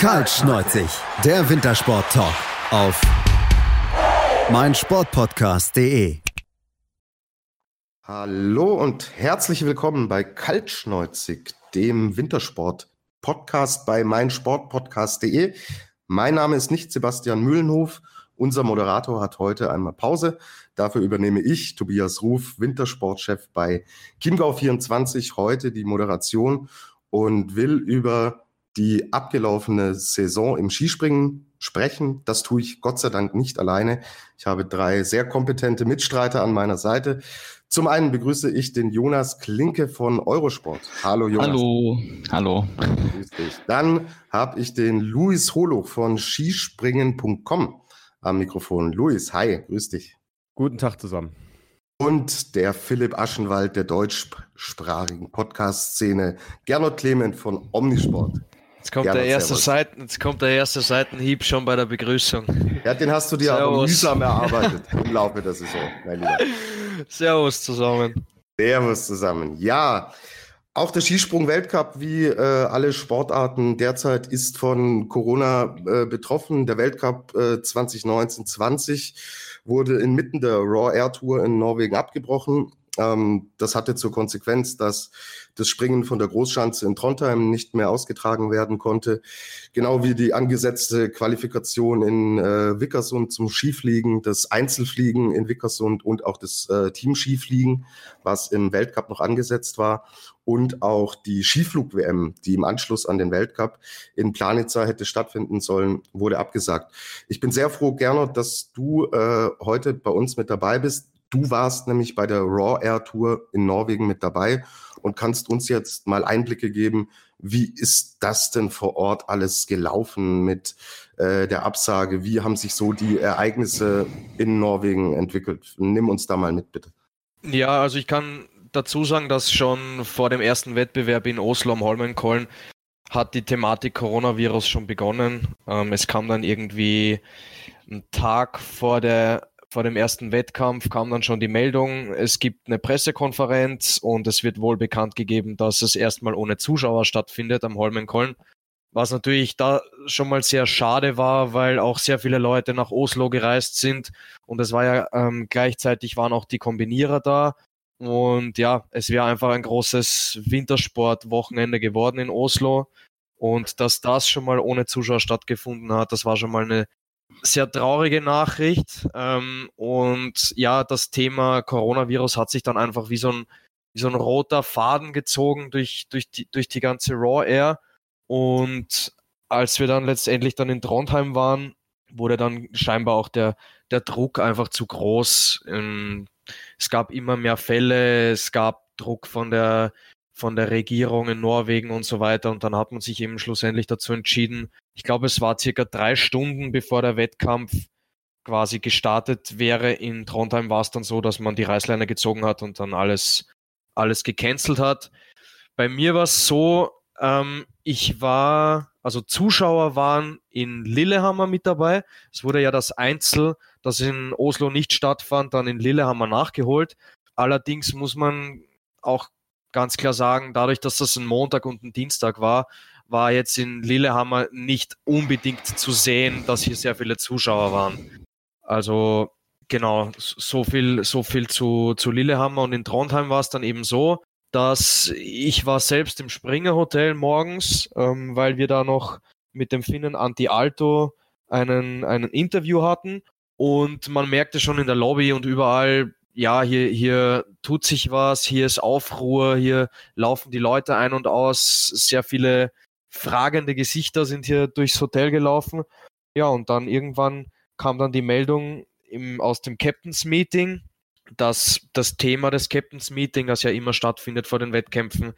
Kaltschneuzig, der Wintersport-Talk auf meinsportpodcast.de. Hallo und herzlich willkommen bei Kaltschneuzig, dem Wintersport-Podcast bei meinsportpodcast.de. Mein Name ist nicht Sebastian Mühlenhof. Unser Moderator hat heute einmal Pause. Dafür übernehme ich, Tobias Ruf, Wintersportchef bei Chiemgau24, heute die Moderation und will über die abgelaufene Saison im Skispringen sprechen. Das tue ich Gott sei Dank nicht alleine. Ich habe drei sehr kompetente Mitstreiter an meiner Seite. Zum einen begrüße ich den Jonas Klinke von Eurosport. Hallo Jonas. Hallo, hallo. Grüß dich. Dann habe ich den Luis Holo von skispringen.com am Mikrofon. Luis, hi, grüß dich. Guten Tag zusammen. Und der Philipp Aschenwald der deutschsprachigen Podcast-Szene, Gernot Clement von Omnisport. Jetzt kommt, der erste Seiten, jetzt kommt der erste Seitenhieb schon bei der Begrüßung. Ja, den hast du dir Servus. aber mühsam erarbeitet im Laufe der Saison, mein Lieber. Servus zusammen. Servus zusammen. Ja, auch der Skisprung-Weltcup, wie äh, alle Sportarten derzeit, ist von Corona äh, betroffen. Der Weltcup äh, 2019-20 wurde inmitten der Raw Air Tour in Norwegen abgebrochen. Ähm, das hatte zur Konsequenz, dass das Springen von der Großschanze in Trondheim nicht mehr ausgetragen werden konnte. Genau wie die angesetzte Qualifikation in äh, Wickersund zum Skifliegen, das Einzelfliegen in Wickersund und auch das äh, Team-Skifliegen, was im Weltcup noch angesetzt war. Und auch die Skiflug-WM, die im Anschluss an den Weltcup in Planitza hätte stattfinden sollen, wurde abgesagt. Ich bin sehr froh, Gernot, dass du äh, heute bei uns mit dabei bist. Du warst nämlich bei der Raw Air Tour in Norwegen mit dabei und kannst uns jetzt mal Einblicke geben, wie ist das denn vor Ort alles gelaufen mit äh, der Absage? Wie haben sich so die Ereignisse in Norwegen entwickelt? Nimm uns da mal mit, bitte. Ja, also ich kann dazu sagen, dass schon vor dem ersten Wettbewerb in Oslo am Holmenkollen hat die Thematik Coronavirus schon begonnen. Ähm, es kam dann irgendwie einen Tag vor der vor dem ersten Wettkampf kam dann schon die Meldung, es gibt eine Pressekonferenz und es wird wohl bekannt gegeben, dass es erstmal ohne Zuschauer stattfindet am Holmenkollen. Was natürlich da schon mal sehr schade war, weil auch sehr viele Leute nach Oslo gereist sind und es war ja ähm, gleichzeitig waren auch die Kombinierer da und ja, es wäre einfach ein großes Wintersportwochenende geworden in Oslo und dass das schon mal ohne Zuschauer stattgefunden hat, das war schon mal eine sehr traurige Nachricht. Ähm, und ja, das Thema Coronavirus hat sich dann einfach wie so ein, wie so ein roter Faden gezogen durch, durch, die, durch die ganze Raw Air. Und als wir dann letztendlich dann in Trondheim waren, wurde dann scheinbar auch der, der Druck einfach zu groß. Ähm, es gab immer mehr Fälle, es gab Druck von der, von der Regierung in Norwegen und so weiter. Und dann hat man sich eben schlussendlich dazu entschieden, ich glaube, es war circa drei Stunden bevor der Wettkampf quasi gestartet wäre. In Trondheim war es dann so, dass man die Reißleine gezogen hat und dann alles, alles gecancelt hat. Bei mir war es so, ähm, ich war, also Zuschauer waren in Lillehammer mit dabei. Es wurde ja das Einzel, das in Oslo nicht stattfand, dann in Lillehammer nachgeholt. Allerdings muss man auch ganz klar sagen, dadurch, dass das ein Montag und ein Dienstag war, war jetzt in Lillehammer nicht unbedingt zu sehen, dass hier sehr viele Zuschauer waren. Also genau, so viel, so viel zu, zu Lillehammer und in Trondheim war es dann eben so, dass ich war selbst im Springer Hotel morgens, ähm, weil wir da noch mit dem Finnen Anti Alto einen, einen Interview hatten und man merkte schon in der Lobby und überall, ja, hier, hier tut sich was, hier ist Aufruhr, hier laufen die Leute ein und aus, sehr viele fragende Gesichter sind hier durchs Hotel gelaufen. Ja, und dann irgendwann kam dann die Meldung im, aus dem Captain's Meeting, dass das Thema des Captain's Meeting, das ja immer stattfindet vor den Wettkämpfen,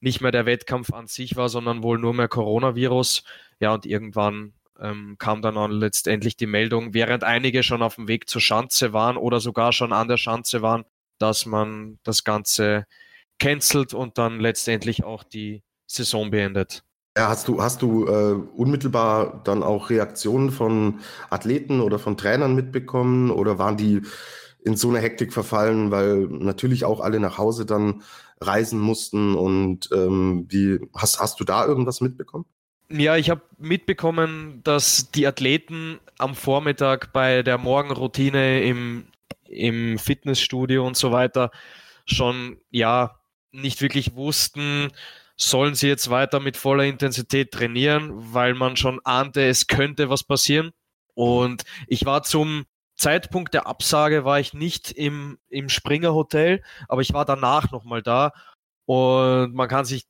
nicht mehr der Wettkampf an sich war, sondern wohl nur mehr Coronavirus. Ja, und irgendwann ähm, kam dann auch letztendlich die Meldung, während einige schon auf dem Weg zur Schanze waren oder sogar schon an der Schanze waren, dass man das Ganze cancelt und dann letztendlich auch die Saison beendet. Ja, hast du, hast du äh, unmittelbar dann auch Reaktionen von Athleten oder von Trainern mitbekommen oder waren die in so eine Hektik verfallen, weil natürlich auch alle nach Hause dann reisen mussten und ähm, wie hast, hast du da irgendwas mitbekommen? Ja, ich habe mitbekommen, dass die Athleten am Vormittag bei der Morgenroutine im, im Fitnessstudio und so weiter schon ja nicht wirklich wussten, sollen sie jetzt weiter mit voller Intensität trainieren, weil man schon ahnte, es könnte was passieren. Und ich war zum Zeitpunkt der Absage war ich nicht im, im Springer Hotel, aber ich war danach nochmal da und man kann sich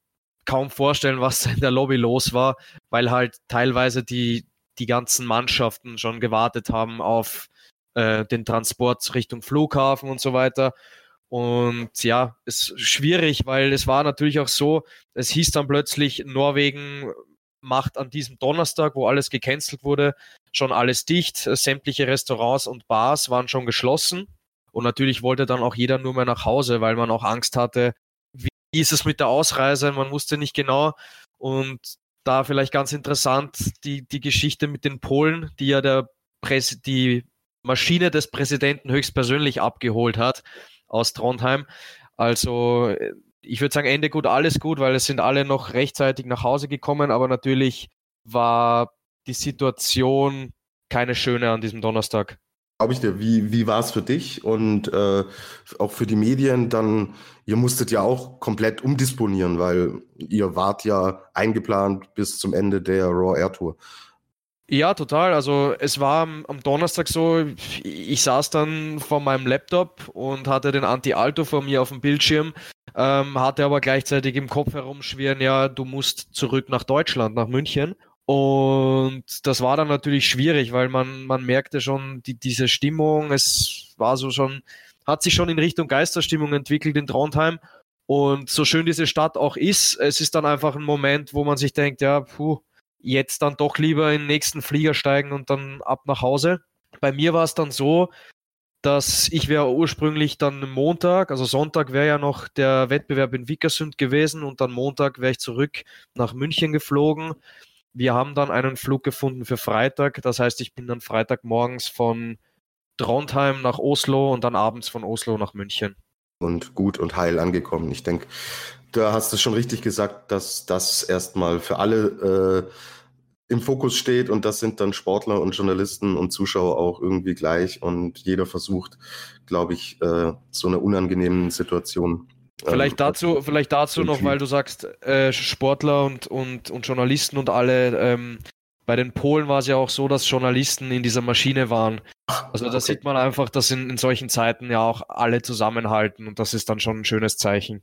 kaum vorstellen, was in der Lobby los war, weil halt teilweise die, die ganzen Mannschaften schon gewartet haben auf äh, den Transport Richtung Flughafen und so weiter. Und ja, es ist schwierig, weil es war natürlich auch so, es hieß dann plötzlich, Norwegen macht an diesem Donnerstag, wo alles gecancelt wurde, schon alles dicht. Sämtliche Restaurants und Bars waren schon geschlossen. Und natürlich wollte dann auch jeder nur mehr nach Hause, weil man auch Angst hatte, wie ist es mit der Ausreise? Man wusste nicht genau. Und da vielleicht ganz interessant die, die Geschichte mit den Polen, die ja der Präs die Maschine des Präsidenten höchstpersönlich abgeholt hat aus Trondheim. Also ich würde sagen, Ende gut, alles gut, weil es sind alle noch rechtzeitig nach Hause gekommen, aber natürlich war die Situation keine schöne an diesem Donnerstag. Glaube ich dir. Wie, wie war es für dich und äh, auch für die Medien? Dann, ihr musstet ja auch komplett umdisponieren, weil ihr wart ja eingeplant bis zum Ende der Raw Air Tour. Ja, total. Also es war am, Donnerstag so, ich saß dann vor meinem Laptop und hatte den Anti-Alto vor mir auf dem Bildschirm, ähm, hatte aber gleichzeitig im Kopf herumschwirren, ja, du musst zurück nach Deutschland, nach München. Und das war dann natürlich schwierig, weil man, man merkte schon die, diese Stimmung, es war so schon, hat sich schon in Richtung Geisterstimmung entwickelt in Trondheim. Und so schön diese Stadt auch ist, es ist dann einfach ein Moment, wo man sich denkt, ja, puh, jetzt dann doch lieber in den nächsten Flieger steigen und dann ab nach Hause. Bei mir war es dann so, dass ich wäre ursprünglich dann Montag, also Sonntag wäre ja noch der Wettbewerb in Vickersund gewesen und dann Montag wäre ich zurück nach München geflogen. Wir haben dann einen Flug gefunden für Freitag, das heißt, ich bin dann Freitagmorgens von Trondheim nach Oslo und dann abends von Oslo nach München. Und gut und heil angekommen. Ich denke, da hast du schon richtig gesagt, dass das erstmal für alle äh, im Fokus steht und das sind dann Sportler und Journalisten und Zuschauer auch irgendwie gleich und jeder versucht, glaube ich, äh, so eine unangenehme Situation. Ähm, vielleicht dazu, vielleicht dazu noch, weil du sagst, äh, Sportler und, und, und Journalisten und alle, ähm, bei den Polen war es ja auch so, dass Journalisten in dieser Maschine waren. Also da okay. sieht man einfach, dass in, in solchen Zeiten ja auch alle zusammenhalten und das ist dann schon ein schönes Zeichen.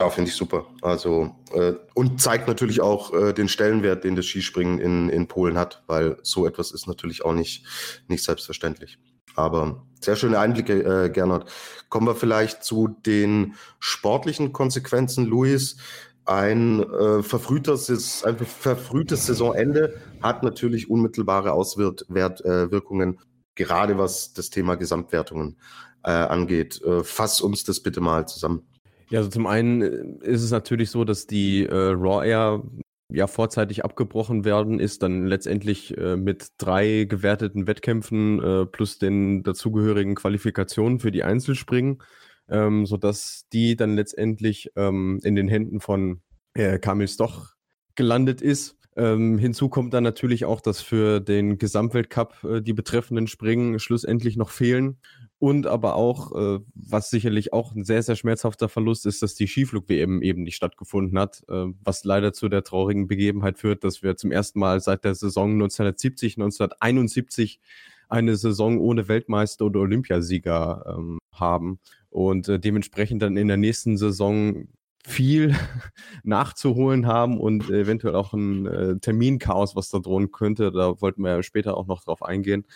Ja, finde ich super. Also äh, und zeigt natürlich auch äh, den Stellenwert, den das Skispringen in, in Polen hat, weil so etwas ist natürlich auch nicht, nicht selbstverständlich. Aber sehr schöne Einblicke, äh, Gernot. Kommen wir vielleicht zu den sportlichen Konsequenzen, Luis. Ein, äh, verfrühtes, ein verfrühtes Saisonende hat natürlich unmittelbare Auswirkungen, äh, gerade was das Thema Gesamtwertungen äh, angeht. Äh, fass uns das bitte mal zusammen. Ja, also zum einen äh, ist es natürlich so, dass die äh, Raw Air ja vorzeitig abgebrochen werden, ist dann letztendlich äh, mit drei gewerteten Wettkämpfen äh, plus den dazugehörigen Qualifikationen für die Einzelspringen, ähm, sodass die dann letztendlich ähm, in den Händen von äh, Kamil Stoch gelandet ist. Ähm, hinzu kommt dann natürlich auch, dass für den Gesamtweltcup äh, die betreffenden Springen schlussendlich noch fehlen. Und aber auch, äh, was sicherlich auch ein sehr, sehr schmerzhafter Verlust ist, dass die Skiflug-WM eben nicht stattgefunden hat, äh, was leider zu der traurigen Begebenheit führt, dass wir zum ersten Mal seit der Saison 1970, 1971 eine Saison ohne Weltmeister oder Olympiasieger ähm, haben und äh, dementsprechend dann in der nächsten Saison viel nachzuholen haben und eventuell auch ein äh, Terminchaos, was da drohen könnte. Da wollten wir ja später auch noch drauf eingehen.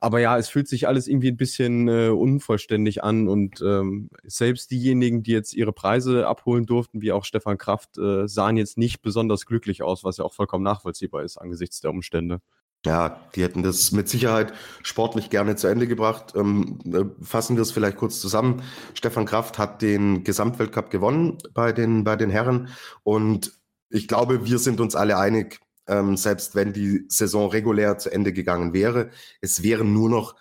Aber ja, es fühlt sich alles irgendwie ein bisschen äh, unvollständig an und ähm, selbst diejenigen, die jetzt ihre Preise abholen durften, wie auch Stefan Kraft, äh, sahen jetzt nicht besonders glücklich aus, was ja auch vollkommen nachvollziehbar ist angesichts der Umstände. Ja, die hätten das mit Sicherheit sportlich gerne zu Ende gebracht. Ähm, äh, fassen wir es vielleicht kurz zusammen. Stefan Kraft hat den Gesamtweltcup gewonnen bei den, bei den Herren und ich glaube, wir sind uns alle einig, ähm, selbst wenn die Saison regulär zu Ende gegangen wäre. Es wären nur noch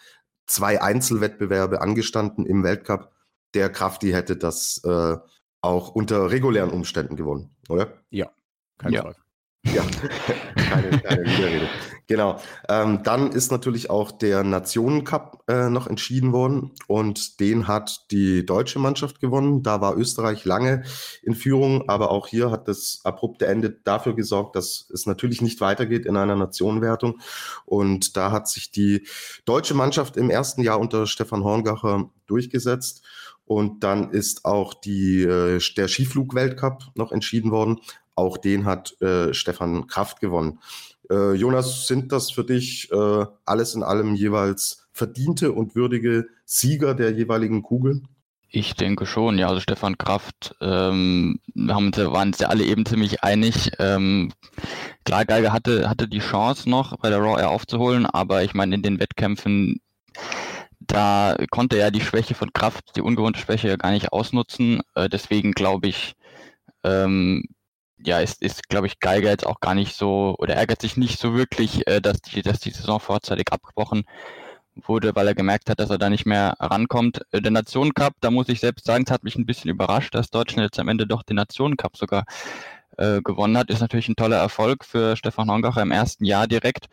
zwei Einzelwettbewerbe angestanden im Weltcup. Der Krafti hätte das äh, auch unter regulären Umständen gewonnen, oder? Ja, kein ja. Zweifel. Ja, keine, keine Widerrede. Genau. Ähm, dann ist natürlich auch der Nationencup äh, noch entschieden worden und den hat die deutsche Mannschaft gewonnen. Da war Österreich lange in Führung, aber auch hier hat das abrupte Ende dafür gesorgt, dass es natürlich nicht weitergeht in einer Nationenwertung. Und da hat sich die deutsche Mannschaft im ersten Jahr unter Stefan Horngacher durchgesetzt. Und dann ist auch die, äh, der Skiflug-Weltcup noch entschieden worden. Auch den hat äh, Stefan Kraft gewonnen. Äh, Jonas, sind das für dich äh, alles in allem jeweils verdiente und würdige Sieger der jeweiligen Kugeln? Ich denke schon, ja. Also Stefan Kraft, ähm, wir haben, waren uns ja alle eben ziemlich einig. Ähm, klar, Geiger hatte, hatte die Chance noch bei der Raw Air aufzuholen, aber ich meine, in den Wettkämpfen, da konnte er die Schwäche von Kraft, die ungewohnte Schwäche gar nicht ausnutzen. Äh, deswegen glaube ich, ähm, ja, ist, ist glaube ich, Geiger jetzt auch gar nicht so oder ärgert sich nicht so wirklich, äh, dass, die, dass die Saison vorzeitig abgebrochen wurde, weil er gemerkt hat, dass er da nicht mehr rankommt. Äh, der Nationencup, da muss ich selbst sagen, es hat mich ein bisschen überrascht, dass Deutschland jetzt am Ende doch den Nationencup sogar äh, gewonnen hat. Ist natürlich ein toller Erfolg für Stefan Hongacher im ersten Jahr direkt.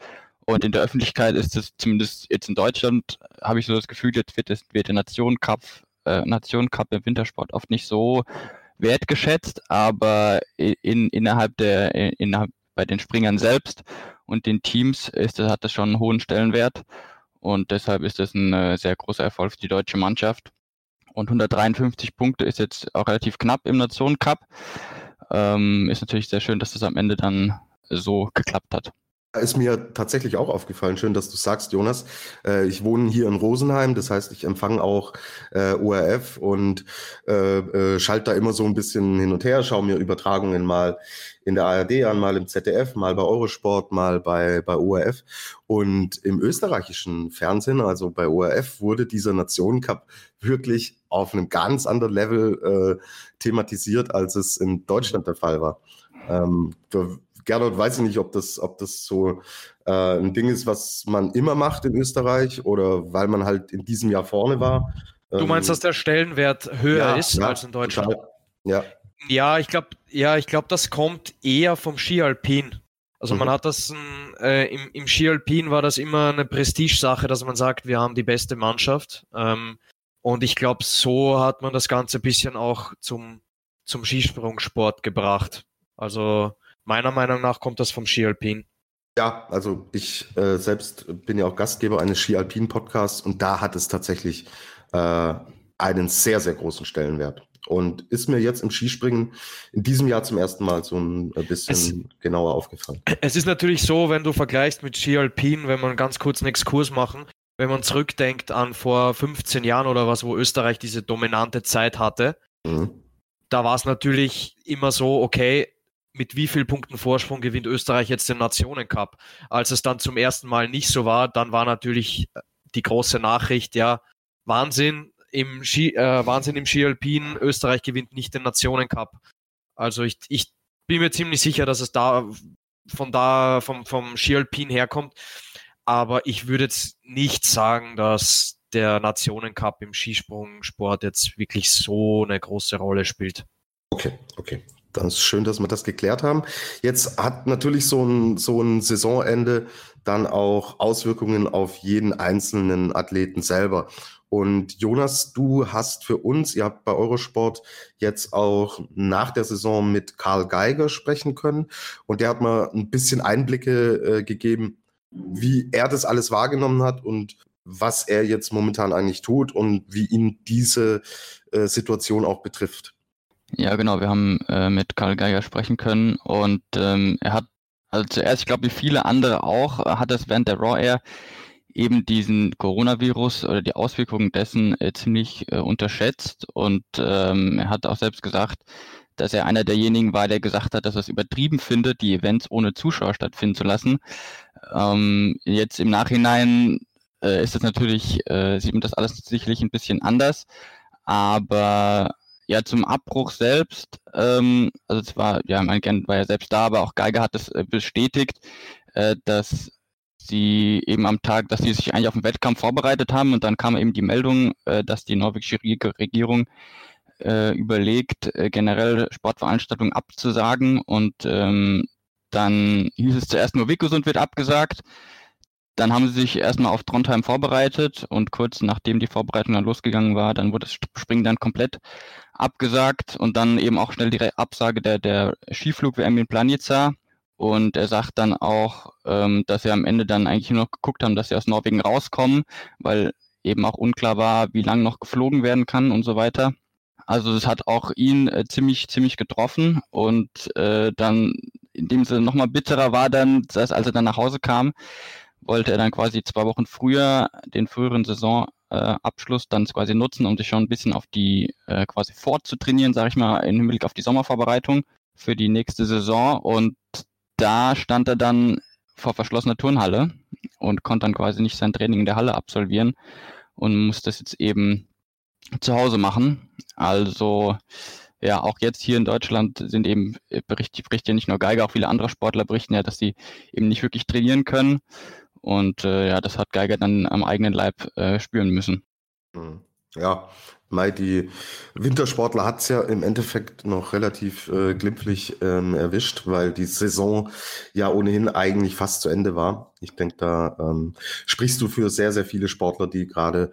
Und in der Öffentlichkeit ist es zumindest jetzt in Deutschland, habe ich so das Gefühl, jetzt wird, es, wird der Nationencup, äh, Nationencup im Wintersport oft nicht so wertgeschätzt, aber in, innerhalb der, innerhalb bei den Springern selbst und den Teams ist, hat das schon einen hohen Stellenwert und deshalb ist das ein äh, sehr großer Erfolg für die deutsche Mannschaft. Und 153 Punkte ist jetzt auch relativ knapp im Nationencup. Ähm, ist natürlich sehr schön, dass das am Ende dann so geklappt hat. Ist mir tatsächlich auch aufgefallen. Schön, dass du sagst, Jonas. Äh, ich wohne hier in Rosenheim, das heißt, ich empfange auch äh, ORF und äh, äh, schalte da immer so ein bisschen hin und her, schaue mir Übertragungen mal in der ARD an, mal im ZDF, mal bei Eurosport, mal bei, bei ORF. Und im österreichischen Fernsehen, also bei ORF, wurde dieser Nationencup wirklich auf einem ganz anderen Level äh, thematisiert, als es in Deutschland der Fall war. Ähm, Gernot, weiß ich nicht, ob das, ob das so äh, ein Ding ist, was man immer macht in Österreich oder weil man halt in diesem Jahr vorne war. Du meinst, ähm, dass der Stellenwert höher ja, ist ja, als in Deutschland? Total. Ja. Ja, ich glaube, ja, ich glaube, das kommt eher vom Ski Alpin. Also mhm. man hat das äh, im, im Ski Alpin war das immer eine Prestigesache, dass man sagt, wir haben die beste Mannschaft. Ähm, und ich glaube, so hat man das Ganze ein bisschen auch zum, zum Skisprungsport gebracht. Also Meiner Meinung nach kommt das vom Ski Alpin. Ja, also ich äh, selbst bin ja auch Gastgeber eines Ski Alpin Podcasts und da hat es tatsächlich äh, einen sehr, sehr großen Stellenwert. Und ist mir jetzt im Skispringen in diesem Jahr zum ersten Mal so ein bisschen es, genauer aufgefallen. Es ist natürlich so, wenn du vergleichst mit Ski Alpin, wenn man ganz kurz einen Exkurs machen, wenn man zurückdenkt an vor 15 Jahren oder was, wo Österreich diese dominante Zeit hatte, mhm. da war es natürlich immer so, okay, mit wie vielen Punkten Vorsprung gewinnt Österreich jetzt den Nationencup. Als es dann zum ersten Mal nicht so war, dann war natürlich äh, die große Nachricht, ja, Wahnsinn im Ski, äh, Wahnsinn im Ski Alpin, Österreich gewinnt nicht den Nationencup. Also ich, ich bin mir ziemlich sicher, dass es da von da vom, vom Ski Alpin herkommt. Aber ich würde jetzt nicht sagen, dass der Nationencup im Skisprungsport jetzt wirklich so eine große Rolle spielt. Okay, okay. Dann ist schön, dass wir das geklärt haben. Jetzt hat natürlich so ein, so ein Saisonende dann auch Auswirkungen auf jeden einzelnen Athleten selber. Und Jonas, du hast für uns, ihr habt bei Eurosport jetzt auch nach der Saison mit Karl Geiger sprechen können. Und der hat mal ein bisschen Einblicke äh, gegeben, wie er das alles wahrgenommen hat und was er jetzt momentan eigentlich tut und wie ihn diese äh, Situation auch betrifft. Ja, genau. Wir haben äh, mit Karl Geiger sprechen können und ähm, er hat, also zuerst, ich glaube, wie viele andere auch, äh, hat es während der Raw Air eben diesen Coronavirus oder die Auswirkungen dessen äh, ziemlich äh, unterschätzt und ähm, er hat auch selbst gesagt, dass er einer derjenigen war, der gesagt hat, dass er es übertrieben findet, die Events ohne Zuschauer stattfinden zu lassen. Ähm, jetzt im Nachhinein äh, ist das natürlich, äh, sieht man das alles sicherlich ein bisschen anders, aber ja, zum Abbruch selbst, ähm, also zwar, ja, mein Gern war ja selbst da, aber auch Geiger hat es äh, bestätigt, äh, dass sie eben am Tag, dass sie sich eigentlich auf den Wettkampf vorbereitet haben und dann kam eben die Meldung, äh, dass die norwegische Regierung äh, überlegt, äh, generell Sportveranstaltungen abzusagen und ähm, Dann hieß es zuerst nur Wickusund wird abgesagt. Dann haben sie sich erstmal auf Trondheim vorbereitet und kurz nachdem die Vorbereitung dann losgegangen war, dann wurde das Springen dann komplett abgesagt und dann eben auch schnell die Absage der, der Skiflug-WM in Planica. Und er sagt dann auch, ähm, dass sie am Ende dann eigentlich nur noch geguckt haben, dass sie aus Norwegen rauskommen, weil eben auch unklar war, wie lange noch geflogen werden kann und so weiter. Also das hat auch ihn äh, ziemlich, ziemlich getroffen und äh, dann in dem nochmal bitterer war dann, als er dann nach Hause kam, wollte er dann quasi zwei Wochen früher den früheren Saisonabschluss äh, dann quasi nutzen, um sich schon ein bisschen auf die äh, quasi fortzutrainieren, sage ich mal, im Hinblick auf die Sommervorbereitung für die nächste Saison. Und da stand er dann vor verschlossener Turnhalle und konnte dann quasi nicht sein Training in der Halle absolvieren und muss das jetzt eben zu Hause machen. Also ja, auch jetzt hier in Deutschland sind eben Berichte, Berichte nicht nur Geiger, auch viele andere Sportler berichten ja, dass sie eben nicht wirklich trainieren können. Und äh, ja, das hat Geiger dann am eigenen Leib äh, spüren müssen. Mhm. Ja, Mai, die Wintersportler hat es ja im Endeffekt noch relativ äh, glimpflich ähm, erwischt, weil die Saison ja ohnehin eigentlich fast zu Ende war. Ich denke, da ähm, sprichst du für sehr, sehr viele Sportler, die gerade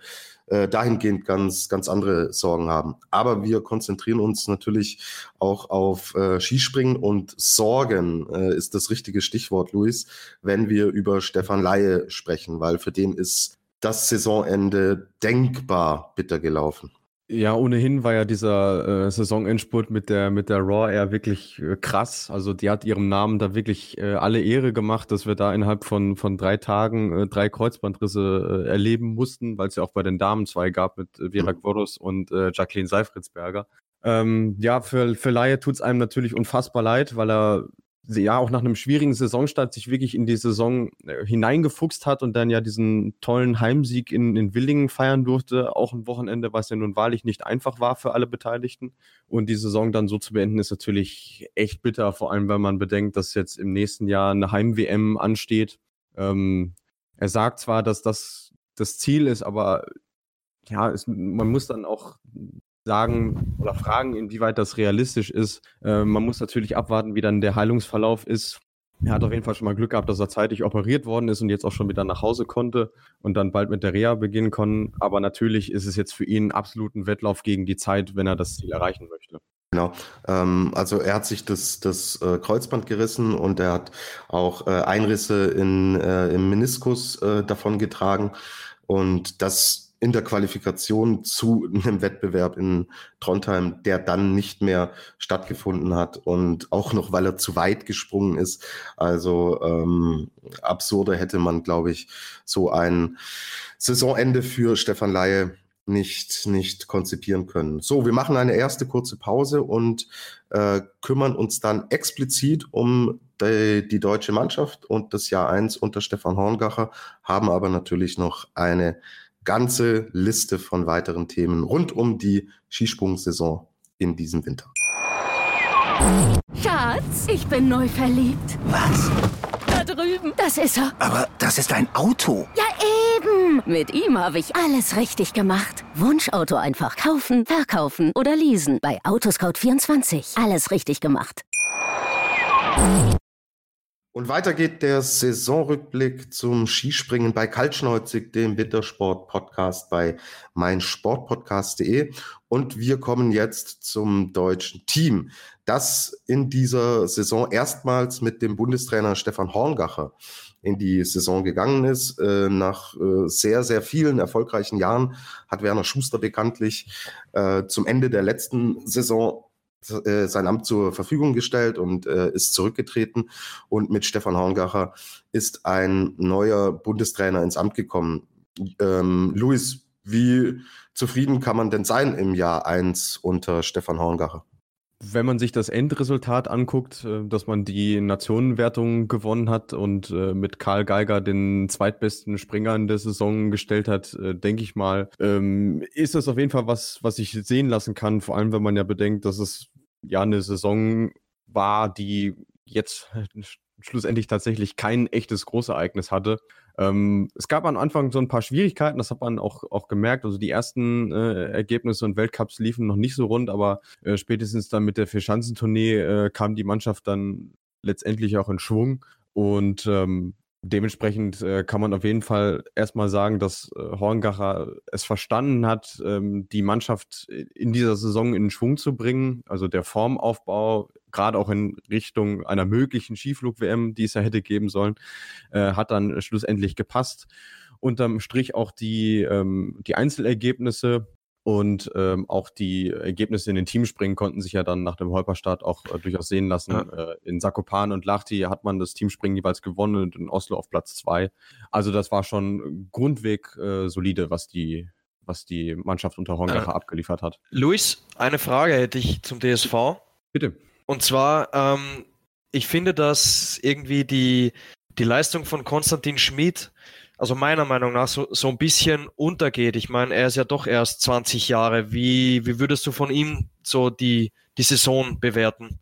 äh, dahingehend ganz, ganz andere Sorgen haben. Aber wir konzentrieren uns natürlich auch auf äh, Skispringen und Sorgen äh, ist das richtige Stichwort, Luis, wenn wir über Stefan Laie sprechen, weil für den ist das Saisonende denkbar bitter gelaufen. Ja, ohnehin war ja dieser äh, Saisonendspurt mit der, mit der Raw Air wirklich äh, krass. Also die hat ihrem Namen da wirklich äh, alle Ehre gemacht, dass wir da innerhalb von, von drei Tagen äh, drei Kreuzbandrisse äh, erleben mussten, weil es ja auch bei den Damen zwei gab mit äh, Vera Gvorus und äh, Jacqueline Seifritzberger. Ähm, ja, für, für Laie tut's einem natürlich unfassbar leid, weil er ja auch nach einem schwierigen Saisonstart sich wirklich in die Saison äh, hineingefuchst hat und dann ja diesen tollen Heimsieg in, in Willingen feiern durfte. Auch ein Wochenende, was ja nun wahrlich nicht einfach war für alle Beteiligten. Und die Saison dann so zu beenden, ist natürlich echt bitter, vor allem wenn man bedenkt, dass jetzt im nächsten Jahr eine Heim-WM ansteht. Ähm, er sagt zwar, dass das das Ziel ist, aber ja, es, man muss dann auch sagen oder fragen, inwieweit das realistisch ist. Äh, man muss natürlich abwarten, wie dann der Heilungsverlauf ist. Er hat auf jeden Fall schon mal Glück gehabt, dass er zeitig operiert worden ist und jetzt auch schon wieder nach Hause konnte und dann bald mit der Reha beginnen kann. Aber natürlich ist es jetzt für ihn absolut ein Wettlauf gegen die Zeit, wenn er das Ziel erreichen möchte. Genau. Ähm, also er hat sich das, das äh, Kreuzband gerissen und er hat auch äh, Einrisse in, äh, im Meniskus äh, davon getragen. Und das in der Qualifikation zu einem Wettbewerb in Trondheim, der dann nicht mehr stattgefunden hat und auch noch, weil er zu weit gesprungen ist. Also ähm, absurder hätte man, glaube ich, so ein Saisonende für Stefan Laie nicht, nicht konzipieren können. So, wir machen eine erste kurze Pause und äh, kümmern uns dann explizit um die, die deutsche Mannschaft und das Jahr eins unter Stefan Horngacher, haben aber natürlich noch eine ganze Liste von weiteren Themen rund um die Skisprungsaison in diesem Winter. Schatz, ich bin neu verliebt. Was? Da drüben. Das ist er. Aber das ist ein Auto. Ja, eben. Mit ihm habe ich alles richtig gemacht. Wunschauto einfach kaufen, verkaufen oder leasen. Bei Autoscout24. Alles richtig gemacht. Und weiter geht der Saisonrückblick zum Skispringen bei Kaltschneuzig, dem Wintersport-Podcast bei meinsportpodcast.de. Und wir kommen jetzt zum deutschen Team, das in dieser Saison erstmals mit dem Bundestrainer Stefan Horngacher in die Saison gegangen ist. Äh, nach äh, sehr, sehr vielen erfolgreichen Jahren hat Werner Schuster bekanntlich äh, zum Ende der letzten Saison äh, sein Amt zur Verfügung gestellt und äh, ist zurückgetreten. Und mit Stefan Horngacher ist ein neuer Bundestrainer ins Amt gekommen. Ähm, Luis, wie zufrieden kann man denn sein im Jahr 1 unter Stefan Horngacher? Wenn man sich das Endresultat anguckt, äh, dass man die Nationenwertung gewonnen hat und äh, mit Karl Geiger den zweitbesten Springer in der Saison gestellt hat, äh, denke ich mal, ähm, ist das auf jeden Fall was, was ich sehen lassen kann. Vor allem, wenn man ja bedenkt, dass es ja eine Saison war, die jetzt schlussendlich tatsächlich kein echtes Großereignis hatte. Ähm, es gab am Anfang so ein paar Schwierigkeiten, das hat man auch, auch gemerkt. Also die ersten äh, Ergebnisse und Weltcups liefen noch nicht so rund, aber äh, spätestens dann mit der Vierschanzentournee äh, kam die Mannschaft dann letztendlich auch in Schwung. Und ähm, dementsprechend äh, kann man auf jeden Fall erstmal sagen, dass äh, Horngacher es verstanden hat, ähm, die Mannschaft in dieser Saison in Schwung zu bringen. Also der Formaufbau, gerade auch in Richtung einer möglichen Skiflug-WM, die es ja hätte geben sollen, äh, hat dann schlussendlich gepasst. Unterm Strich auch die, ähm, die Einzelergebnisse und ähm, auch die Ergebnisse in den Teamspringen konnten sich ja dann nach dem Holperstart auch äh, durchaus sehen lassen. Ja. Äh, in Sakopan und Lahti hat man das Teamspringen jeweils gewonnen und in Oslo auf Platz zwei. Also das war schon grundweg äh, solide, was die, was die Mannschaft unter Horngacher äh, abgeliefert hat. Luis, eine Frage hätte ich zum DSV. Bitte. Und zwar, ähm, ich finde, dass irgendwie die, die Leistung von Konstantin Schmid also meiner Meinung nach so, so ein bisschen untergeht. Ich meine, er ist ja doch erst 20 Jahre. Wie, wie würdest du von ihm so die, die Saison bewerten?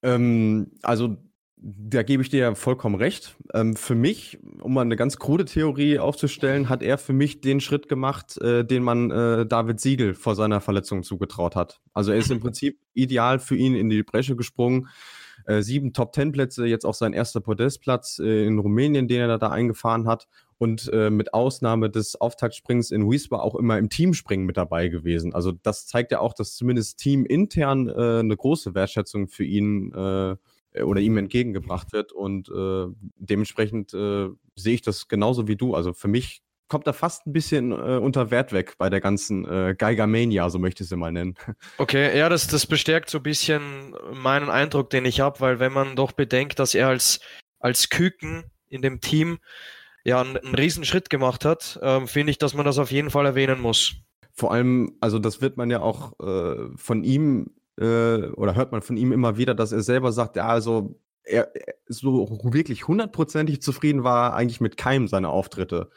Ähm, also da gebe ich dir ja vollkommen recht. Ähm, für mich, um mal eine ganz krude Theorie aufzustellen, hat er für mich den Schritt gemacht, äh, den man äh, David Siegel vor seiner Verletzung zugetraut hat. Also er ist im Prinzip ideal für ihn in die Bresche gesprungen. Äh, sieben Top-Ten-Plätze, jetzt auch sein erster Podestplatz äh, in Rumänien, den er da eingefahren hat und äh, mit Ausnahme des Auftaktsprings in Wiesba auch immer im Teamspringen mit dabei gewesen. Also das zeigt ja auch, dass zumindest teamintern äh, eine große Wertschätzung für ihn äh, oder ihm entgegengebracht wird und äh, dementsprechend äh, sehe ich das genauso wie du. Also für mich kommt da fast ein bisschen äh, unter Wert weg bei der ganzen äh, Geigermania, so möchte ich sie mal nennen. Okay, ja, das, das bestärkt so ein bisschen meinen Eindruck, den ich habe, weil wenn man doch bedenkt, dass er als, als Küken in dem Team ja einen, einen Riesenschritt gemacht hat, ähm, finde ich, dass man das auf jeden Fall erwähnen muss. Vor allem, also das wird man ja auch äh, von ihm äh, oder hört man von ihm immer wieder, dass er selber sagt, ja, also er, so wirklich hundertprozentig zufrieden war eigentlich mit keinem seiner Auftritte.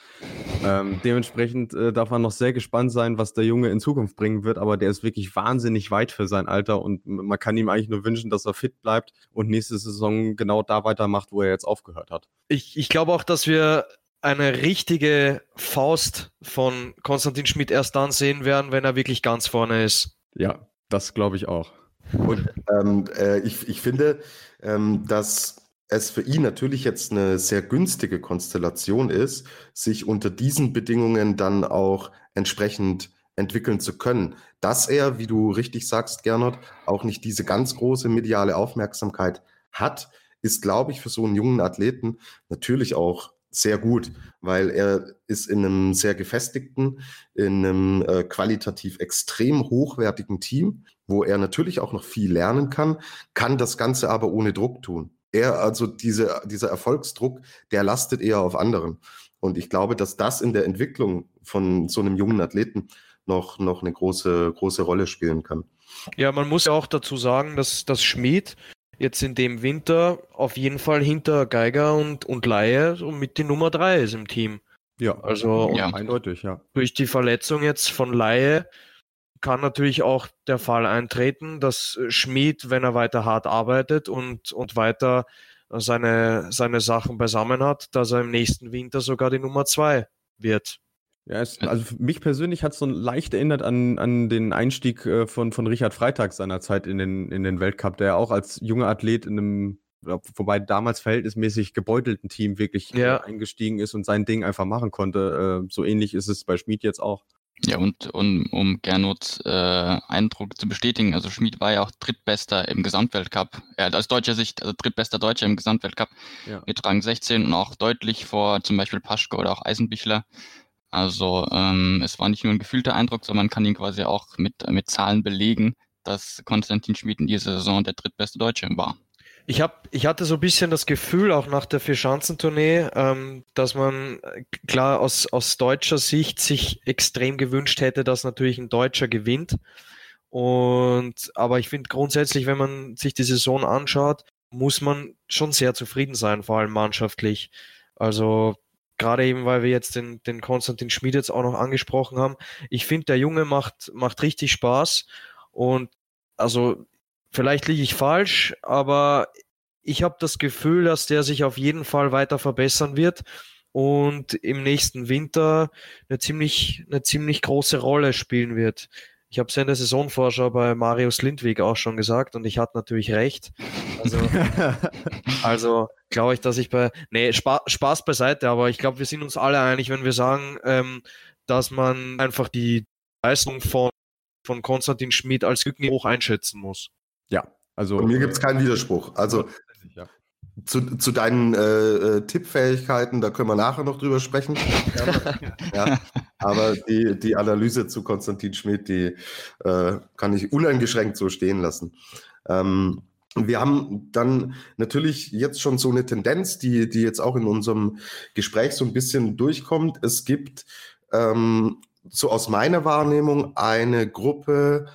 Ähm, dementsprechend äh, darf man noch sehr gespannt sein, was der Junge in Zukunft bringen wird, aber der ist wirklich wahnsinnig weit für sein Alter und man kann ihm eigentlich nur wünschen, dass er fit bleibt und nächste Saison genau da weitermacht, wo er jetzt aufgehört hat. Ich, ich glaube auch, dass wir eine richtige Faust von Konstantin Schmidt erst dann sehen werden, wenn er wirklich ganz vorne ist. Ja, das glaube ich auch. Und ähm, äh, ich, ich finde, ähm, dass es für ihn natürlich jetzt eine sehr günstige Konstellation ist, sich unter diesen Bedingungen dann auch entsprechend entwickeln zu können. Dass er, wie du richtig sagst, Gernot, auch nicht diese ganz große mediale Aufmerksamkeit hat, ist, glaube ich, für so einen jungen Athleten natürlich auch sehr gut, weil er ist in einem sehr gefestigten, in einem äh, qualitativ extrem hochwertigen Team, wo er natürlich auch noch viel lernen kann, kann das Ganze aber ohne Druck tun. Er, also diese, dieser Erfolgsdruck, der lastet eher auf anderen. Und ich glaube, dass das in der Entwicklung von so einem jungen Athleten noch, noch eine große, große Rolle spielen kann. Ja, man muss ja auch dazu sagen, dass, dass Schmid jetzt in dem Winter auf jeden Fall hinter Geiger und, und Laie und mit die Nummer 3 ist im Team. Ja, also ja. eindeutig, ja. Durch die Verletzung jetzt von Laie kann natürlich auch der Fall eintreten, dass Schmid, wenn er weiter hart arbeitet und, und weiter seine, seine Sachen beisammen hat, dass er im nächsten Winter sogar die Nummer 2 wird. Ja, es, also mich persönlich hat es so leicht erinnert an, an den Einstieg äh, von, von Richard Freitag seinerzeit in den, in den Weltcup, der auch als junger Athlet in einem, wobei damals verhältnismäßig gebeutelten Team wirklich äh, ja. äh, eingestiegen ist und sein Ding einfach machen konnte. Äh, so ähnlich ist es bei Schmid jetzt auch. Ja, und, und um Gernots äh, Eindruck zu bestätigen, also Schmid war ja auch Drittbester im Gesamtweltcup. Hat aus deutscher Sicht, also Drittbester Deutscher im Gesamtweltcup ja. mit Rang 16 und auch deutlich vor zum Beispiel Paschke oder auch Eisenbichler. Also ähm, es war nicht nur ein gefühlter Eindruck, sondern man kann ihn quasi auch mit, mit Zahlen belegen, dass Konstantin Schmid in dieser Saison der drittbeste Deutsche war. Ich, hab, ich hatte so ein bisschen das Gefühl, auch nach der Vierschanzentournee, ähm, dass man klar aus, aus deutscher Sicht sich extrem gewünscht hätte, dass natürlich ein Deutscher gewinnt. Und aber ich finde grundsätzlich, wenn man sich die Saison anschaut, muss man schon sehr zufrieden sein, vor allem mannschaftlich. Also Gerade eben, weil wir jetzt den, den Konstantin Schmid jetzt auch noch angesprochen haben. Ich finde, der Junge macht, macht richtig Spaß. Und also, vielleicht liege ich falsch, aber ich habe das Gefühl, dass der sich auf jeden Fall weiter verbessern wird und im nächsten Winter eine ziemlich, eine ziemlich große Rolle spielen wird. Ich habe es ja in der Saisonvorschau bei Marius Lindwig auch schon gesagt und ich hatte natürlich recht. Also, also glaube ich, dass ich bei. Nee, Spa Spaß beiseite, aber ich glaube, wir sind uns alle einig, wenn wir sagen, ähm, dass man einfach die Leistung von, von Konstantin Schmid als Glück hoch einschätzen muss. Ja, also. Bei mir gibt es keinen Widerspruch. Also ja. zu, zu deinen äh, äh, Tippfähigkeiten, da können wir nachher noch drüber sprechen. ja. Aber die, die Analyse zu Konstantin Schmidt, die äh, kann ich uneingeschränkt so stehen lassen. Ähm, wir haben dann natürlich jetzt schon so eine Tendenz, die, die jetzt auch in unserem Gespräch so ein bisschen durchkommt. Es gibt ähm, so aus meiner Wahrnehmung eine Gruppe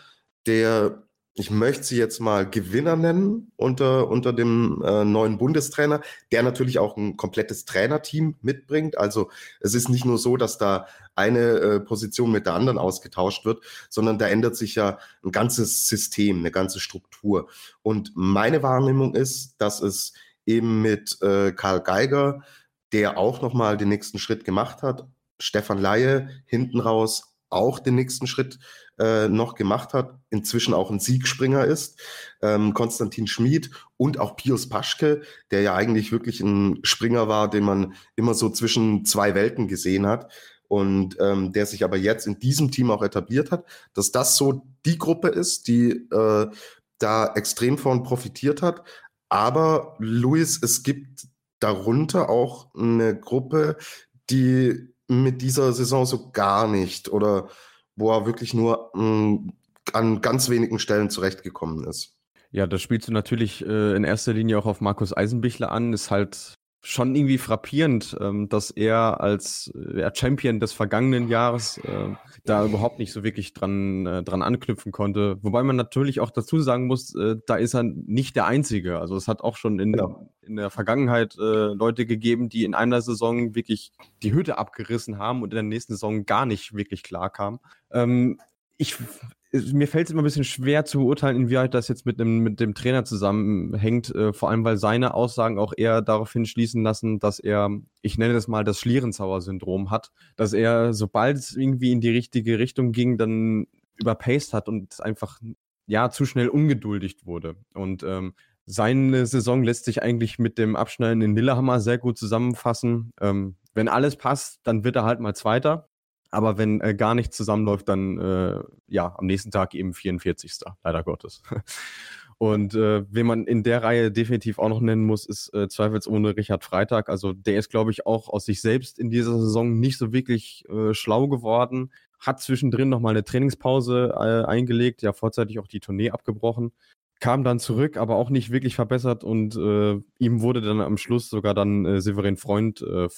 der ich möchte sie jetzt mal Gewinner nennen unter, unter dem äh, neuen Bundestrainer, der natürlich auch ein komplettes Trainerteam mitbringt. Also es ist nicht nur so, dass da eine äh, Position mit der anderen ausgetauscht wird, sondern da ändert sich ja ein ganzes System, eine ganze Struktur. Und meine Wahrnehmung ist, dass es eben mit äh, Karl Geiger, der auch nochmal den nächsten Schritt gemacht hat, Stefan Laie hinten raus auch den nächsten Schritt äh, noch gemacht hat, inzwischen auch ein Siegspringer ist, ähm, Konstantin Schmid und auch Pius Paschke, der ja eigentlich wirklich ein Springer war, den man immer so zwischen zwei Welten gesehen hat und ähm, der sich aber jetzt in diesem Team auch etabliert hat, dass das so die Gruppe ist, die äh, da extrem von profitiert hat. Aber Luis, es gibt darunter auch eine Gruppe, die mit dieser Saison so gar nicht oder wo er wirklich nur mh, mm, an ganz wenigen Stellen zurechtgekommen ist. Ja, das spielst du natürlich äh, in erster Linie auch auf Markus Eisenbichler an. Ist halt schon irgendwie frappierend, ähm, dass er als äh, Champion des vergangenen Jahres äh, da überhaupt nicht so wirklich dran, äh, dran anknüpfen konnte. Wobei man natürlich auch dazu sagen muss, äh, da ist er nicht der Einzige. Also es hat auch schon in, ja. in der Vergangenheit äh, Leute gegeben, die in einer Saison wirklich die Hütte abgerissen haben und in der nächsten Saison gar nicht wirklich klar kamen. Ähm, ich mir fällt es immer ein bisschen schwer zu beurteilen, inwieweit das jetzt mit dem, mit dem Trainer zusammenhängt, äh, vor allem weil seine Aussagen auch eher darauf hinschließen lassen, dass er, ich nenne das mal das Schlierenzauer-Syndrom hat, dass er, sobald es irgendwie in die richtige Richtung ging, dann überpaced hat und einfach, ja, zu schnell ungeduldigt wurde. Und ähm, seine Saison lässt sich eigentlich mit dem Abschneiden in Lillehammer sehr gut zusammenfassen. Ähm, wenn alles passt, dann wird er halt mal Zweiter. Aber wenn äh, gar nichts zusammenläuft, dann äh, ja, am nächsten Tag eben 44. Leider Gottes. Und äh, wen man in der Reihe definitiv auch noch nennen muss, ist äh, zweifelsohne Richard Freitag. Also der ist, glaube ich, auch aus sich selbst in dieser Saison nicht so wirklich äh, schlau geworden. Hat zwischendrin nochmal eine Trainingspause äh, eingelegt, ja vorzeitig auch die Tournee abgebrochen. Kam dann zurück, aber auch nicht wirklich verbessert und äh, ihm wurde dann am Schluss sogar dann äh, Severin Freund äh,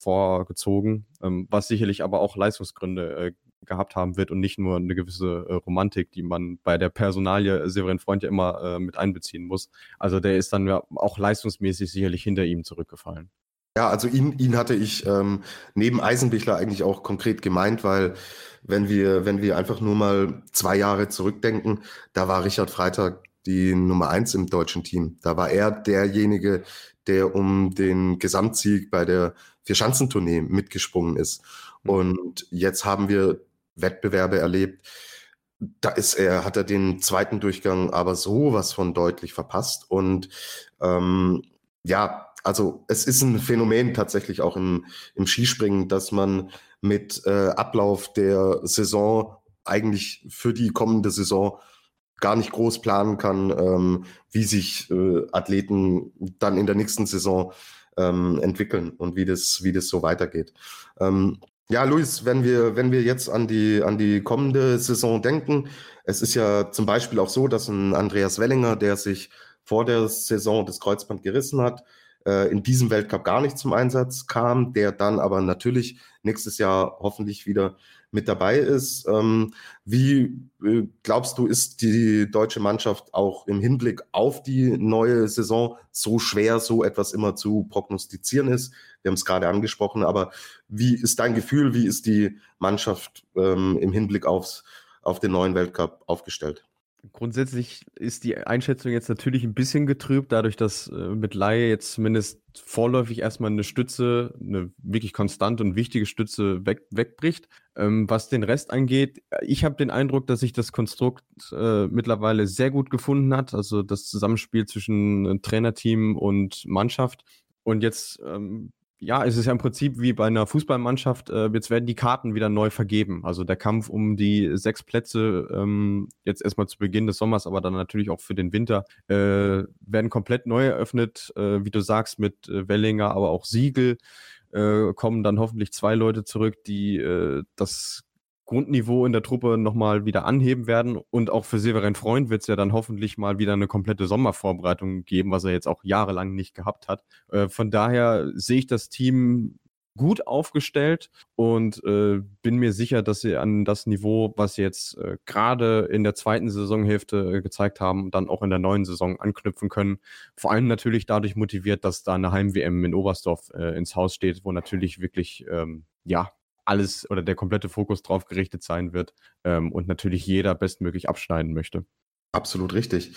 vorgezogen, ähm, was sicherlich aber auch Leistungsgründe äh, gehabt haben wird und nicht nur eine gewisse äh, Romantik, die man bei der Personalie Severin Freund ja immer äh, mit einbeziehen muss. Also der ist dann ja auch leistungsmäßig sicherlich hinter ihm zurückgefallen. Ja, also ihn, ihn hatte ich ähm, neben Eisenbichler eigentlich auch konkret gemeint, weil wenn wir, wenn wir einfach nur mal zwei Jahre zurückdenken, da war Richard Freitag die Nummer eins im deutschen Team. Da war er derjenige, der um den Gesamtsieg bei der Vierschanzentournee mitgesprungen ist. Mhm. Und jetzt haben wir Wettbewerbe erlebt. Da ist er, hat er den zweiten Durchgang aber sowas von deutlich verpasst. Und ähm, ja, also es ist ein Phänomen tatsächlich auch im, im Skispringen, dass man mit äh, Ablauf der Saison eigentlich für die kommende Saison gar nicht groß planen kann, ähm, wie sich äh, Athleten dann in der nächsten Saison ähm, entwickeln und wie das, wie das so weitergeht. Ähm, ja, Luis, wenn wir, wenn wir jetzt an die, an die kommende Saison denken, es ist ja zum Beispiel auch so, dass ein Andreas Wellinger, der sich vor der Saison das Kreuzband gerissen hat, äh, in diesem Weltcup gar nicht zum Einsatz kam, der dann aber natürlich nächstes Jahr hoffentlich wieder mit dabei ist. Ähm, wie äh, glaubst du, ist die deutsche Mannschaft auch im Hinblick auf die neue Saison so schwer, so etwas immer zu prognostizieren ist? Wir haben es gerade angesprochen, aber wie ist dein Gefühl, wie ist die Mannschaft ähm, im Hinblick aufs, auf den neuen Weltcup aufgestellt? Grundsätzlich ist die Einschätzung jetzt natürlich ein bisschen getrübt, dadurch, dass äh, mit Laie jetzt zumindest vorläufig erstmal eine Stütze, eine wirklich konstante und wichtige Stütze weg, wegbricht. Ähm, was den Rest angeht, ich habe den Eindruck, dass sich das Konstrukt äh, mittlerweile sehr gut gefunden hat. Also das Zusammenspiel zwischen äh, Trainerteam und Mannschaft. Und jetzt ähm, ja, es ist ja im Prinzip wie bei einer Fußballmannschaft, äh, jetzt werden die Karten wieder neu vergeben. Also der Kampf um die sechs Plätze, ähm, jetzt erstmal zu Beginn des Sommers, aber dann natürlich auch für den Winter, äh, werden komplett neu eröffnet, äh, wie du sagst, mit äh, Wellinger, aber auch Siegel. Äh, kommen dann hoffentlich zwei Leute zurück, die äh, das Grundniveau in der Truppe nochmal wieder anheben werden. Und auch für Severin Freund wird es ja dann hoffentlich mal wieder eine komplette Sommervorbereitung geben, was er jetzt auch jahrelang nicht gehabt hat. Äh, von daher sehe ich das Team gut aufgestellt und äh, bin mir sicher, dass sie an das Niveau, was sie jetzt äh, gerade in der zweiten Saisonhälfte äh, gezeigt haben, dann auch in der neuen Saison anknüpfen können. Vor allem natürlich dadurch motiviert, dass da eine Heim-WM in Oberstdorf äh, ins Haus steht, wo natürlich wirklich ähm, ja alles oder der komplette Fokus drauf gerichtet sein wird ähm, und natürlich jeder bestmöglich abschneiden möchte. Absolut richtig.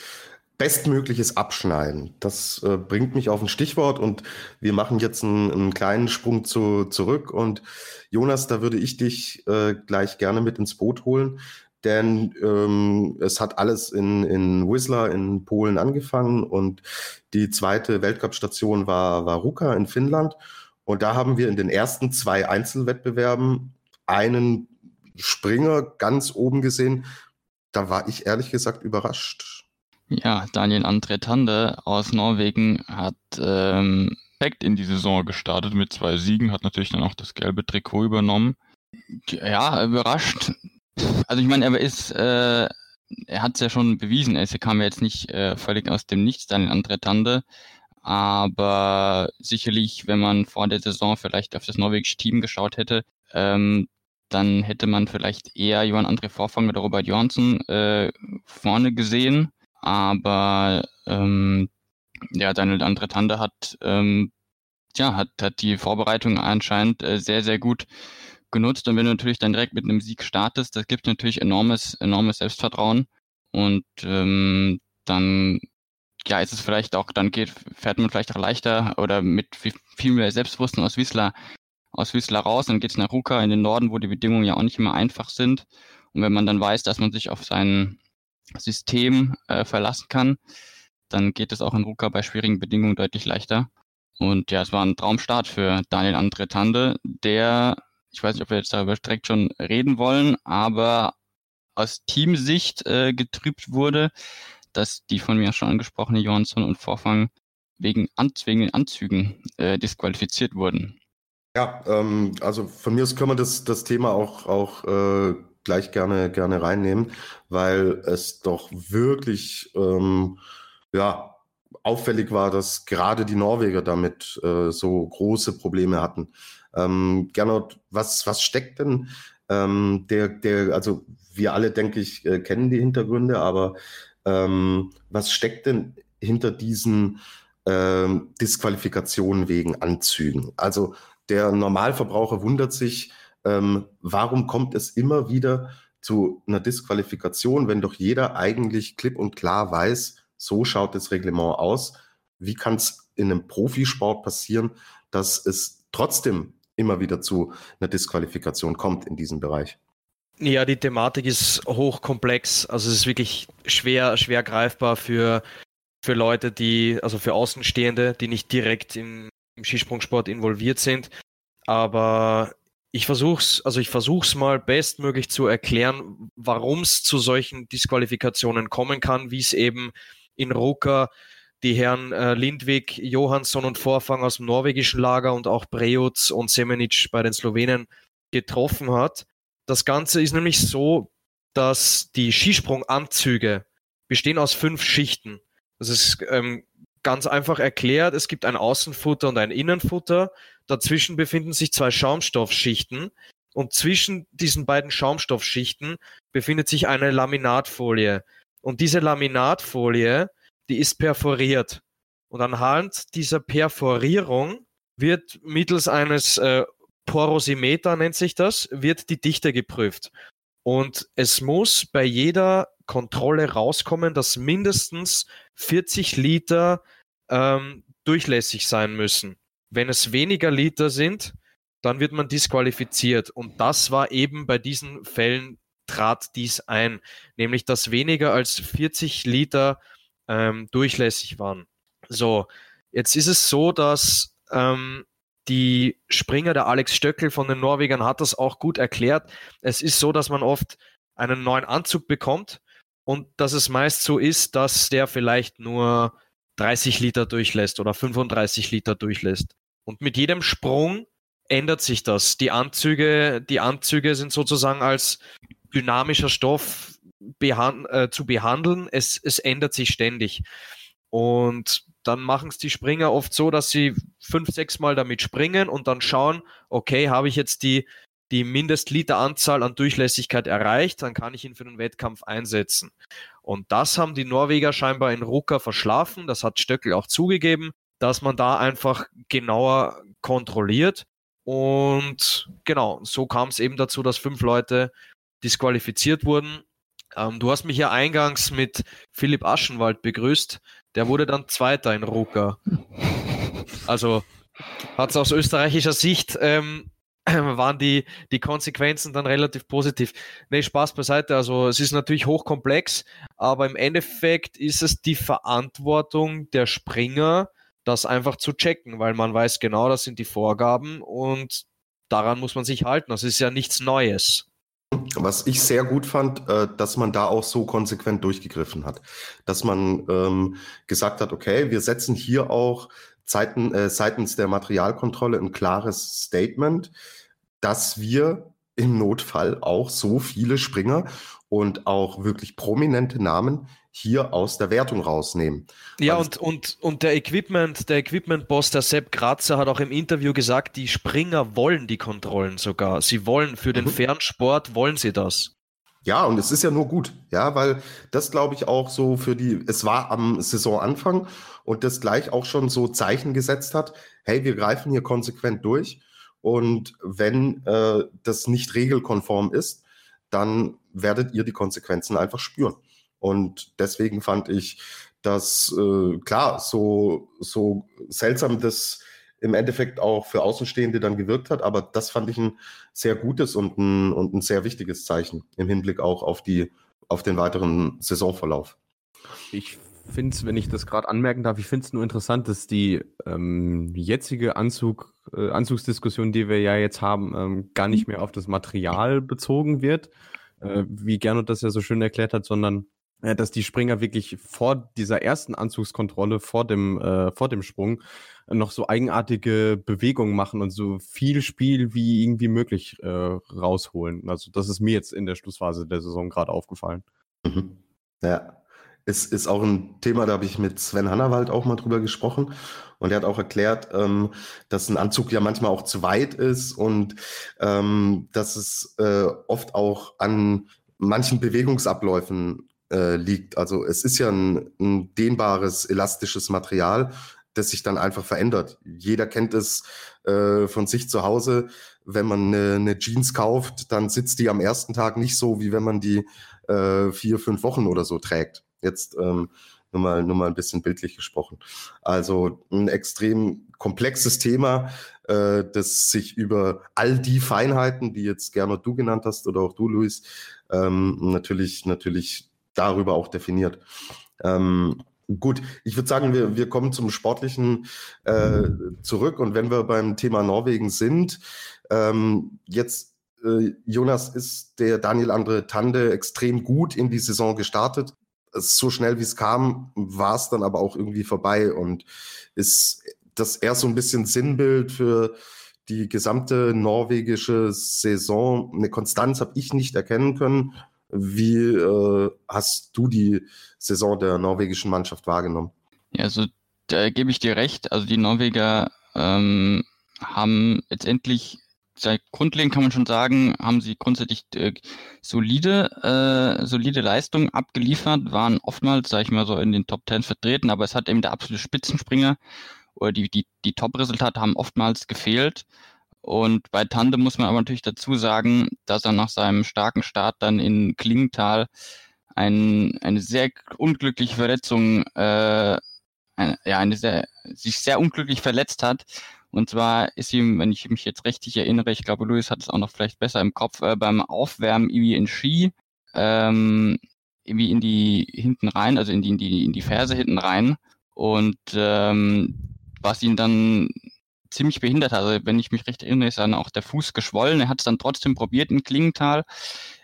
Bestmögliches Abschneiden. Das äh, bringt mich auf ein Stichwort und wir machen jetzt einen, einen kleinen Sprung zu, zurück. Und Jonas, da würde ich dich äh, gleich gerne mit ins Boot holen, denn ähm, es hat alles in, in Whistler in Polen angefangen und die zweite Weltcup-Station war, war Ruka in Finnland. Und da haben wir in den ersten zwei Einzelwettbewerben einen Springer ganz oben gesehen. Da war ich ehrlich gesagt überrascht. Ja, Daniel André Tande aus Norwegen hat ähm, direkt in die Saison gestartet mit zwei Siegen, hat natürlich dann auch das gelbe Trikot übernommen. Ja, überrascht. Also ich meine, er ist, äh, er hat es ja schon bewiesen, er kam ja jetzt nicht äh, völlig aus dem Nichts, Daniel André Tande. Aber sicherlich, wenn man vor der Saison vielleicht auf das norwegische Team geschaut hätte, ähm, dann hätte man vielleicht eher Johann André Vorfang oder Robert Johansson äh, vorne gesehen. Aber ähm, ja, Daniel André Tande hat, ähm, ja, hat, hat die Vorbereitung anscheinend äh, sehr, sehr gut genutzt. Und wenn du natürlich dann direkt mit einem Sieg startest, das gibt natürlich enormes, enormes Selbstvertrauen. Und ähm, dann ja, ist es vielleicht auch, dann geht, fährt man vielleicht auch leichter oder mit viel mehr Selbstbewusstsein aus Wiesler, aus Wiesler raus, dann geht es nach Ruka in den Norden, wo die Bedingungen ja auch nicht immer einfach sind. Und wenn man dann weiß, dass man sich auf sein System äh, verlassen kann, dann geht es auch in Ruka bei schwierigen Bedingungen deutlich leichter. Und ja, es war ein Traumstart für Daniel Andretande, der, ich weiß nicht, ob wir jetzt darüber direkt schon reden wollen, aber aus Teamsicht äh, getrübt wurde, dass die von mir schon angesprochene Johansson und Vorfang wegen, An wegen den Anzügen äh, disqualifiziert wurden. Ja, ähm, also von mir aus können wir das, das Thema auch, auch äh, gleich gerne, gerne reinnehmen, weil es doch wirklich ähm, ja, auffällig war, dass gerade die Norweger damit äh, so große Probleme hatten. Ähm, Gernot, was, was steckt denn ähm, der, der, also wir alle, denke ich, äh, kennen die Hintergründe, aber ähm, was steckt denn hinter diesen ähm, Disqualifikationen wegen Anzügen? Also der Normalverbraucher wundert sich, ähm, warum kommt es immer wieder zu einer Disqualifikation, wenn doch jeder eigentlich klipp und klar weiß, so schaut das Reglement aus. Wie kann es in einem Profisport passieren, dass es trotzdem immer wieder zu einer Disqualifikation kommt in diesem Bereich? Ja, die Thematik ist hochkomplex. Also es ist wirklich schwer, schwer greifbar für, für Leute, die, also für Außenstehende, die nicht direkt im, im Skisprungsport involviert sind. Aber ich versuch's, also ich versuch's mal bestmöglich zu erklären, warum es zu solchen Disqualifikationen kommen kann, wie es eben in Ruka die Herren äh, Lindwig, Johansson und Vorfang aus dem norwegischen Lager und auch Prejutz und Semenic bei den Slowenen getroffen hat. Das Ganze ist nämlich so, dass die Skisprunganzüge bestehen aus fünf Schichten. Das ist ähm, ganz einfach erklärt. Es gibt ein Außenfutter und ein Innenfutter. Dazwischen befinden sich zwei Schaumstoffschichten. Und zwischen diesen beiden Schaumstoffschichten befindet sich eine Laminatfolie. Und diese Laminatfolie, die ist perforiert. Und anhand dieser Perforierung wird mittels eines äh, Porosimeter nennt sich das, wird die Dichte geprüft. Und es muss bei jeder Kontrolle rauskommen, dass mindestens 40 Liter ähm, durchlässig sein müssen. Wenn es weniger Liter sind, dann wird man disqualifiziert. Und das war eben bei diesen Fällen trat dies ein, nämlich dass weniger als 40 Liter ähm, durchlässig waren. So, jetzt ist es so, dass ähm, die Springer, der Alex Stöckel von den Norwegern hat das auch gut erklärt. Es ist so, dass man oft einen neuen Anzug bekommt und dass es meist so ist, dass der vielleicht nur 30 Liter durchlässt oder 35 Liter durchlässt. Und mit jedem Sprung ändert sich das. Die Anzüge, die Anzüge sind sozusagen als dynamischer Stoff behan äh, zu behandeln. Es, es ändert sich ständig. Und dann machen es die Springer oft so, dass sie fünf, sechs Mal damit springen und dann schauen, okay, habe ich jetzt die, die Mindestliteranzahl an Durchlässigkeit erreicht, dann kann ich ihn für den Wettkampf einsetzen. Und das haben die Norweger scheinbar in Rucker verschlafen. Das hat Stöckel auch zugegeben, dass man da einfach genauer kontrolliert. Und genau, so kam es eben dazu, dass fünf Leute disqualifiziert wurden. Ähm, du hast mich ja eingangs mit Philipp Aschenwald begrüßt. Der wurde dann Zweiter in Ruka. Also hat es aus österreichischer Sicht ähm, waren die, die Konsequenzen dann relativ positiv. Nee, Spaß beiseite. Also es ist natürlich hochkomplex, aber im Endeffekt ist es die Verantwortung der Springer, das einfach zu checken, weil man weiß genau, das sind die Vorgaben und daran muss man sich halten. Das ist ja nichts Neues. Was ich sehr gut fand, äh, dass man da auch so konsequent durchgegriffen hat. Dass man ähm, gesagt hat, okay, wir setzen hier auch Zeiten, äh, seitens der Materialkontrolle ein klares Statement, dass wir im Notfall auch so viele Springer und auch wirklich prominente Namen hier aus der Wertung rausnehmen. Ja, und, und, und der Equipment, der Equipment-Boss, der Sepp Kratzer, hat auch im Interview gesagt, die Springer wollen die Kontrollen sogar. Sie wollen für den mhm. Fernsport, wollen sie das. Ja, und es ist ja nur gut, ja, weil das glaube ich auch so für die, es war am Saisonanfang und das gleich auch schon so Zeichen gesetzt hat, hey, wir greifen hier konsequent durch und wenn äh, das nicht regelkonform ist, dann werdet ihr die Konsequenzen einfach spüren. Und deswegen fand ich das, äh, klar, so, so seltsam das im Endeffekt auch für Außenstehende dann gewirkt hat, aber das fand ich ein sehr gutes und ein, und ein sehr wichtiges Zeichen im Hinblick auch auf, die, auf den weiteren Saisonverlauf. Ich finde es, wenn ich das gerade anmerken darf, ich finde es nur interessant, dass die ähm, jetzige Anzug, äh, Anzugsdiskussion, die wir ja jetzt haben, ähm, gar nicht mehr auf das Material bezogen wird, äh, wie Gernot das ja so schön erklärt hat, sondern äh, dass die Springer wirklich vor dieser ersten Anzugskontrolle, vor dem, äh, vor dem Sprung, noch so eigenartige Bewegungen machen und so viel Spiel wie irgendwie möglich äh, rausholen. Also das ist mir jetzt in der Schlussphase der Saison gerade aufgefallen. Mhm. Ja, es ist auch ein Thema, da habe ich mit Sven Hannawald auch mal drüber gesprochen. Und er hat auch erklärt, ähm, dass ein Anzug ja manchmal auch zu weit ist und ähm, dass es äh, oft auch an manchen Bewegungsabläufen äh, liegt. Also es ist ja ein, ein dehnbares, elastisches Material, das sich dann einfach verändert. Jeder kennt es äh, von sich zu Hause. Wenn man eine, eine, Jeans kauft, dann sitzt die am ersten Tag nicht so, wie wenn man die äh, vier, fünf Wochen oder so trägt. Jetzt ähm, nur, mal, nur mal ein bisschen bildlich gesprochen. Also ein extrem komplexes Thema, äh, das sich über all die Feinheiten, die jetzt gerne du genannt hast oder auch du, Luis, ähm, natürlich, natürlich darüber auch definiert. Ähm, gut, ich würde sagen, wir, wir kommen zum Sportlichen äh, zurück. Und wenn wir beim Thema Norwegen sind, ähm, jetzt, äh, Jonas, ist der Daniel Andre Tande extrem gut in die Saison gestartet. So schnell wie es kam, war es dann aber auch irgendwie vorbei und ist das eher so ein bisschen Sinnbild für die gesamte norwegische Saison. Eine Konstanz habe ich nicht erkennen können. Wie äh, hast du die Saison der norwegischen Mannschaft wahrgenommen? Ja, also da gebe ich dir recht. Also die Norweger ähm, haben letztendlich, grundlegend kann man schon sagen, haben sie grundsätzlich äh, solide, äh, solide Leistungen abgeliefert, waren oftmals, sage ich mal so, in den Top Ten vertreten, aber es hat eben der absolute Spitzenspringer oder die, die, die Top-Resultate haben oftmals gefehlt. Und bei Tande muss man aber natürlich dazu sagen, dass er nach seinem starken Start dann in Klingenthal ein, eine sehr unglückliche Verletzung, äh, eine, ja, eine sehr, sich sehr unglücklich verletzt hat. Und zwar ist ihm, wenn ich mich jetzt richtig erinnere, ich glaube, Luis hat es auch noch vielleicht besser im Kopf, äh, beim Aufwärmen irgendwie in Ski, ähm, irgendwie in die hinten rein, also in die, in die, in die Ferse hinten rein. Und ähm, was ihn dann ziemlich behindert hat. Also wenn ich mich recht erinnere, ist dann auch der Fuß geschwollen. Er hat es dann trotzdem probiert in Klingenthal,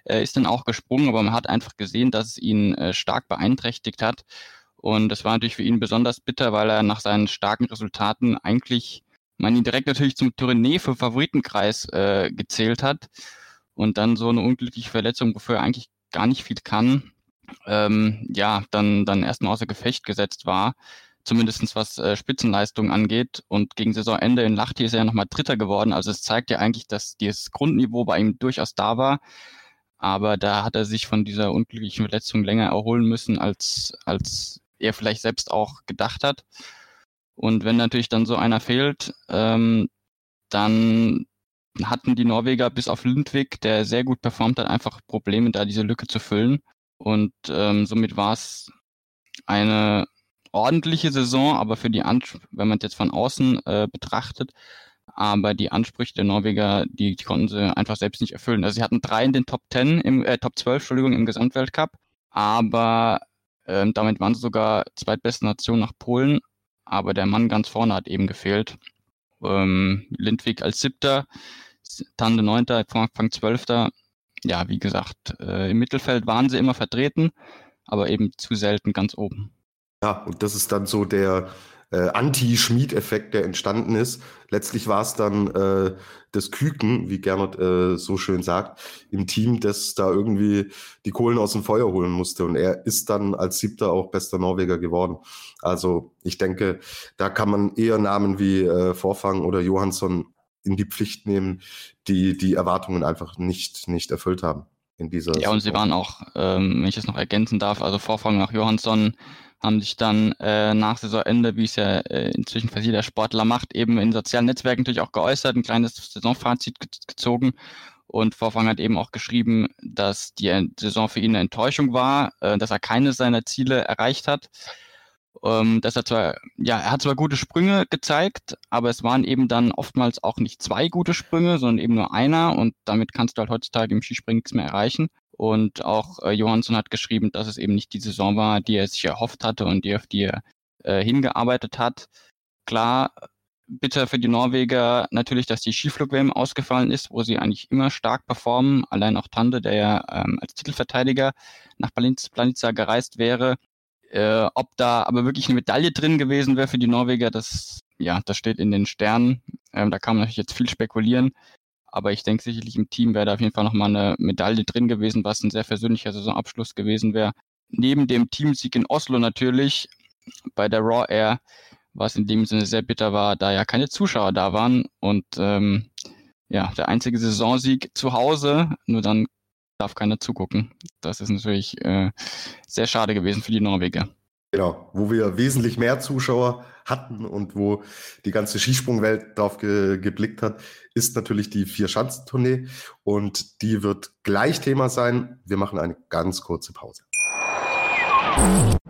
äh, ist dann auch gesprungen, aber man hat einfach gesehen, dass es ihn äh, stark beeinträchtigt hat. Und das war natürlich für ihn besonders bitter, weil er nach seinen starken Resultaten eigentlich man ihn direkt natürlich zum Tournee für Favoritenkreis äh, gezählt hat. Und dann so eine unglückliche Verletzung, wofür er eigentlich gar nicht viel kann, ähm, ja, dann, dann erstmal außer Gefecht gesetzt war zumindestens was äh, Spitzenleistung angeht. Und gegen Saisonende in Lahti ist er ja nochmal Dritter geworden. Also es zeigt ja eigentlich, dass dieses Grundniveau bei ihm durchaus da war. Aber da hat er sich von dieser unglücklichen Verletzung länger erholen müssen, als, als er vielleicht selbst auch gedacht hat. Und wenn natürlich dann so einer fehlt, ähm, dann hatten die Norweger bis auf Lindwig, der sehr gut performt hat, einfach Probleme, da diese Lücke zu füllen. Und ähm, somit war es eine ordentliche Saison, aber für die Ans wenn man es jetzt von außen äh, betrachtet, aber die Ansprüche der Norweger, die, die, konnten sie einfach selbst nicht erfüllen. Also sie hatten drei in den Top 10, im, äh, Top 12, Entschuldigung, im Gesamtweltcup, aber ähm, damit waren sie sogar zweitbeste Nation nach Polen, aber der Mann ganz vorne hat eben gefehlt. Ähm, Lindwig als siebter, Tande neunter, Anfang zwölfter. Ja, wie gesagt, äh, im Mittelfeld waren sie immer vertreten, aber eben zu selten ganz oben. Ja, und das ist dann so der äh, Anti-Schmied-Effekt, der entstanden ist. Letztlich war es dann äh, das Küken, wie Gernot äh, so schön sagt, im Team, das da irgendwie die Kohlen aus dem Feuer holen musste. Und er ist dann als Siebter auch bester Norweger geworden. Also ich denke, da kann man eher Namen wie äh, Vorfang oder Johansson in die Pflicht nehmen, die die Erwartungen einfach nicht, nicht erfüllt haben in dieser. Ja, und sie waren auch, ähm, wenn ich es noch ergänzen darf, also Vorfang nach Johansson haben sich dann äh, nach Saisonende, wie es ja äh, inzwischen fast jeder Sportler macht, eben in sozialen Netzwerken natürlich auch geäußert, ein kleines Saisonfazit ge gezogen. Und Vorfang hat eben auch geschrieben, dass die Saison für ihn eine Enttäuschung war, äh, dass er keine seiner Ziele erreicht hat. Ähm, dass er zwar, ja, er hat zwar gute Sprünge gezeigt, aber es waren eben dann oftmals auch nicht zwei gute Sprünge, sondern eben nur einer und damit kannst du halt heutzutage im Skispringen nichts mehr erreichen. Und auch äh, Johansson hat geschrieben, dass es eben nicht die Saison war, die er sich erhofft hatte und die, auf die er äh, hingearbeitet hat. Klar, bitter für die Norweger natürlich, dass die Skiflug-WM ausgefallen ist, wo sie eigentlich immer stark performen. Allein auch Tande, der ja ähm, als Titelverteidiger nach Planica gereist wäre. Äh, ob da aber wirklich eine Medaille drin gewesen wäre für die Norweger, das, ja, das steht in den Sternen. Ähm, da kann man natürlich jetzt viel spekulieren. Aber ich denke sicherlich im Team wäre da auf jeden Fall nochmal eine Medaille drin gewesen, was ein sehr versöhnlicher Saisonabschluss gewesen wäre. Neben dem Teamsieg in Oslo natürlich bei der Raw Air, was in dem Sinne sehr bitter war, da ja keine Zuschauer da waren. Und ähm, ja, der einzige Saisonsieg zu Hause, nur dann darf keiner zugucken. Das ist natürlich äh, sehr schade gewesen für die Norweger. Genau, wo wir wesentlich mehr Zuschauer hatten und wo die ganze Skisprungwelt drauf ge geblickt hat, ist natürlich die Vier-Schanzentournee und die wird gleich Thema sein. Wir machen eine ganz kurze Pause.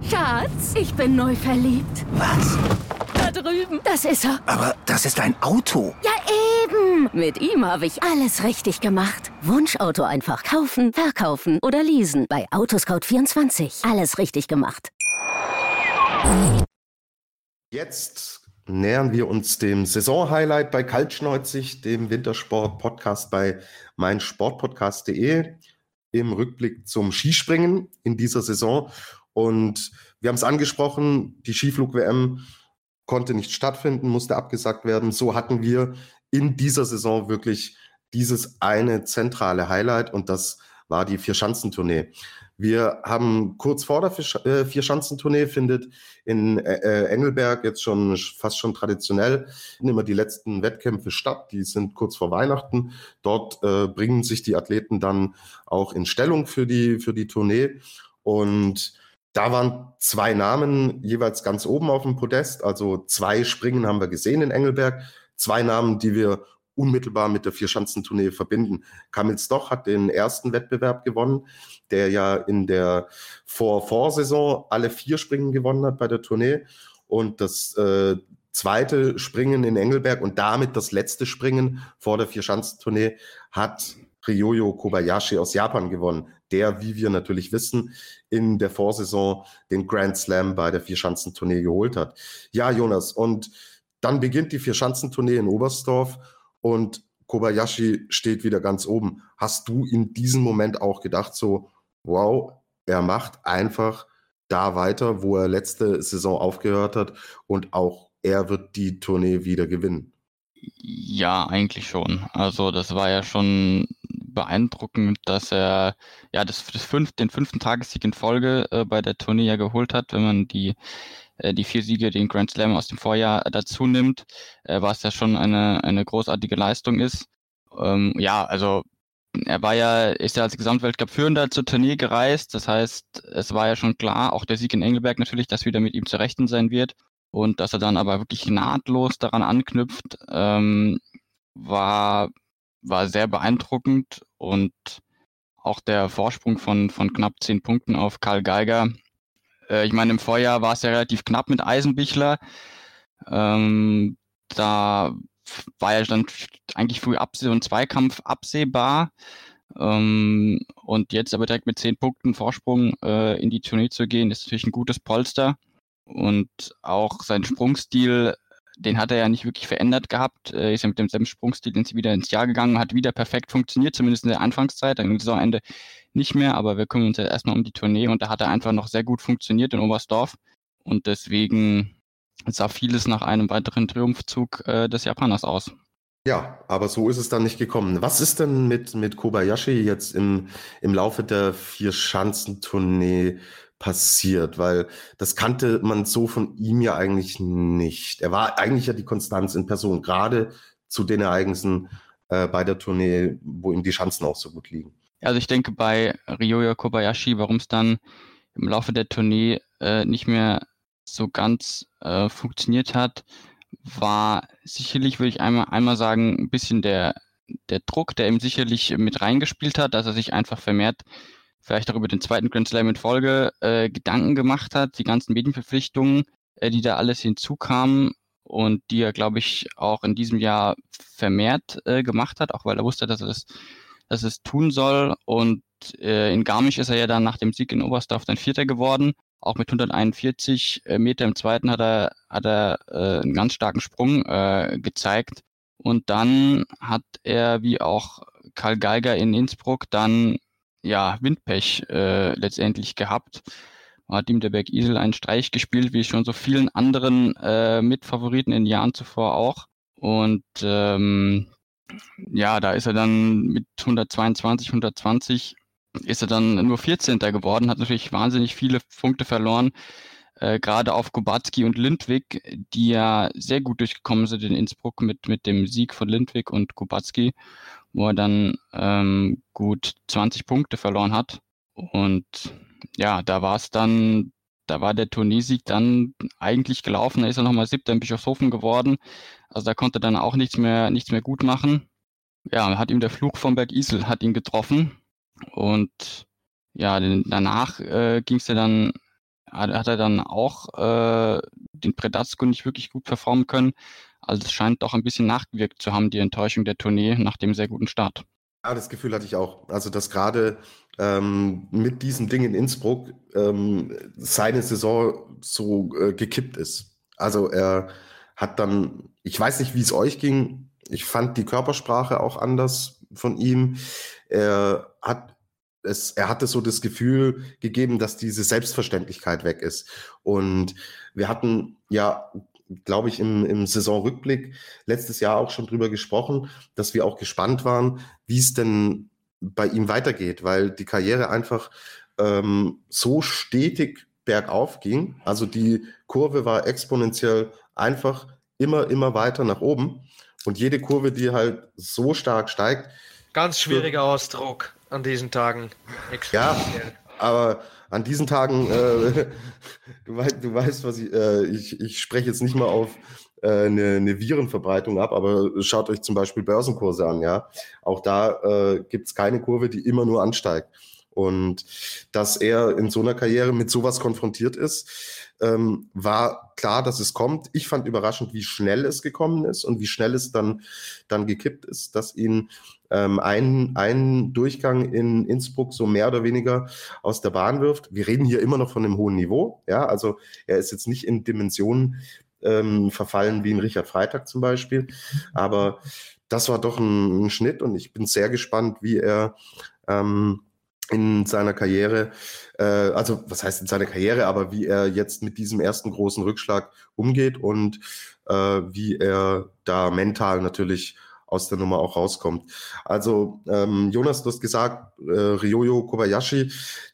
Schatz, ich bin neu verliebt. Was? Da drüben. Das ist er. Aber das ist ein Auto. Ja, eben. Mit ihm habe ich alles richtig gemacht. Wunschauto einfach kaufen, verkaufen oder leasen. Bei Autoscout24. Alles richtig gemacht. Jetzt nähern wir uns dem Saisonhighlight bei Kaltschneuzig, dem Wintersport-Podcast bei meinsportpodcast.de im Rückblick zum Skispringen in dieser Saison. Und wir haben es angesprochen, die Skiflug-WM konnte nicht stattfinden, musste abgesagt werden. So hatten wir in dieser Saison wirklich dieses eine zentrale Highlight und das war die Vierschanzentournee. Wir haben kurz vor der äh, Vierschanzentournee findet in äh, äh, Engelberg jetzt schon fast schon traditionell immer die letzten Wettkämpfe statt. Die sind kurz vor Weihnachten. Dort äh, bringen sich die Athleten dann auch in Stellung für die, für die Tournee. Und da waren zwei Namen jeweils ganz oben auf dem Podest. Also zwei Springen haben wir gesehen in Engelberg. Zwei Namen, die wir unmittelbar mit der Vierschanzentournee verbinden. Kamil Stoch hat den ersten Wettbewerb gewonnen, der ja in der Vor-Vorsaison alle vier Springen gewonnen hat bei der Tournee. Und das äh, zweite Springen in Engelberg und damit das letzte Springen vor der Vierschanzentournee hat Ryoyo Kobayashi aus Japan gewonnen, der, wie wir natürlich wissen, in der Vorsaison den Grand Slam bei der Vierschanzentournee geholt hat. Ja, Jonas, und dann beginnt die Vierschanzentournee in Oberstdorf und Kobayashi steht wieder ganz oben. Hast du in diesem Moment auch gedacht, so, wow, er macht einfach da weiter, wo er letzte Saison aufgehört hat und auch er wird die Tournee wieder gewinnen? Ja, eigentlich schon. Also das war ja schon beeindruckend, dass er ja das, das fünf, den fünften Tagessieg in Folge äh, bei der Tournee ja geholt hat, wenn man die die vier Siege, den Grand Slam aus dem Vorjahr dazu nimmt, äh, was ja schon eine, eine großartige Leistung ist. Ähm, ja, also er war ja, ist ja als Gesamtweltcup-Führender zur Tournee gereist. Das heißt, es war ja schon klar, auch der Sieg in Engelberg natürlich, dass wieder mit ihm zu rechnen sein wird. Und dass er dann aber wirklich nahtlos daran anknüpft, ähm, war, war sehr beeindruckend. Und auch der Vorsprung von, von knapp zehn Punkten auf Karl Geiger, äh, ich meine, im Vorjahr war es ja relativ knapp mit Eisenbichler. Ähm, da war ja dann eigentlich früh Abseh und Zweikampf absehbar. Ähm, und jetzt aber direkt mit zehn Punkten Vorsprung äh, in die Tournee zu gehen, ist natürlich ein gutes Polster. Und auch sein Sprungstil, den hat er ja nicht wirklich verändert gehabt. Er ist ja mit demselben Sprungstil wieder ins Jahr gegangen, hat wieder perfekt funktioniert, zumindest in der Anfangszeit. Am Saisonende nicht mehr, aber wir kümmern uns ja erstmal um die Tournee und da hat er einfach noch sehr gut funktioniert in Oberstdorf. Und deswegen sah vieles nach einem weiteren Triumphzug äh, des Japaners aus. Ja, aber so ist es dann nicht gekommen. Was ist denn mit, mit Kobayashi jetzt im, im Laufe der Vier-Schanzentournee passiert? Weil das kannte man so von ihm ja eigentlich nicht. Er war eigentlich ja die Konstanz in Person, gerade zu den Ereignissen äh, bei der Tournee, wo ihm die Schanzen auch so gut liegen. Also ich denke bei Ryoya Kobayashi, warum es dann im Laufe der Tournee äh, nicht mehr so ganz äh, funktioniert hat, war sicherlich, würde ich einmal, einmal sagen, ein bisschen der, der Druck, der ihm sicherlich mit reingespielt hat, dass er sich einfach vermehrt vielleicht auch über den zweiten Grand Slam in Folge äh, Gedanken gemacht hat, die ganzen Medienverpflichtungen, äh, die da alles hinzukamen und die er, glaube ich, auch in diesem Jahr vermehrt äh, gemacht hat, auch weil er wusste, dass er das dass es tun soll. Und äh, in Garmisch ist er ja dann nach dem Sieg in Oberstdorf dann Vierter geworden. Auch mit 141 äh, Meter im zweiten hat er, hat er äh, einen ganz starken Sprung äh, gezeigt. Und dann hat er, wie auch Karl Geiger in Innsbruck, dann ja Windpech äh, letztendlich gehabt. Hat ihm der Berg Isel einen Streich gespielt, wie schon so vielen anderen äh, Mitfavoriten in Jahren zuvor auch. Und ähm, ja, da ist er dann mit 122, 120 ist er dann nur 14. geworden, hat natürlich wahnsinnig viele Punkte verloren, äh, gerade auf Kubacki und Lindwig, die ja sehr gut durchgekommen sind in Innsbruck mit, mit dem Sieg von Lindwig und Kubacki, wo er dann ähm, gut 20 Punkte verloren hat. Und ja, da war es dann, da war der Turniersieg dann eigentlich gelaufen. Da ist er nochmal siebter in Bischofshofen geworden. Also da konnte dann auch nichts mehr, nichts mehr gut machen. Ja, hat ihm der Flug vom Berg Isel hat ihn getroffen. Und ja, danach äh, ging es ja dann, hat, hat, er dann auch äh, den Predazco nicht wirklich gut performen können. Also es scheint doch ein bisschen nachgewirkt zu haben, die Enttäuschung der Tournee nach dem sehr guten Start. Ja, das Gefühl hatte ich auch. Also, dass gerade ähm, mit diesem Ding in Innsbruck ähm, seine Saison so äh, gekippt ist. Also er hat dann, ich weiß nicht, wie es euch ging. Ich fand die Körpersprache auch anders von ihm. Er hat es, er hatte so das Gefühl gegeben, dass diese Selbstverständlichkeit weg ist. Und wir hatten ja, glaube ich, im, im Saisonrückblick letztes Jahr auch schon drüber gesprochen, dass wir auch gespannt waren, wie es denn bei ihm weitergeht, weil die Karriere einfach ähm, so stetig bergauf ging. Also die Kurve war exponentiell einfach immer, immer weiter nach oben. Und jede Kurve, die halt so stark steigt. Ganz schwieriger Ausdruck an diesen Tagen. Ja, aber an diesen Tagen, äh, du, weißt, du weißt, was ich, äh, ich, ich spreche jetzt nicht mal auf äh, eine, eine Virenverbreitung ab, aber schaut euch zum Beispiel Börsenkurse an, ja. Auch da äh, gibt es keine Kurve, die immer nur ansteigt. Und dass er in so einer Karriere mit sowas konfrontiert ist, ähm, war klar, dass es kommt. Ich fand überraschend, wie schnell es gekommen ist und wie schnell es dann, dann gekippt ist, dass ihn ähm, ein, ein Durchgang in Innsbruck so mehr oder weniger aus der Bahn wirft. Wir reden hier immer noch von einem hohen Niveau. Ja, also er ist jetzt nicht in Dimensionen ähm, verfallen wie ein Richard Freitag zum Beispiel. Aber das war doch ein, ein Schnitt und ich bin sehr gespannt, wie er ähm, in seiner Karriere, äh, also was heißt in seiner Karriere, aber wie er jetzt mit diesem ersten großen Rückschlag umgeht und äh, wie er da mental natürlich aus der Nummer auch rauskommt. Also ähm, Jonas, du hast gesagt, äh, Ryoyo Kobayashi,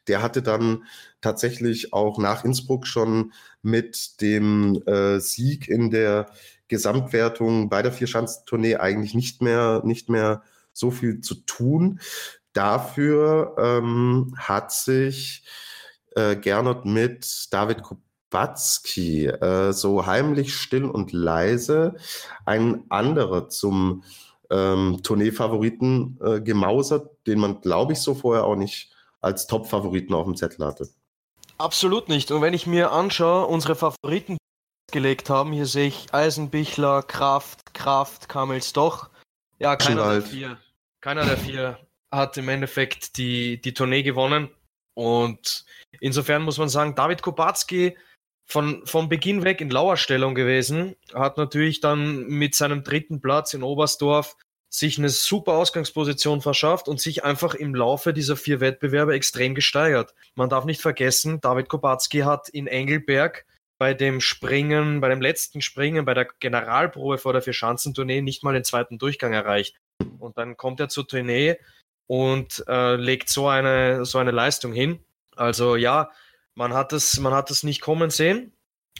der hatte dann tatsächlich auch nach Innsbruck schon mit dem äh, Sieg in der Gesamtwertung bei der Vierschanzentournee eigentlich nicht mehr, nicht mehr so viel zu tun. Dafür ähm, hat sich äh, Gernot mit David Kubacki äh, so heimlich still und leise ein anderer zum ähm, Tournee-Favoriten äh, gemausert, den man, glaube ich, so vorher auch nicht als Top-Favoriten auf dem Zettel hatte. Absolut nicht. Und wenn ich mir anschaue, unsere Favoriten gelegt haben, hier sehe ich Eisenbichler, Kraft, Kraft, Kamels doch. Ja, keiner der vier. Keiner der vier hat im Endeffekt die, die Tournee gewonnen. Und insofern muss man sagen, David Kubacki von, von Beginn weg in Lauerstellung gewesen, hat natürlich dann mit seinem dritten Platz in Oberstdorf sich eine super Ausgangsposition verschafft und sich einfach im Laufe dieser vier Wettbewerbe extrem gesteigert. Man darf nicht vergessen, David Kubacki hat in Engelberg bei dem Springen, bei dem letzten Springen, bei der Generalprobe vor der Vierschanzentournee nicht mal den zweiten Durchgang erreicht. Und dann kommt er zur Tournee und äh, legt so eine, so eine Leistung hin. Also ja, man hat es, man hat es nicht kommen sehen.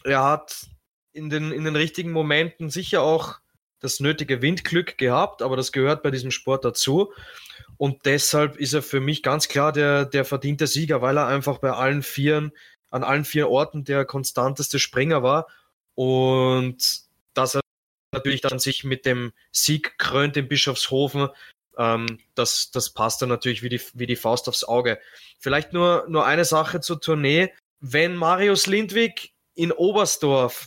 Er hat in den, in den richtigen Momenten sicher auch das nötige Windglück gehabt, aber das gehört bei diesem Sport dazu. Und deshalb ist er für mich ganz klar der, der verdiente Sieger, weil er einfach bei allen Vieren, an allen vier Orten der konstanteste Springer war. Und dass er natürlich dann sich mit dem Sieg krönt in Bischofshofen, ähm, das, das passt dann natürlich wie die, wie die Faust aufs Auge. Vielleicht nur, nur eine Sache zur Tournee. Wenn Marius Lindwig in Oberstdorf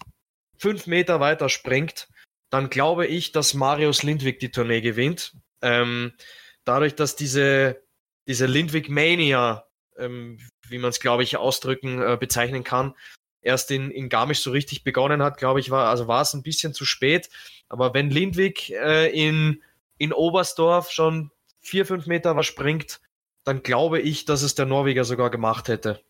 fünf Meter weiter springt, dann glaube ich, dass Marius Lindwig die Tournee gewinnt. Ähm, dadurch, dass diese, diese Lindwig Mania, ähm, wie man es, glaube ich, ausdrücken, äh, bezeichnen kann, erst in, in Garmisch so richtig begonnen hat, glaube ich, war, also war es ein bisschen zu spät. Aber wenn Lindwig äh, in, in Oberstdorf schon vier, fünf Meter was springt, dann glaube ich, dass es der Norweger sogar gemacht hätte.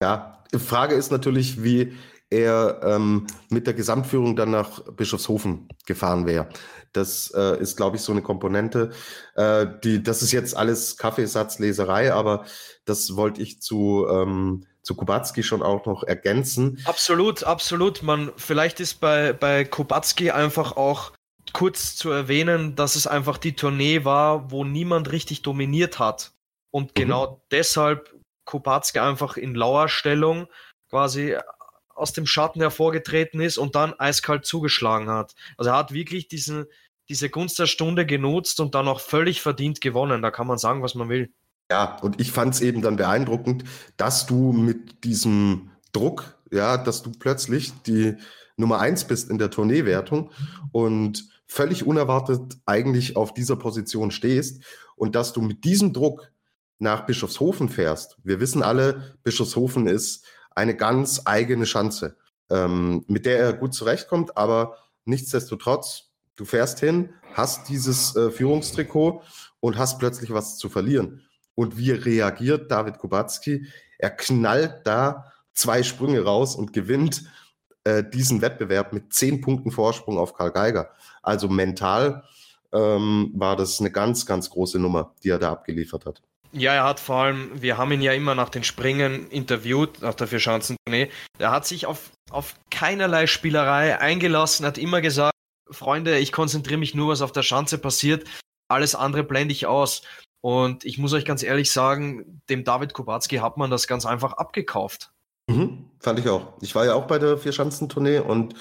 Ja, die Frage ist natürlich, wie er ähm, mit der Gesamtführung dann nach Bischofshofen gefahren wäre. Das äh, ist, glaube ich, so eine Komponente. Äh, die, das ist jetzt alles Kaffeesatzleserei, aber das wollte ich zu, ähm, zu Kubacki schon auch noch ergänzen. Absolut, absolut. Man, vielleicht ist bei, bei Kubacki einfach auch kurz zu erwähnen, dass es einfach die Tournee war, wo niemand richtig dominiert hat. Und mhm. genau deshalb Kubacki einfach in Lauerstellung quasi aus dem Schatten hervorgetreten ist und dann eiskalt zugeschlagen hat. Also er hat wirklich diesen, diese Gunst der Stunde genutzt und dann auch völlig verdient gewonnen. Da kann man sagen, was man will. Ja, und ich fand es eben dann beeindruckend, dass du mit diesem Druck, ja, dass du plötzlich die Nummer eins bist in der Tourneewertung und völlig unerwartet eigentlich auf dieser Position stehst und dass du mit diesem Druck nach Bischofshofen fährst. Wir wissen alle, Bischofshofen ist eine ganz eigene Schanze, ähm, mit der er gut zurechtkommt, aber nichtsdestotrotz, du fährst hin, hast dieses äh, Führungstrikot und hast plötzlich was zu verlieren. Und wie reagiert David Kubacki? Er knallt da zwei Sprünge raus und gewinnt äh, diesen Wettbewerb mit zehn Punkten Vorsprung auf Karl Geiger. Also mental ähm, war das eine ganz, ganz große Nummer, die er da abgeliefert hat. Ja, er hat vor allem, wir haben ihn ja immer nach den Springen interviewt, nach der Vierschanzentournee. Er hat sich auf, auf keinerlei Spielerei eingelassen, hat immer gesagt, Freunde, ich konzentriere mich nur, was auf der Schanze passiert. Alles andere blende ich aus. Und ich muss euch ganz ehrlich sagen, dem David Kubacki hat man das ganz einfach abgekauft. Mhm, fand ich auch. Ich war ja auch bei der Vierschanzentournee und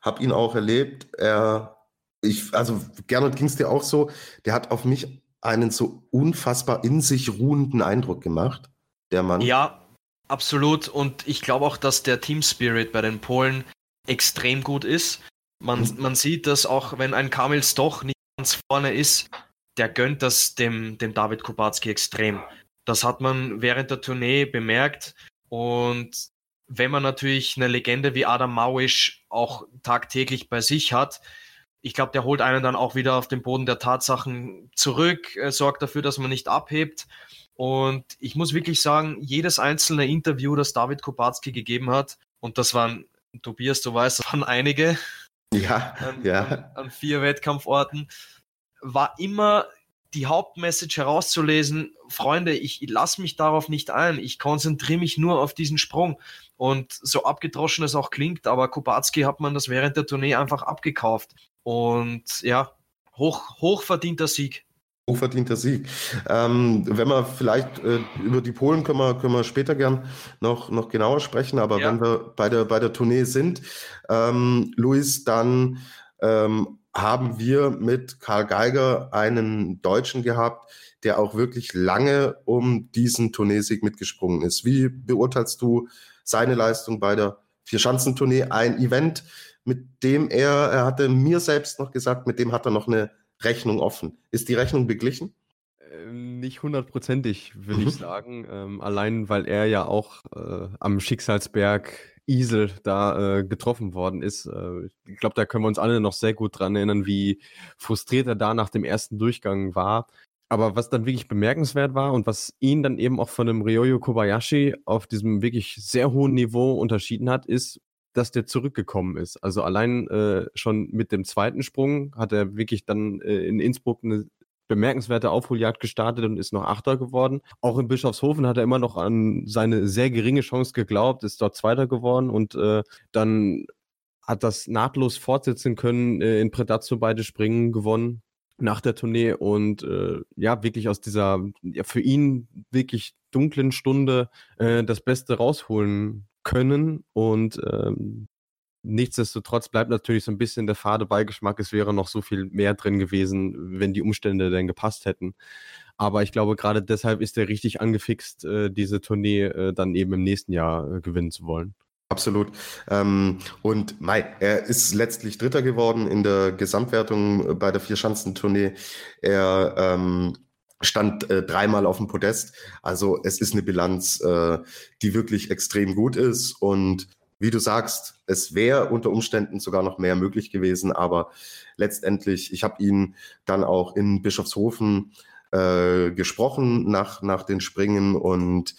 habe ihn auch erlebt. Er, ich, also Gernot ging es dir auch so, der hat auf mich einen so unfassbar in sich ruhenden Eindruck gemacht, der Mann. Ja, absolut. Und ich glaube auch, dass der Team Spirit bei den Polen extrem gut ist. Man, mhm. man sieht dass auch, wenn ein Kamil Stoch nicht ganz vorne ist, der gönnt das dem, dem David Kubacki extrem. Das hat man während der Tournee bemerkt. Und wenn man natürlich eine Legende wie Adam Mawisch auch tagtäglich bei sich hat, ich glaube, der holt einen dann auch wieder auf den Boden der Tatsachen zurück, äh, sorgt dafür, dass man nicht abhebt. Und ich muss wirklich sagen, jedes einzelne Interview, das David Kubacki gegeben hat, und das waren, Tobias, du weißt, das waren einige, ja, an, ja. An, an vier Wettkampforten, war immer die Hauptmessage herauszulesen, Freunde, ich lasse mich darauf nicht ein, ich konzentriere mich nur auf diesen Sprung. Und so abgedroschen es auch klingt, aber Kubacki hat man das während der Tournee einfach abgekauft. Und ja, hoch, hochverdienter Sieg. Hochverdienter Sieg. Ähm, wenn wir vielleicht äh, über die Polen können wir, können wir später gern noch, noch genauer sprechen, aber ja. wenn wir bei der, bei der Tournee sind, ähm, Luis, dann ähm, haben wir mit Karl Geiger einen Deutschen gehabt, der auch wirklich lange um diesen Tourneesieg mitgesprungen ist. Wie beurteilst du seine Leistung bei der Vierschanzentournee? Ein Event, mit dem er, er hatte mir selbst noch gesagt, mit dem hat er noch eine Rechnung offen. Ist die Rechnung beglichen? Ähm, nicht hundertprozentig, würde mhm. ich sagen. Ähm, allein, weil er ja auch äh, am Schicksalsberg Isel da äh, getroffen worden ist. Äh, ich glaube, da können wir uns alle noch sehr gut dran erinnern, wie frustriert er da nach dem ersten Durchgang war. Aber was dann wirklich bemerkenswert war und was ihn dann eben auch von dem Ryoyo Kobayashi auf diesem wirklich sehr hohen Niveau unterschieden hat, ist, dass der zurückgekommen ist. Also allein äh, schon mit dem zweiten Sprung hat er wirklich dann äh, in Innsbruck eine bemerkenswerte Aufholjagd gestartet und ist noch Achter geworden. Auch in Bischofshofen hat er immer noch an seine sehr geringe Chance geglaubt, ist dort Zweiter geworden und äh, dann hat das nahtlos fortsetzen können, äh, in Predazzo beide Springen gewonnen nach der Tournee und äh, ja, wirklich aus dieser ja, für ihn wirklich dunklen Stunde äh, das Beste rausholen können und ähm, nichtsdestotrotz bleibt natürlich so ein bisschen der fade Beigeschmack, es wäre noch so viel mehr drin gewesen, wenn die Umstände denn gepasst hätten. Aber ich glaube, gerade deshalb ist er richtig angefixt, äh, diese Tournee äh, dann eben im nächsten Jahr äh, gewinnen zu wollen. Absolut. Ähm, und Mai, er ist letztlich Dritter geworden in der Gesamtwertung bei der Vierschanzentournee. Er ähm, stand äh, dreimal auf dem Podest. Also es ist eine Bilanz, äh, die wirklich extrem gut ist. Und wie du sagst, es wäre unter Umständen sogar noch mehr möglich gewesen. Aber letztendlich, ich habe ihn dann auch in Bischofshofen äh, gesprochen nach, nach den Springen und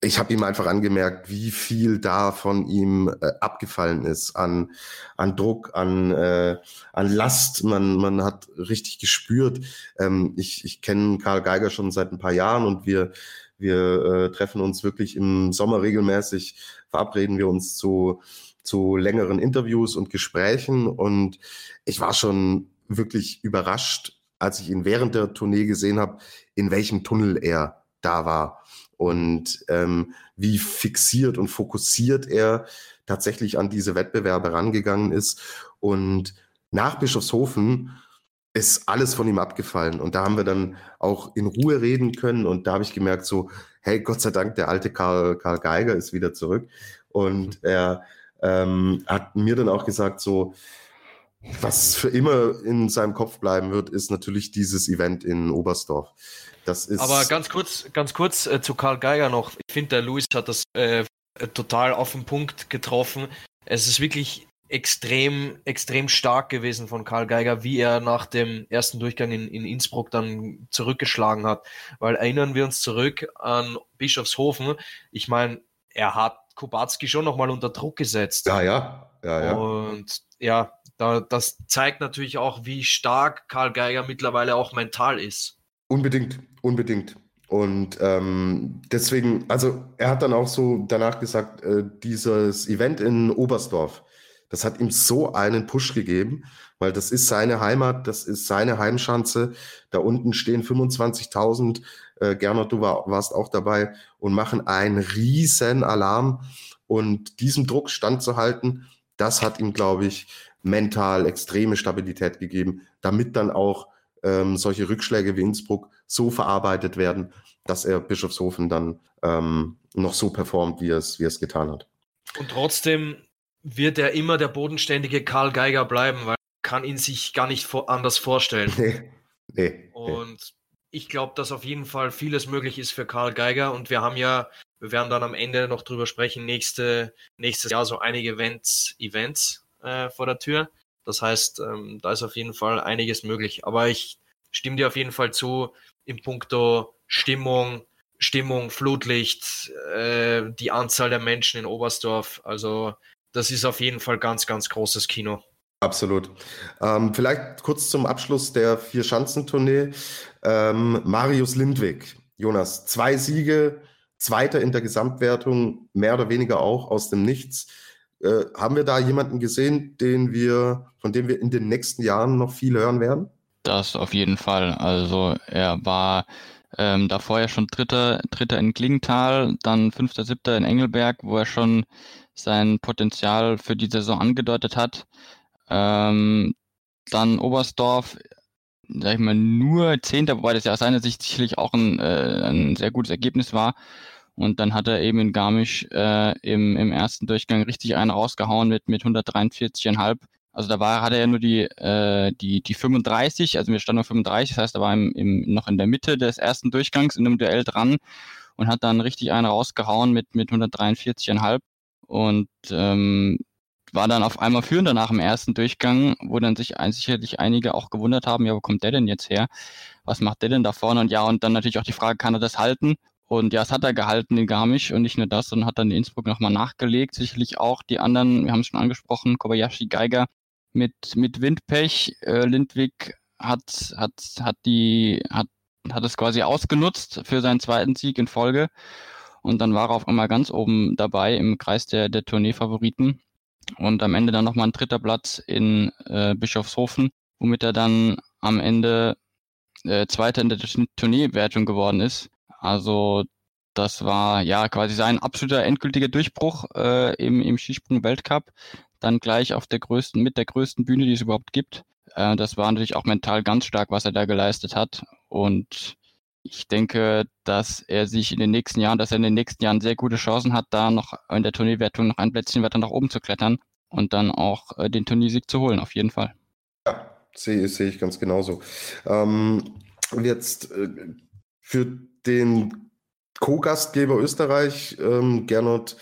ich habe ihm einfach angemerkt, wie viel da von ihm äh, abgefallen ist an, an Druck, an, äh, an Last. Man, man hat richtig gespürt. Ähm, ich ich kenne Karl Geiger schon seit ein paar Jahren und wir, wir äh, treffen uns wirklich im Sommer regelmäßig, verabreden wir uns zu, zu längeren Interviews und Gesprächen. Und ich war schon wirklich überrascht, als ich ihn während der Tournee gesehen habe, in welchem Tunnel er da war und ähm, wie fixiert und fokussiert er tatsächlich an diese Wettbewerbe rangegangen ist. Und nach Bischofshofen ist alles von ihm abgefallen. Und da haben wir dann auch in Ruhe reden können. Und da habe ich gemerkt, so, hey, Gott sei Dank, der alte Karl, Karl Geiger ist wieder zurück. Und er ähm, hat mir dann auch gesagt, so, was für immer in seinem Kopf bleiben wird, ist natürlich dieses Event in Oberstdorf. Das ist Aber ganz kurz, ganz kurz äh, zu Karl Geiger noch. Ich finde, der Luis hat das äh, total auf den Punkt getroffen. Es ist wirklich extrem, extrem stark gewesen von Karl Geiger, wie er nach dem ersten Durchgang in, in Innsbruck dann zurückgeschlagen hat. Weil erinnern wir uns zurück an Bischofshofen. Ich meine, er hat Kubacki schon nochmal unter Druck gesetzt. Ja, ja. ja, ja. Und ja, da, das zeigt natürlich auch, wie stark Karl Geiger mittlerweile auch mental ist. Unbedingt, unbedingt. Und ähm, deswegen, also er hat dann auch so danach gesagt, äh, dieses Event in Oberstdorf, das hat ihm so einen Push gegeben, weil das ist seine Heimat, das ist seine Heimschanze. Da unten stehen 25.000, äh, Gernot, du war, warst auch dabei, und machen einen riesen Alarm. Und diesem Druck standzuhalten, das hat ihm, glaube ich, mental extreme Stabilität gegeben, damit dann auch ähm, solche Rückschläge wie Innsbruck so verarbeitet werden, dass er Bischofshofen dann ähm, noch so performt, wie er es, wie er es getan hat. Und trotzdem wird er immer der bodenständige Karl Geiger bleiben, weil er kann ihn sich gar nicht anders vorstellen. Nee, nee. Und nee. ich glaube, dass auf jeden Fall vieles möglich ist für Karl Geiger. Und wir haben ja, wir werden dann am Ende noch drüber sprechen, nächste, nächstes Jahr so einige Events, Events äh, vor der Tür. Das heißt, ähm, da ist auf jeden Fall einiges möglich. Aber ich stimme dir auf jeden Fall zu, im Punkto Stimmung, Stimmung, Flutlicht, äh, die Anzahl der Menschen in Oberstdorf. Also das ist auf jeden Fall ganz, ganz großes Kino. Absolut. Ähm, vielleicht kurz zum Abschluss der Vier-Schanzentournee. Ähm, Marius Lindwig, Jonas, zwei Siege, Zweiter in der Gesamtwertung, mehr oder weniger auch aus dem Nichts. Äh, haben wir da jemanden gesehen, den wir, von dem wir in den nächsten Jahren noch viel hören werden? Das auf jeden Fall. Also er war ähm, da vorher schon Dritter, Dritter in Klingenthal, dann Fünfter, Siebter in Engelberg, wo er schon sein Potenzial für die Saison angedeutet hat. Ähm, dann Oberstdorf, sag ich mal, nur Zehnter, wobei das ja aus seiner Sicht sicherlich auch ein, äh, ein sehr gutes Ergebnis war. Und dann hat er eben in Garmisch äh, im, im ersten Durchgang richtig einen rausgehauen mit, mit 143,5. Also da war, hatte er nur die, äh, die, die 35, also wir standen auf 35, das heißt, er war im, im, noch in der Mitte des ersten Durchgangs in einem Duell dran und hat dann richtig einen rausgehauen mit, mit 143,5 und ähm, war dann auf einmal führender nach dem ersten Durchgang, wo dann sich ein, sicherlich einige auch gewundert haben, ja, wo kommt der denn jetzt her? Was macht der denn da vorne? Und ja, und dann natürlich auch die Frage, kann er das halten? Und ja, es hat er gehalten in Garmisch und nicht nur das, sondern hat dann in Innsbruck nochmal nachgelegt. Sicherlich auch die anderen, wir haben es schon angesprochen, Kobayashi Geiger mit, mit Windpech. Äh, Lindwig hat, hat, hat die, hat, hat es quasi ausgenutzt für seinen zweiten Sieg in Folge. Und dann war er auf einmal ganz oben dabei im Kreis der, der Tourneefavoriten. Und am Ende dann nochmal ein dritter Platz in äh, Bischofshofen, womit er dann am Ende äh, Zweiter in der Tourneewertung geworden ist. Also das war ja quasi sein absoluter endgültiger Durchbruch äh, im, im Skisprung-Weltcup. Dann gleich auf der größten, mit der größten Bühne, die es überhaupt gibt. Äh, das war natürlich auch mental ganz stark, was er da geleistet hat. Und ich denke, dass er sich in den nächsten Jahren, dass er in den nächsten Jahren sehr gute Chancen hat, da noch in der Turnierwertung noch ein Plätzchen weiter nach oben zu klettern und dann auch äh, den Turniersieg zu holen, auf jeden Fall. Ja, sehe seh ich ganz genauso. Ähm, jetzt äh, für den Co-Gastgeber Österreich, ähm, Gernot,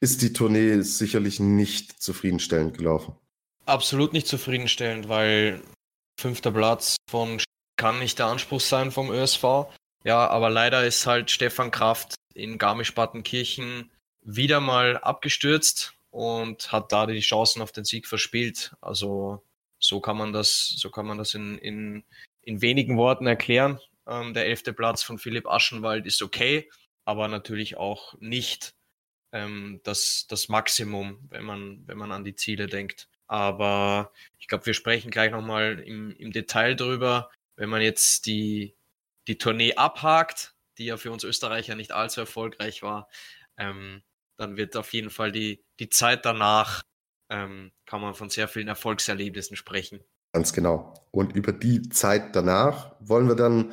ist die Tournee sicherlich nicht zufriedenstellend gelaufen. Absolut nicht zufriedenstellend, weil fünfter Platz von kann nicht der Anspruch sein vom ÖSV. Ja, aber leider ist halt Stefan Kraft in Garmisch-Partenkirchen wieder mal abgestürzt und hat da die Chancen auf den Sieg verspielt. Also so kann man das, so kann man das in, in, in wenigen Worten erklären. Ähm, der elfte Platz von Philipp Aschenwald ist okay, aber natürlich auch nicht ähm, das, das Maximum, wenn man, wenn man an die Ziele denkt. Aber ich glaube, wir sprechen gleich nochmal im, im Detail drüber. Wenn man jetzt die, die Tournee abhakt, die ja für uns Österreicher nicht allzu erfolgreich war, ähm, dann wird auf jeden Fall die, die Zeit danach, ähm, kann man von sehr vielen Erfolgserlebnissen sprechen. Ganz genau. Und über die Zeit danach wollen wir dann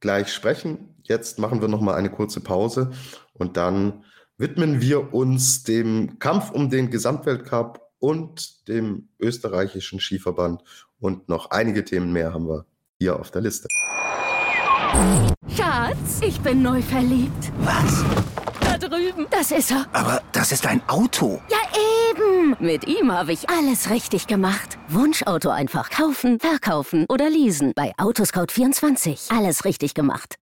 gleich sprechen. Jetzt machen wir noch mal eine kurze Pause und dann widmen wir uns dem Kampf um den Gesamtweltcup und dem österreichischen Skiverband und noch einige Themen mehr haben wir hier auf der Liste. Schatz, ich bin neu verliebt. Was? Da drüben, das ist er. Aber das ist ein Auto. Ja, Mit ihm habe ich alles richtig gemacht. Wunschauto einfach kaufen, verkaufen oder leasen bei Autoscout24. Alles richtig gemacht.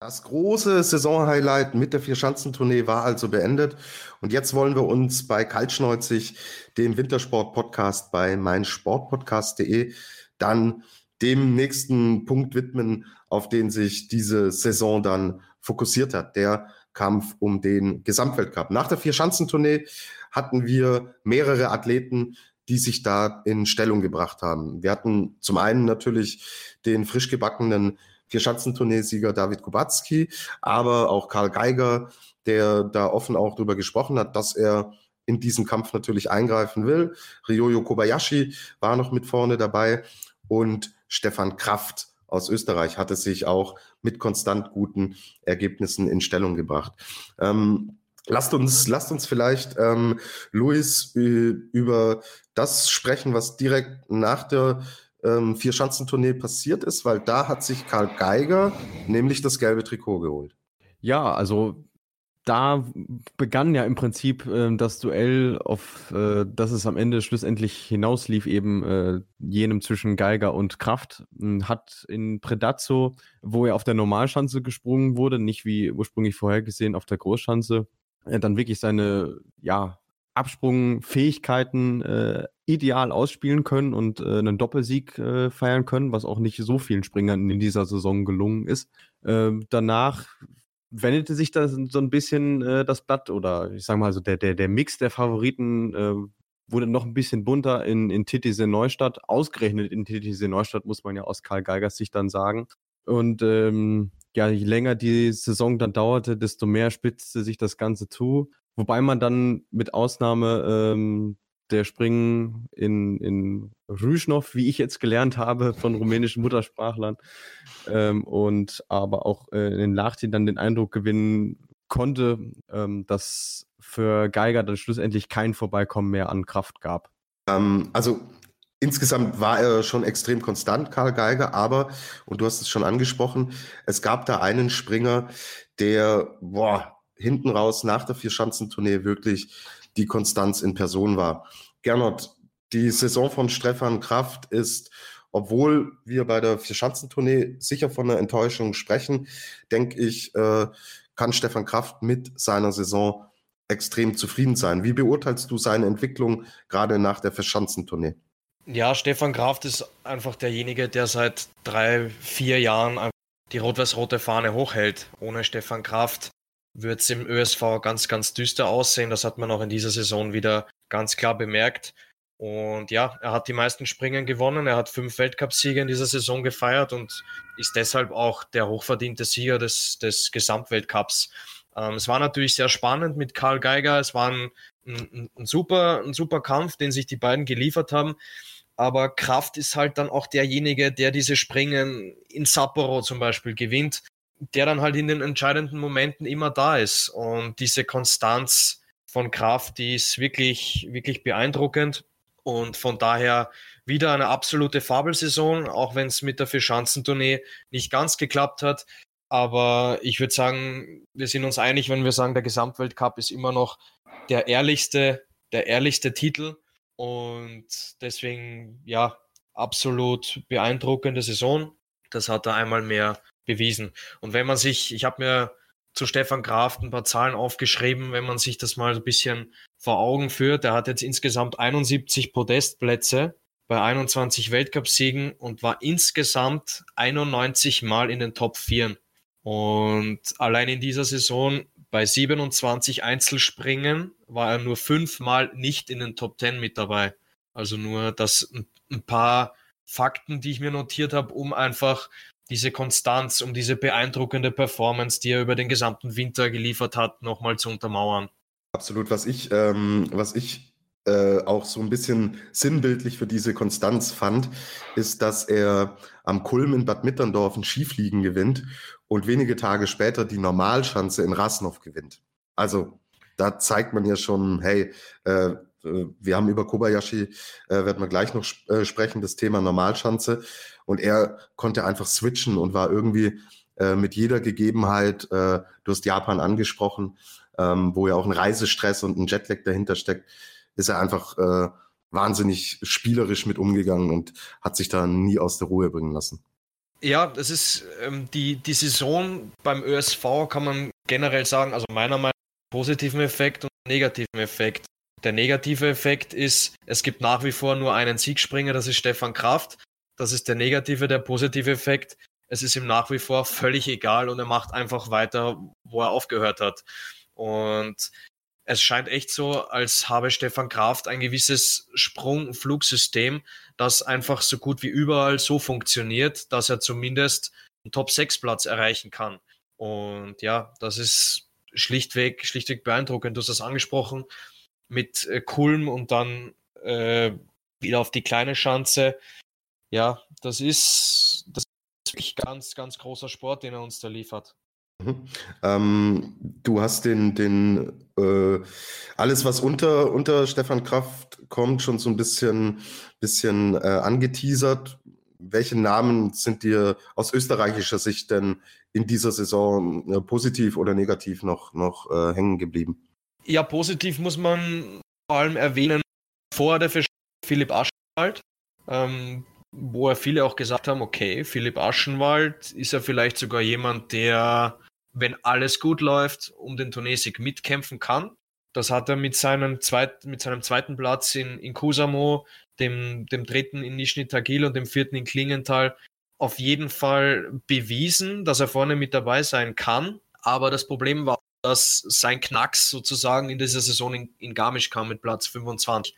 Das große Saisonhighlight mit der Vierschanzentournee war also beendet. Und jetzt wollen wir uns bei Kaltschneuzig, dem Wintersport-Podcast bei meinsportpodcast.de, dann dem nächsten Punkt widmen, auf den sich diese Saison dann fokussiert hat, der Kampf um den Gesamtweltcup. Nach der Vierschanzentournee hatten wir mehrere Athleten, die sich da in Stellung gebracht haben. Wir hatten zum einen natürlich den frisch gebackenen Vierschanzentourneesieger David Kubacki, aber auch Karl Geiger, der da offen auch drüber gesprochen hat, dass er in diesen Kampf natürlich eingreifen will. Ryoyo Kobayashi war noch mit vorne dabei und Stefan Kraft aus Österreich hatte sich auch mit konstant guten Ergebnissen in Stellung gebracht. Ähm, lasst uns, lasst uns vielleicht, ähm, Luis, über das sprechen, was direkt nach der ähm, Vier-Schanzentournee passiert ist, weil da hat sich Karl Geiger nämlich das gelbe Trikot geholt. Ja, also da begann ja im Prinzip äh, das Duell, auf äh, das es am Ende schlussendlich hinauslief, eben äh, jenem zwischen Geiger und Kraft. Hm, hat in Predazzo, wo er auf der Normalschanze gesprungen wurde, nicht wie ursprünglich vorhergesehen auf der Großschanze, äh, dann wirklich seine ja, Absprungfähigkeiten äh, ideal ausspielen können und äh, einen Doppelsieg äh, feiern können, was auch nicht so vielen Springern in dieser Saison gelungen ist. Äh, danach wendete sich da so ein bisschen äh, das Blatt oder ich sage mal so der, der, der Mix der Favoriten äh, wurde noch ein bisschen bunter in, in Titisee Neustadt. Ausgerechnet in Titisee Neustadt muss man ja aus Karl Geigers Sicht dann sagen. Und ähm, ja, je länger die Saison dann dauerte, desto mehr spitzte sich das Ganze zu. Wobei man dann mit Ausnahme ähm, der Springen in, in Rüschnow, wie ich jetzt gelernt habe, von rumänischen Muttersprachlern. Ähm, und aber auch äh, in Lachtin dann den Eindruck gewinnen konnte, ähm, dass für Geiger dann schlussendlich kein Vorbeikommen mehr an Kraft gab. Ähm, also insgesamt war er schon extrem konstant, Karl Geiger, aber, und du hast es schon angesprochen, es gab da einen Springer, der, boah, hinten raus nach der Vierschanzentournee wirklich die Konstanz in Person war. Gernot, die Saison von Stefan Kraft ist, obwohl wir bei der Vierschanzentournee sicher von einer Enttäuschung sprechen, denke ich, äh, kann Stefan Kraft mit seiner Saison extrem zufrieden sein. Wie beurteilst du seine Entwicklung gerade nach der Verschanzentournee? Ja, Stefan Kraft ist einfach derjenige, der seit drei, vier Jahren die rot-weiß-rote Fahne hochhält. Ohne Stefan Kraft wird es im ÖSV ganz, ganz düster aussehen. Das hat man auch in dieser Saison wieder ganz klar bemerkt. Und ja, er hat die meisten Springen gewonnen. Er hat fünf Weltcupsiege in dieser Saison gefeiert und ist deshalb auch der hochverdiente Sieger des, des Gesamtweltcups. Ähm, es war natürlich sehr spannend mit Karl Geiger. Es war ein, ein, ein, super, ein super Kampf, den sich die beiden geliefert haben. Aber Kraft ist halt dann auch derjenige, der diese Springen in Sapporo zum Beispiel gewinnt der dann halt in den entscheidenden Momenten immer da ist. Und diese Konstanz von Kraft, die ist wirklich, wirklich beeindruckend. Und von daher wieder eine absolute Fabelsaison, auch wenn es mit der Vierschanzentournee nicht ganz geklappt hat. Aber ich würde sagen, wir sind uns einig, wenn wir sagen, der Gesamtweltcup ist immer noch der ehrlichste, der ehrlichste Titel. Und deswegen, ja, absolut beeindruckende Saison. Das hat er einmal mehr bewiesen. Und wenn man sich, ich habe mir zu Stefan Kraft ein paar Zahlen aufgeschrieben, wenn man sich das mal ein bisschen vor Augen führt. Er hat jetzt insgesamt 71 Podestplätze bei 21 Weltcupsiegen und war insgesamt 91 Mal in den Top 4. Und allein in dieser Saison bei 27 Einzelspringen war er nur fünfmal nicht in den Top 10 mit dabei. Also nur das ein paar Fakten, die ich mir notiert habe, um einfach diese Konstanz, um diese beeindruckende Performance, die er über den gesamten Winter geliefert hat, nochmal zu untermauern. Absolut, was ich, ähm, was ich äh, auch so ein bisschen sinnbildlich für diese Konstanz fand, ist, dass er am Kulm in Bad Mitterndorf ein Skifliegen gewinnt und wenige Tage später die Normalschanze in Rasnov gewinnt. Also da zeigt man ja schon, hey, äh, wir haben über Kobayashi, äh, werden wir gleich noch sp äh, sprechen, das Thema Normalschanze. Und er konnte einfach switchen und war irgendwie äh, mit jeder Gegebenheit, äh, du hast Japan angesprochen, ähm, wo ja auch ein Reisestress und ein Jetlag dahinter steckt, ist er einfach äh, wahnsinnig spielerisch mit umgegangen und hat sich da nie aus der Ruhe bringen lassen. Ja, das ist ähm, die, die Saison beim ÖSV kann man generell sagen, also meiner Meinung nach positiven Effekt und negativen Effekt. Der negative Effekt ist, es gibt nach wie vor nur einen Siegspringer, das ist Stefan Kraft. Das ist der negative, der positive Effekt. Es ist ihm nach wie vor völlig egal und er macht einfach weiter, wo er aufgehört hat. Und es scheint echt so, als habe Stefan Kraft ein gewisses Sprung-Flugsystem, das einfach so gut wie überall so funktioniert, dass er zumindest einen Top-6-Platz erreichen kann. Und ja, das ist schlichtweg, schlichtweg beeindruckend. Du hast das angesprochen. Mit äh, Kulm und dann äh, wieder auf die kleine Schanze. Ja, das ist, das ist wirklich ganz, ganz großer Sport, den er uns da liefert. Mhm. Ähm, du hast den, den äh, alles, was unter, unter Stefan Kraft kommt, schon so ein bisschen, bisschen äh, angeteasert. Welche Namen sind dir aus österreichischer Sicht denn in dieser Saison äh, positiv oder negativ noch, noch äh, hängen geblieben? Ja, positiv muss man vor allem erwähnen, vor der Versch Philipp Aschenwald, ähm, wo ja viele auch gesagt haben, okay, Philipp Aschenwald ist ja vielleicht sogar jemand, der, wenn alles gut läuft, um den Turniersieg mitkämpfen kann. Das hat er mit seinem, zweit, mit seinem zweiten Platz in, in Kusamo, dem, dem dritten in Nizhny Tagil und dem vierten in Klingenthal auf jeden Fall bewiesen, dass er vorne mit dabei sein kann. Aber das Problem war, dass sein Knacks sozusagen in dieser Saison in, in Garmisch kam mit Platz 25.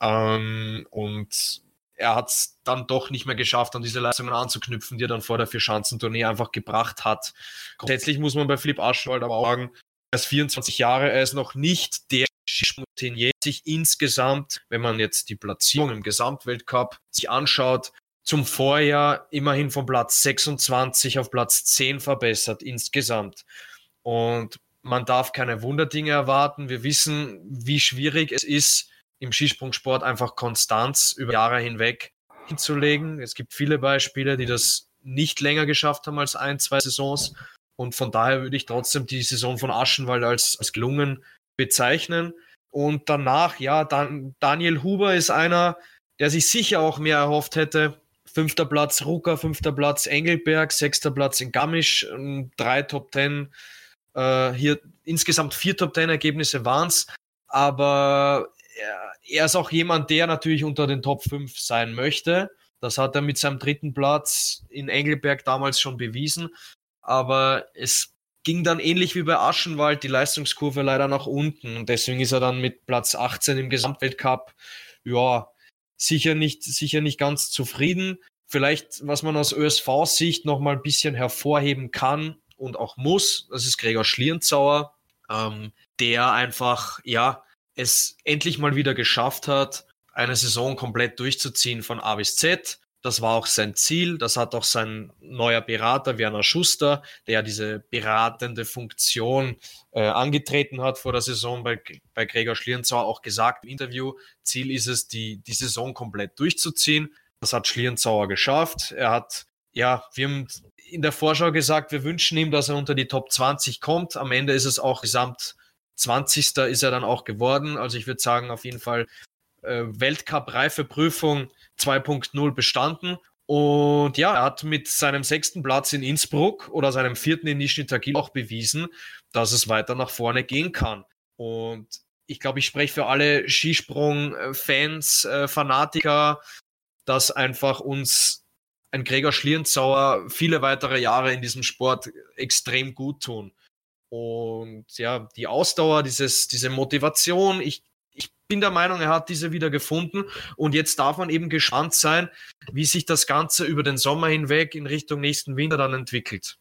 Ähm, und er hat es dann doch nicht mehr geschafft, an diese Leistungen anzuknüpfen, die er dann vor der Vierschanzentournee einfach gebracht hat. Grundsätzlich muss man bei Philipp Aschwald aber auch sagen, er ist 24 Jahre, er ist noch nicht der Routinier sich insgesamt, wenn man jetzt die Platzierung im Gesamtweltcup sich anschaut, zum Vorjahr immerhin von Platz 26 auf Platz 10 verbessert insgesamt. Und man darf keine Wunderdinge erwarten. Wir wissen, wie schwierig es ist, im Skisprungsport einfach Konstanz über Jahre hinweg hinzulegen. Es gibt viele Beispiele, die das nicht länger geschafft haben als ein, zwei Saisons. Und von daher würde ich trotzdem die Saison von Aschenwald als, als gelungen bezeichnen. Und danach, ja, dann Daniel Huber ist einer, der sich sicher auch mehr erhofft hätte. Fünfter Platz Ruka, fünfter Platz Engelberg, sechster Platz in Garmisch, drei Top Ten. Äh, hier insgesamt vier Top Ten Ergebnisse waren es. Aber er, er ist auch jemand, der natürlich unter den Top 5 sein möchte. Das hat er mit seinem dritten Platz in Engelberg damals schon bewiesen. Aber es ging dann ähnlich wie bei Aschenwald die Leistungskurve leider nach unten. Und deswegen ist er dann mit Platz 18 im Gesamtweltcup, ja, sicher nicht, sicher nicht ganz zufrieden. Vielleicht, was man aus ÖSV-Sicht noch mal ein bisschen hervorheben kann und auch muss, das ist Gregor Schlierenzauer, ähm, der einfach, ja, es endlich mal wieder geschafft hat, eine Saison komplett durchzuziehen von A bis Z. Das war auch sein Ziel. Das hat auch sein neuer Berater Werner Schuster, der diese beratende Funktion äh, angetreten hat vor der Saison bei, bei Gregor Schlierenzauer auch gesagt im Interview. Ziel ist es, die, die Saison komplett durchzuziehen. Das hat Schlierenzauer geschafft. Er hat, ja, wir haben in der Vorschau gesagt, wir wünschen ihm, dass er unter die Top 20 kommt. Am Ende ist es auch gesamt 20. ist er dann auch geworden. Also ich würde sagen, auf jeden Fall äh, Weltcup-Reifeprüfung 2.0 bestanden. Und ja, er hat mit seinem sechsten Platz in Innsbruck oder seinem vierten in Nizhny auch bewiesen, dass es weiter nach vorne gehen kann. Und ich glaube, ich spreche für alle Skisprung-Fans, äh, Fanatiker, dass einfach uns ein Gregor Schlierenzauer viele weitere Jahre in diesem Sport extrem gut tun. Und ja, die Ausdauer, dieses, diese Motivation, ich, ich bin der Meinung, er hat diese wieder gefunden. Und jetzt darf man eben gespannt sein, wie sich das Ganze über den Sommer hinweg in Richtung nächsten Winter dann entwickelt.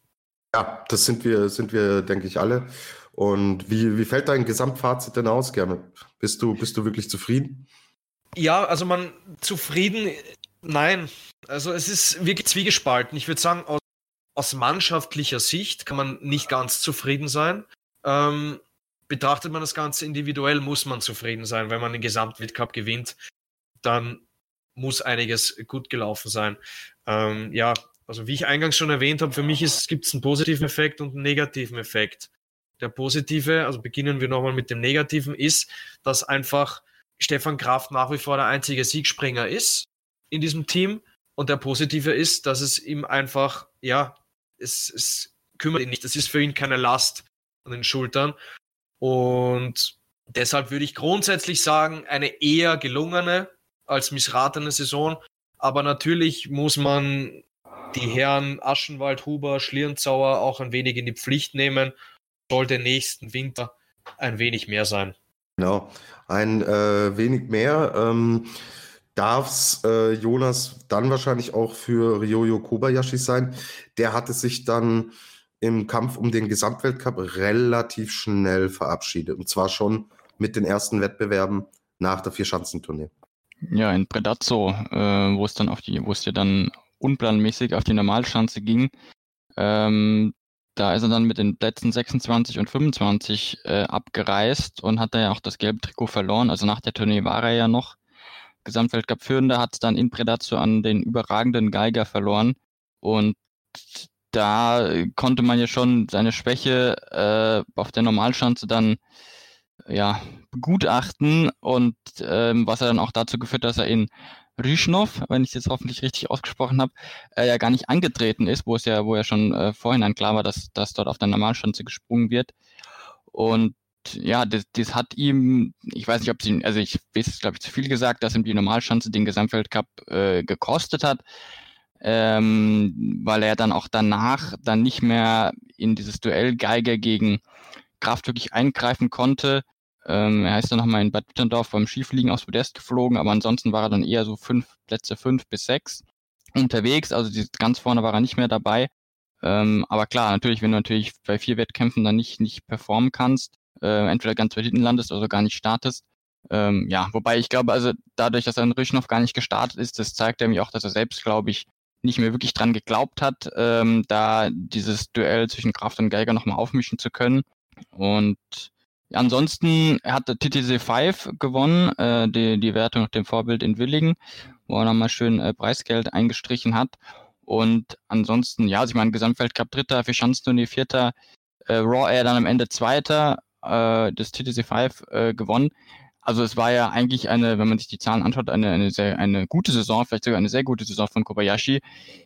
Ja, das sind wir, sind wir, denke ich, alle. Und wie, wie fällt dein Gesamtfazit denn aus, Gerne? Bist du, bist du wirklich zufrieden? Ja, also man zufrieden, nein. Also es ist wirklich zwiegespalten. Ich würde sagen, aus aus mannschaftlicher Sicht kann man nicht ganz zufrieden sein. Ähm, betrachtet man das Ganze individuell, muss man zufrieden sein. Wenn man den Gesamtweltcup gewinnt, dann muss einiges gut gelaufen sein. Ähm, ja, also wie ich eingangs schon erwähnt habe, für mich gibt es einen positiven Effekt und einen negativen Effekt. Der positive, also beginnen wir nochmal mit dem negativen, ist, dass einfach Stefan Kraft nach wie vor der einzige Siegspringer ist in diesem Team. Und der positive ist, dass es ihm einfach, ja, es, es kümmert ihn nicht. Das ist für ihn keine Last an den Schultern. Und deshalb würde ich grundsätzlich sagen, eine eher gelungene als missratene Saison. Aber natürlich muss man die Herren Aschenwald, Huber, Schlierenzauer auch ein wenig in die Pflicht nehmen. Sollte nächsten Winter ein wenig mehr sein. Genau, ein äh, wenig mehr. Ähm, darf es äh, Jonas dann wahrscheinlich auch für Ryoyo Kobayashi sein. Der hatte sich dann im Kampf um den Gesamtweltcup relativ schnell verabschiedet. Und zwar schon mit den ersten Wettbewerben nach der Vierschanzentournee. Ja, in Predazzo, äh, wo es dann auf die, wo es ja dann unplanmäßig auf die Normalschanze ging, ähm, da ist er dann mit den Plätzen 26 und 25 äh, abgereist und hat da ja auch das gelbe Trikot verloren. Also nach der Tournee war er ja noch Gesamtweltcup-Führender, hat dann in Predazzo an den überragenden Geiger verloren. Und da konnte man ja schon seine Schwäche äh, auf der Normalschanze dann ja, begutachten und ähm, was er dann auch dazu geführt, dass er in Rüschnow, wenn ich es jetzt hoffentlich richtig ausgesprochen habe, äh, ja gar nicht angetreten ist, wo es ja, wo ja schon äh, vorhin klar war, dass, dass dort auf der Normalschanze gesprungen wird. Und ja, das, das hat ihm, ich weiß nicht, ob sie, also ich weiß glaube ich, zu viel gesagt, dass ihm die Normalschanze den Gesamtweltcup äh, gekostet hat, ähm, weil er dann auch danach dann nicht mehr in dieses Duell Geiger gegen Kraft wirklich eingreifen konnte. Ähm, er ist dann nochmal in Bad Wittendorf beim Skifliegen aus Podest geflogen, aber ansonsten war er dann eher so fünf Plätze fünf bis sechs unterwegs. Also die, ganz vorne war er nicht mehr dabei. Ähm, aber klar, natürlich, wenn du natürlich bei vier Wettkämpfen dann nicht, nicht performen kannst, äh, entweder ganz weit hinten landest oder gar nicht startest. Ähm, ja, wobei ich glaube, also dadurch, dass er in Rüschnow gar nicht gestartet ist, das zeigt er mir auch, dass er selbst, glaube ich, nicht mehr wirklich dran geglaubt hat, ähm, da dieses Duell zwischen Kraft und Geiger nochmal aufmischen zu können. Und Ansonsten hat der TTC 5 gewonnen, äh, die, die Wertung nach dem Vorbild in Willingen, wo er nochmal schön äh, Preisgeld eingestrichen hat. Und ansonsten, ja, also ich meine, Gesamtweltcup Dritter, für Schanzenturnier Vierter, äh, Raw Air dann am Ende Zweiter, äh, das TTC 5 äh, gewonnen. Also es war ja eigentlich eine, wenn man sich die Zahlen anschaut, eine, eine, sehr, eine gute Saison, vielleicht sogar eine sehr gute Saison von Kobayashi.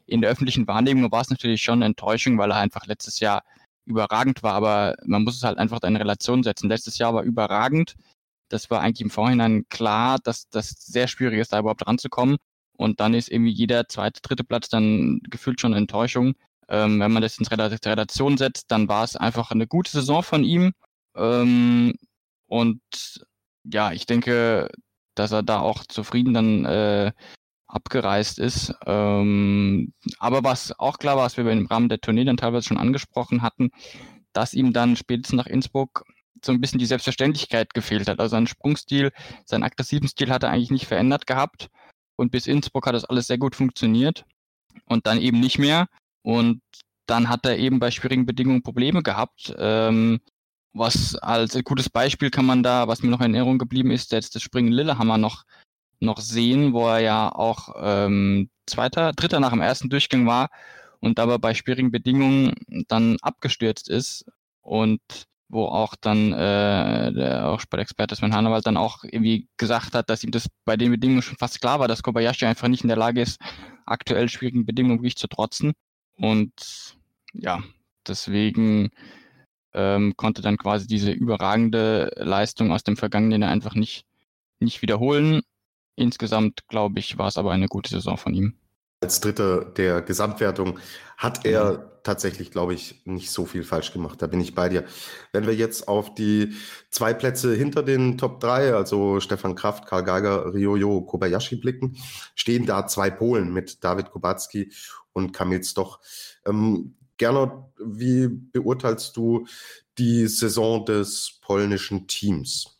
In der öffentlichen Wahrnehmung war es natürlich schon eine Enttäuschung, weil er einfach letztes Jahr überragend war, aber man muss es halt einfach in Relation setzen. Letztes Jahr war überragend. Das war eigentlich im Vorhinein klar, dass das sehr schwierig ist, da überhaupt ranzukommen. Und dann ist irgendwie jeder zweite, dritte Platz dann gefühlt schon Enttäuschung. Ähm, wenn man das in Relation setzt, dann war es einfach eine gute Saison von ihm. Ähm, und ja, ich denke, dass er da auch zufrieden dann äh, abgereist ist. Ähm, aber was auch klar war, was wir im Rahmen der Tournee dann teilweise schon angesprochen hatten, dass ihm dann spätestens nach Innsbruck so ein bisschen die Selbstverständlichkeit gefehlt hat. Also sein Sprungstil, seinen aggressiven Stil hat er eigentlich nicht verändert gehabt. Und bis Innsbruck hat das alles sehr gut funktioniert. Und dann eben nicht mehr. Und dann hat er eben bei schwierigen Bedingungen Probleme gehabt. Ähm, was als gutes Beispiel kann man da, was mir noch in Erinnerung geblieben ist, jetzt das Springen Lillehammer noch noch sehen, wo er ja auch ähm, zweiter, dritter nach dem ersten Durchgang war und aber bei schwierigen Bedingungen dann abgestürzt ist und wo auch dann äh, der auch Sportexperte Sven Hannawald dann auch irgendwie gesagt hat, dass ihm das bei den Bedingungen schon fast klar war, dass Kobayashi einfach nicht in der Lage ist, aktuell schwierigen Bedingungen wirklich zu trotzen. Und ja, deswegen ähm, konnte dann quasi diese überragende Leistung aus dem Vergangenen einfach nicht, nicht wiederholen. Insgesamt, glaube ich, war es aber eine gute Saison von ihm. Als Dritter der Gesamtwertung hat er mhm. tatsächlich, glaube ich, nicht so viel falsch gemacht. Da bin ich bei dir. Wenn wir jetzt auf die zwei Plätze hinter den Top 3, also Stefan Kraft, Karl Geiger, Ryoyo Kobayashi blicken, stehen da zwei Polen mit David Kubacki und Kamil Stoch. Ähm, Gernot, wie beurteilst du die Saison des polnischen Teams?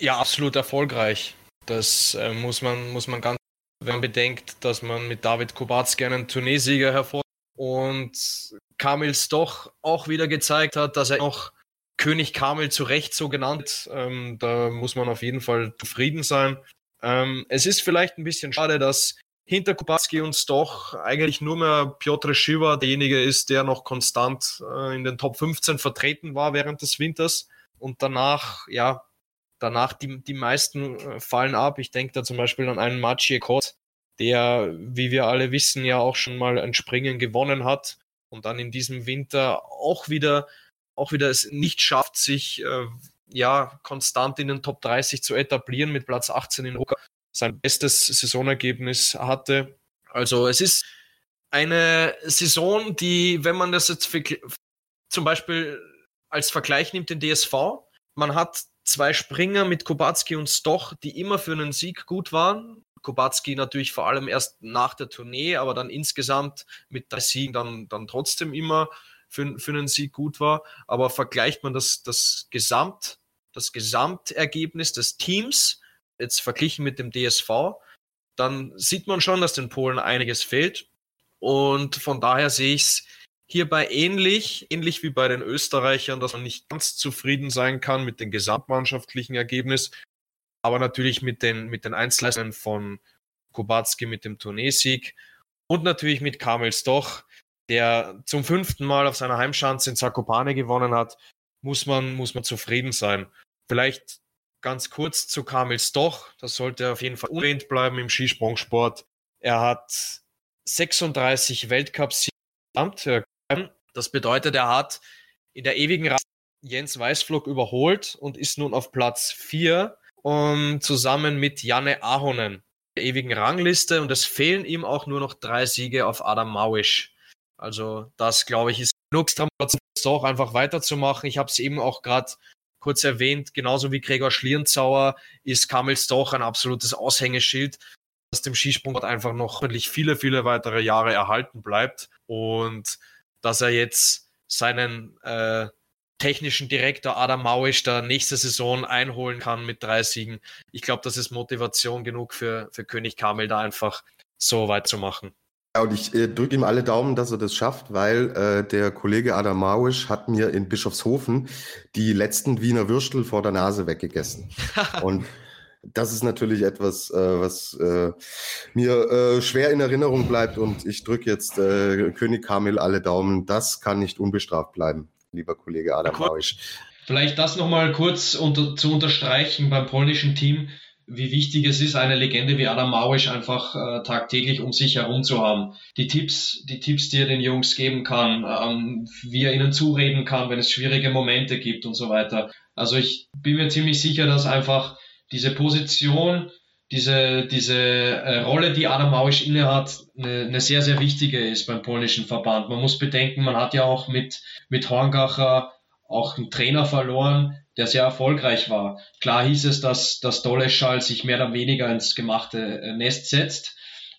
Ja, absolut erfolgreich. Das äh, muss, man, muss man ganz, wenn man bedenkt, dass man mit David Kubacki einen Turniersieger hervor und Kamils doch auch wieder gezeigt hat, dass er noch König Kamil zu Recht so genannt. Ähm, da muss man auf jeden Fall zufrieden sein. Ähm, es ist vielleicht ein bisschen schade, dass hinter Kubacki uns doch eigentlich nur mehr Piotr Schiwa derjenige ist, der noch konstant äh, in den Top 15 vertreten war während des Winters und danach, ja, danach die, die meisten äh, fallen ab. Ich denke da zum Beispiel an einen Maciej Kot, der, wie wir alle wissen, ja auch schon mal ein Springen gewonnen hat und dann in diesem Winter auch wieder, auch wieder es nicht schafft, sich äh, ja konstant in den Top 30 zu etablieren mit Platz 18 in Ruka sein bestes Saisonergebnis hatte. Also es ist eine Saison, die, wenn man das jetzt zum Beispiel als Vergleich nimmt, den DSV, man hat zwei Springer mit Kubacki und Stoch, die immer für einen Sieg gut waren. Kubacki natürlich vor allem erst nach der Tournee, aber dann insgesamt mit drei Siegen dann, dann trotzdem immer für, für einen Sieg gut war. Aber vergleicht man das, das Gesamt, das Gesamtergebnis des Teams, jetzt verglichen mit dem DSV, dann sieht man schon, dass den Polen einiges fehlt. Und von daher sehe ich es hierbei ähnlich, ähnlich wie bei den Österreichern, dass man nicht ganz zufrieden sein kann mit dem gesamtmannschaftlichen Ergebnis, aber natürlich mit den, mit den Einzelleistungen von Kubacki mit dem Turniersieg und natürlich mit Kamel Stoch, der zum fünften Mal auf seiner Heimschanze in Zakopane gewonnen hat, muss man, muss man zufrieden sein. Vielleicht ganz kurz zu Kamil Stoch, das sollte auf jeden Fall unerwähnt bleiben im Skisprungsport. Er hat 36 Weltcups das bedeutet, er hat in der ewigen Reise Jens Weißflog überholt und ist nun auf Platz 4 um, zusammen mit Janne Ahonen der ewigen Rangliste und es fehlen ihm auch nur noch drei Siege auf Adam Mawisch. Also das, glaube ich, ist genug auch einfach weiterzumachen. Ich habe es eben auch gerade kurz erwähnt, genauso wie Gregor Schlierenzauer ist Kamel Stoch ein absolutes Aushängeschild, dass dem Skisport einfach noch ordentlich viele, viele weitere Jahre erhalten bleibt und dass er jetzt seinen äh, technischen Direktor Adam Mauisch da nächste Saison einholen kann mit drei Siegen. Ich glaube, das ist Motivation genug für, für König Kamel, da einfach so weit zu machen. Ja, und ich äh, drücke ihm alle Daumen, dass er das schafft, weil äh, der Kollege Adam Mauisch hat mir in Bischofshofen die letzten Wiener Würstel vor der Nase weggegessen. und das ist natürlich etwas, äh, was äh, mir äh, schwer in Erinnerung bleibt und ich drücke jetzt äh, König Kamil alle Daumen. Das kann nicht unbestraft bleiben, lieber Kollege Adam Mauisch. Vielleicht das nochmal kurz unter, zu unterstreichen beim polnischen Team, wie wichtig es ist, eine Legende wie Adam Mauisch einfach äh, tagtäglich um sich herum zu haben. Die Tipps, die Tipps, die er den Jungs geben kann, ähm, wie er ihnen zureden kann, wenn es schwierige Momente gibt und so weiter. Also ich bin mir ziemlich sicher, dass einfach diese Position, diese, diese äh, Rolle, die Adam Mauisch innehat, eine, eine sehr, sehr wichtige ist beim polnischen Verband. Man muss bedenken, man hat ja auch mit, mit Horngacher auch einen Trainer verloren, der sehr erfolgreich war. Klar hieß es, dass, dass Doleschall sich mehr oder weniger ins gemachte äh, Nest setzt,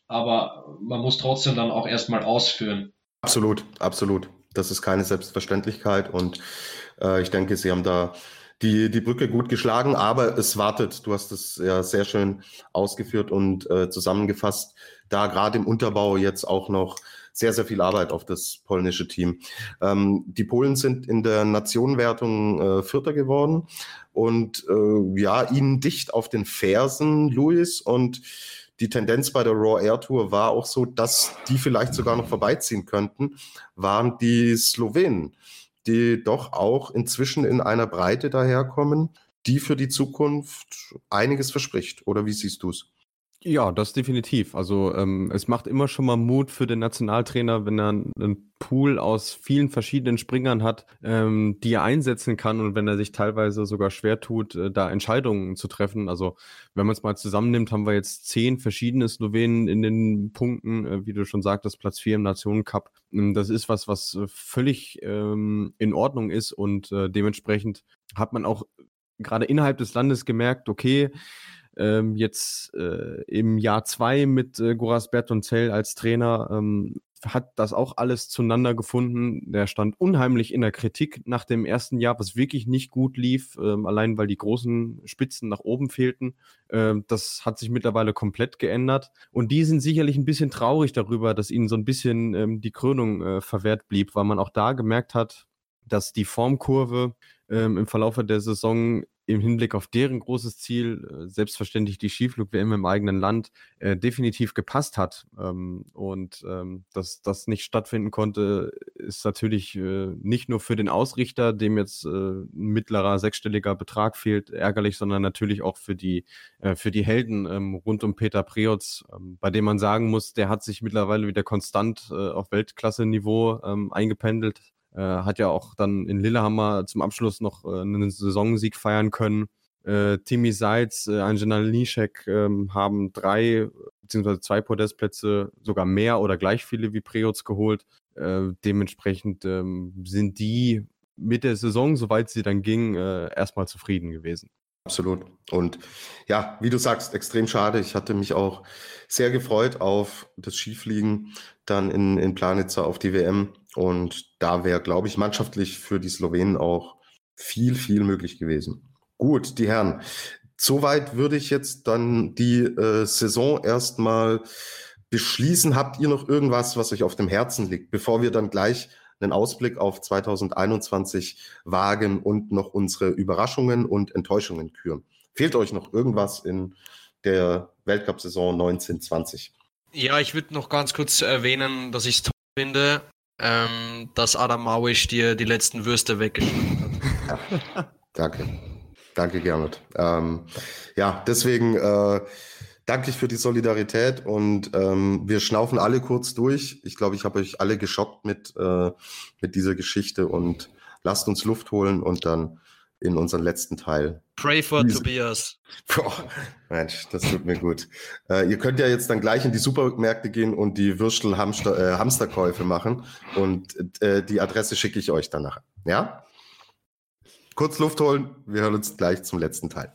aber man muss trotzdem dann auch erstmal ausführen. Absolut, absolut. Das ist keine Selbstverständlichkeit und äh, ich denke, Sie haben da die, die Brücke gut geschlagen, aber es wartet. Du hast es ja sehr schön ausgeführt und äh, zusammengefasst. Da gerade im Unterbau jetzt auch noch sehr, sehr viel Arbeit auf das polnische Team. Ähm, die Polen sind in der Nationenwertung äh, Vierter geworden und äh, ja, ihnen dicht auf den Fersen, Luis. Und die Tendenz bei der Raw Air Tour war auch so, dass die vielleicht sogar noch vorbeiziehen könnten, waren die Slowenen die doch auch inzwischen in einer Breite daherkommen, die für die Zukunft einiges verspricht. Oder wie siehst du es? Ja, das definitiv. Also ähm, es macht immer schon mal Mut für den Nationaltrainer, wenn er einen Pool aus vielen verschiedenen Springern hat, ähm, die er einsetzen kann und wenn er sich teilweise sogar schwer tut, äh, da Entscheidungen zu treffen. Also wenn man es mal zusammennimmt, haben wir jetzt zehn verschiedene Slowenen in den Punkten, äh, wie du schon sagtest, Platz vier im Nationencup. Ähm, das ist was, was äh, völlig ähm, in Ordnung ist und äh, dementsprechend hat man auch gerade innerhalb des Landes gemerkt, okay, ähm, jetzt äh, im Jahr zwei mit äh, Goras Bertonzell als Trainer ähm, hat das auch alles zueinander gefunden. Der stand unheimlich in der Kritik nach dem ersten Jahr, was wirklich nicht gut lief, ähm, allein weil die großen Spitzen nach oben fehlten. Ähm, das hat sich mittlerweile komplett geändert. Und die sind sicherlich ein bisschen traurig darüber, dass ihnen so ein bisschen ähm, die Krönung äh, verwehrt blieb, weil man auch da gemerkt hat, dass die Formkurve ähm, im Verlauf der Saison im Hinblick auf deren großes Ziel, äh, selbstverständlich die Skiflug-WM im eigenen Land, äh, definitiv gepasst hat. Ähm, und ähm, dass das nicht stattfinden konnte, ist natürlich äh, nicht nur für den Ausrichter, dem jetzt äh, ein mittlerer sechsstelliger Betrag fehlt, ärgerlich, sondern natürlich auch für die, äh, für die Helden ähm, rund um Peter Preotz, ähm, bei dem man sagen muss, der hat sich mittlerweile wieder konstant äh, auf Weltklasse-Niveau ähm, eingependelt, äh, hat ja auch dann in Lillehammer zum Abschluss noch äh, einen Saisonsieg feiern können. Äh, Timmy Seitz, äh, Angela Nischek ähm, haben drei beziehungsweise zwei Podestplätze, sogar mehr oder gleich viele wie Preoz geholt. Äh, dementsprechend ähm, sind die mit der Saison, soweit sie dann ging, äh, erstmal zufrieden gewesen. Absolut. Und ja, wie du sagst, extrem schade. Ich hatte mich auch sehr gefreut auf das Skifliegen dann in, in Planitzer auf die WM. Und da wäre, glaube ich, mannschaftlich für die Slowenen auch viel, viel möglich gewesen. Gut, die Herren. Soweit würde ich jetzt dann die äh, Saison erstmal beschließen. Habt ihr noch irgendwas, was euch auf dem Herzen liegt, bevor wir dann gleich einen Ausblick auf 2021 wagen und noch unsere Überraschungen und Enttäuschungen küren? Fehlt euch noch irgendwas in der Weltcup-Saison 1920? Ja, ich würde noch ganz kurz erwähnen, dass ich es toll finde, ähm, dass Adam Mawisch dir die letzten Würste weggeschnitten hat. Ja, danke. Danke, Gernot. Ähm, ja, deswegen äh, danke ich für die Solidarität und ähm, wir schnaufen alle kurz durch. Ich glaube, ich habe euch alle geschockt mit, äh, mit dieser Geschichte und lasst uns Luft holen und dann in unseren letzten Teil. Pray for Diese. Tobias. Boah, Mensch, das tut mir gut. Äh, ihr könnt ja jetzt dann gleich in die Supermärkte gehen und die Würstel-Hamsterkäufe äh, machen und äh, die Adresse schicke ich euch danach. Ja? Kurz Luft holen, wir hören uns gleich zum letzten Teil.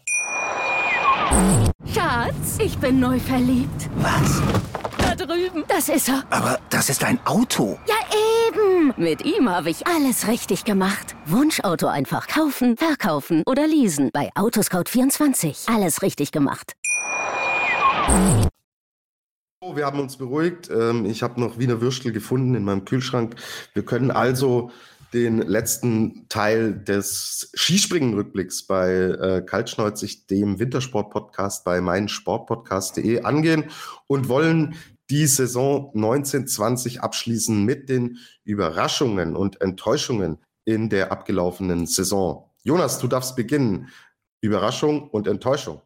Schatz, ich bin neu verliebt. Was? Da drüben. Das ist er. Aber das ist ein Auto. Ja, eben. Mit ihm habe ich alles richtig gemacht. Wunschauto einfach kaufen, verkaufen oder leasen. Bei Autoscout24. Alles richtig gemacht. Wir haben uns beruhigt. Ähm, ich habe noch Wiener Würstel gefunden in meinem Kühlschrank. Wir können also den letzten Teil des Skispringen-Rückblicks bei äh, Kaltschneuzig, dem Wintersport-Podcast bei meinsportpodcast.de angehen und wollen die Saison 1920 abschließen mit den Überraschungen und Enttäuschungen in der abgelaufenen Saison. Jonas, du darfst beginnen. Überraschung und Enttäuschung.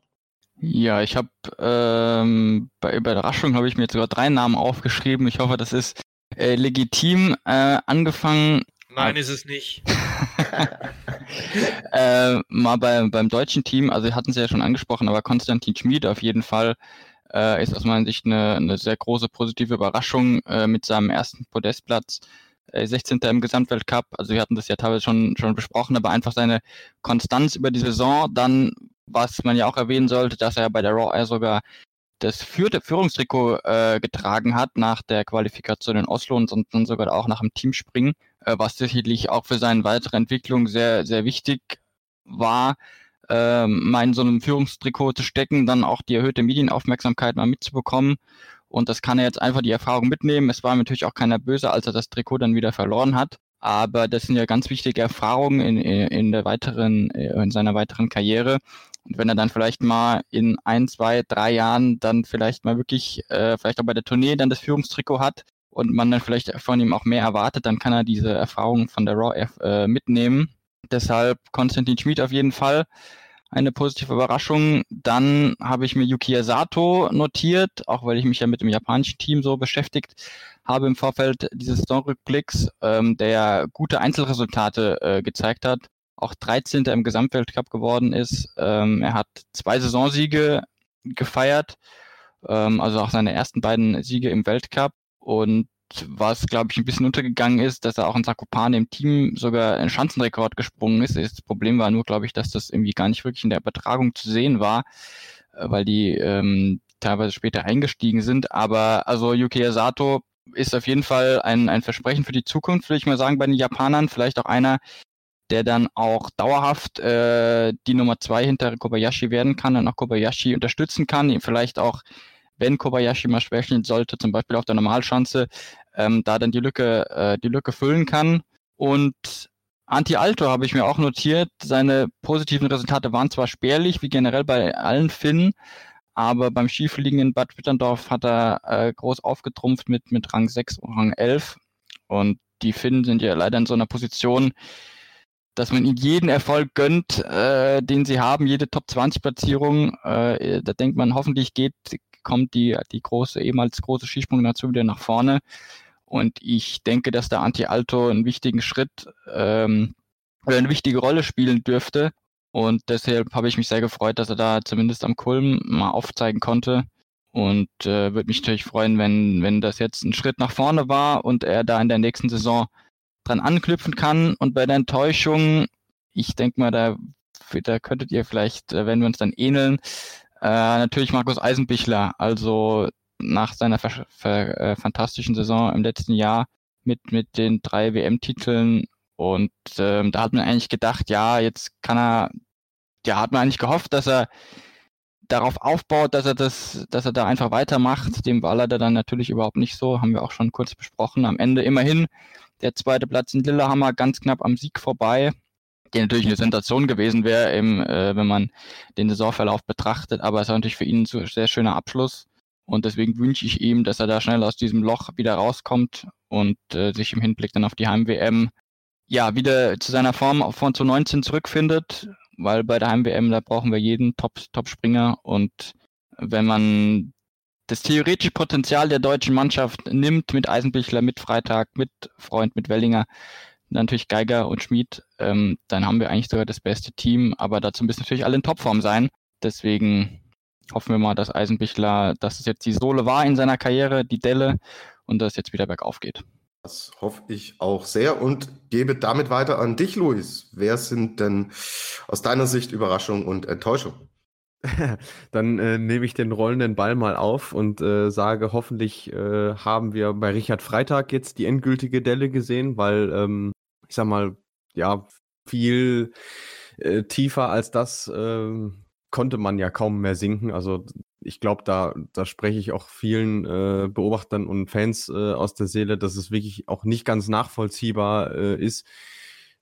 Ja, ich habe ähm, bei Überraschung habe ich mir sogar drei Namen aufgeschrieben. Ich hoffe, das ist äh, legitim. Äh, angefangen Nein, ist es nicht. äh, mal bei, beim deutschen Team, also wir hatten es ja schon angesprochen, aber Konstantin Schmid auf jeden Fall äh, ist aus meiner Sicht eine, eine sehr große positive Überraschung äh, mit seinem ersten Podestplatz. 16. Äh, im Gesamtweltcup, also wir hatten das ja teilweise schon, schon besprochen, aber einfach seine Konstanz über die Saison, dann, was man ja auch erwähnen sollte, dass er bei der Raw Air sogar das vierte Führungstrikot äh, getragen hat nach der Qualifikation in Oslo und dann sogar auch nach dem Teamspringen, äh, was sicherlich auch für seine weitere Entwicklung sehr, sehr wichtig war, äh, mal in so einem Führungstrikot zu stecken, dann auch die erhöhte Medienaufmerksamkeit mal mitzubekommen. Und das kann er jetzt einfach die Erfahrung mitnehmen. Es war natürlich auch keiner böse, als er das Trikot dann wieder verloren hat. Aber das sind ja ganz wichtige Erfahrungen in, in der weiteren, in seiner weiteren Karriere. Und wenn er dann vielleicht mal in ein, zwei, drei Jahren dann vielleicht mal wirklich, äh, vielleicht auch bei der Tournee dann das Führungstrikot hat und man dann vielleicht von ihm auch mehr erwartet, dann kann er diese Erfahrung von der Raw äh, mitnehmen. Deshalb Konstantin Schmid auf jeden Fall eine positive Überraschung. Dann habe ich mir Yuki Sato notiert, auch weil ich mich ja mit dem japanischen Team so beschäftigt habe im Vorfeld dieses Saisonrückblicks, ähm, der gute Einzelresultate äh, gezeigt hat auch 13. im Gesamtweltcup geworden ist. Ähm, er hat zwei Saisonsiege gefeiert, ähm, also auch seine ersten beiden Siege im Weltcup. Und was, glaube ich, ein bisschen untergegangen ist, dass er auch in Zakopane im Team sogar einen Schanzenrekord gesprungen ist. Das Problem war nur, glaube ich, dass das irgendwie gar nicht wirklich in der Übertragung zu sehen war, äh, weil die ähm, teilweise später eingestiegen sind. Aber also Yuki Sato ist auf jeden Fall ein, ein Versprechen für die Zukunft, würde ich mal sagen, bei den Japanern. Vielleicht auch einer, der dann auch dauerhaft äh, die Nummer zwei hinter Kobayashi werden kann und auch Kobayashi unterstützen kann, vielleicht auch, wenn Kobayashi mal schwächeln sollte, zum Beispiel auf der Normalschanze, ähm, da dann die Lücke, äh, die Lücke füllen kann. Und Anti-Alto habe ich mir auch notiert. Seine positiven Resultate waren zwar spärlich, wie generell bei allen Finnen, aber beim Skifliegen in Bad Witterndorf hat er äh, groß aufgetrumpft mit, mit Rang 6 und Rang 11. Und die Finnen sind ja leider in so einer Position, dass man ihnen jeden Erfolg gönnt, äh, den sie haben, jede Top 20 Platzierung. Äh, da denkt man, hoffentlich geht, kommt die, die große, ehemals große Skisprungnation wieder nach vorne. Und ich denke, dass der Anti-Alto einen wichtigen Schritt ähm, oder eine wichtige Rolle spielen dürfte. Und deshalb habe ich mich sehr gefreut, dass er da zumindest am Kulm mal aufzeigen konnte. Und äh, würde mich natürlich freuen, wenn, wenn das jetzt ein Schritt nach vorne war und er da in der nächsten Saison dran anknüpfen kann. Und bei der Enttäuschung, ich denke mal, da, da könntet ihr vielleicht, äh, wenn wir uns dann ähneln, äh, natürlich Markus Eisenbichler, also nach seiner äh, fantastischen Saison im letzten Jahr mit, mit den drei WM-Titeln. Und ähm, da hat man eigentlich gedacht, ja, jetzt kann er ja, hat man eigentlich gehofft, dass er darauf aufbaut, dass er das, dass er da einfach weitermacht. Dem war leider dann natürlich überhaupt nicht so, haben wir auch schon kurz besprochen. Am Ende immerhin der zweite Platz in Lillehammer ganz knapp am Sieg vorbei, der natürlich eine Sensation gewesen wäre, äh, wenn man den Saisonverlauf betrachtet, aber es war natürlich für ihn ein sehr schöner Abschluss. Und deswegen wünsche ich ihm, dass er da schnell aus diesem Loch wieder rauskommt und äh, sich im Hinblick dann auf die Heim-WM ja wieder zu seiner Form von zu 19 zurückfindet weil bei der Heim-WM, da brauchen wir jeden Top-Springer Top und wenn man das theoretische Potenzial der deutschen Mannschaft nimmt mit Eisenbichler, mit Freitag, mit Freund, mit Wellinger, natürlich Geiger und Schmid, ähm, dann haben wir eigentlich sogar das beste Team, aber dazu müssen natürlich alle in Topform sein. Deswegen hoffen wir mal, dass Eisenbichler, dass es jetzt die Sohle war in seiner Karriere, die Delle und dass es jetzt wieder bergauf geht. Das hoffe ich auch sehr und gebe damit weiter an dich, Luis. Wer sind denn aus deiner Sicht Überraschung und Enttäuschung? Dann äh, nehme ich den rollenden Ball mal auf und äh, sage, hoffentlich äh, haben wir bei Richard Freitag jetzt die endgültige Delle gesehen, weil ähm, ich sag mal, ja, viel äh, tiefer als das ähm, konnte man ja kaum mehr sinken. Also ich glaube, da, da spreche ich auch vielen äh, Beobachtern und Fans äh, aus der Seele, dass es wirklich auch nicht ganz nachvollziehbar äh, ist,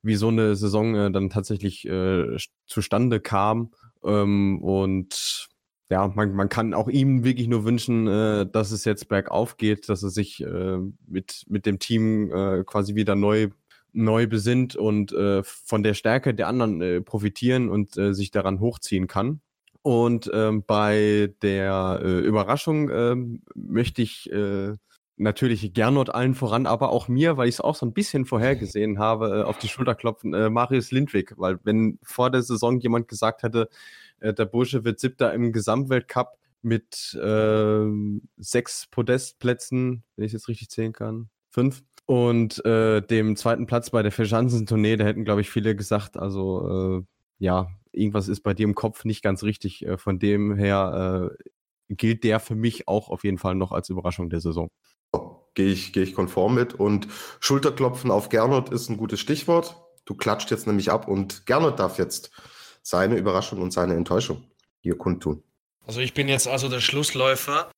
wie so eine Saison äh, dann tatsächlich äh, zustande kam. Ähm, und ja, man, man kann auch ihm wirklich nur wünschen, äh, dass es jetzt bergauf geht, dass er sich äh, mit, mit dem Team äh, quasi wieder neu neu besinnt und äh, von der Stärke der anderen äh, profitieren und äh, sich daran hochziehen kann. Und ähm, bei der Überraschung ähm, möchte ich natürlich Gernot allen voran, aber auch mir, weil ich es auch so ein bisschen vorhergesehen habe, äh, auf die Schulter klopfen, äh, Marius Lindwig. Weil wenn vor der Saison jemand gesagt hätte, äh, der Bursche wird siebter im Gesamtweltcup mit äh, sechs Podestplätzen, wenn ich es jetzt richtig zählen kann, fünf, und äh, dem zweiten Platz bei der Verschanzentournee, da hätten, glaube ich, viele gesagt, also äh, ja, irgendwas ist bei dir im Kopf nicht ganz richtig. Von dem her gilt der für mich auch auf jeden Fall noch als Überraschung der Saison. Gehe ich, gehe ich konform mit. Und Schulterklopfen auf Gernot ist ein gutes Stichwort. Du klatscht jetzt nämlich ab und Gernot darf jetzt seine Überraschung und seine Enttäuschung hier kundtun. Also ich bin jetzt also der Schlussläufer.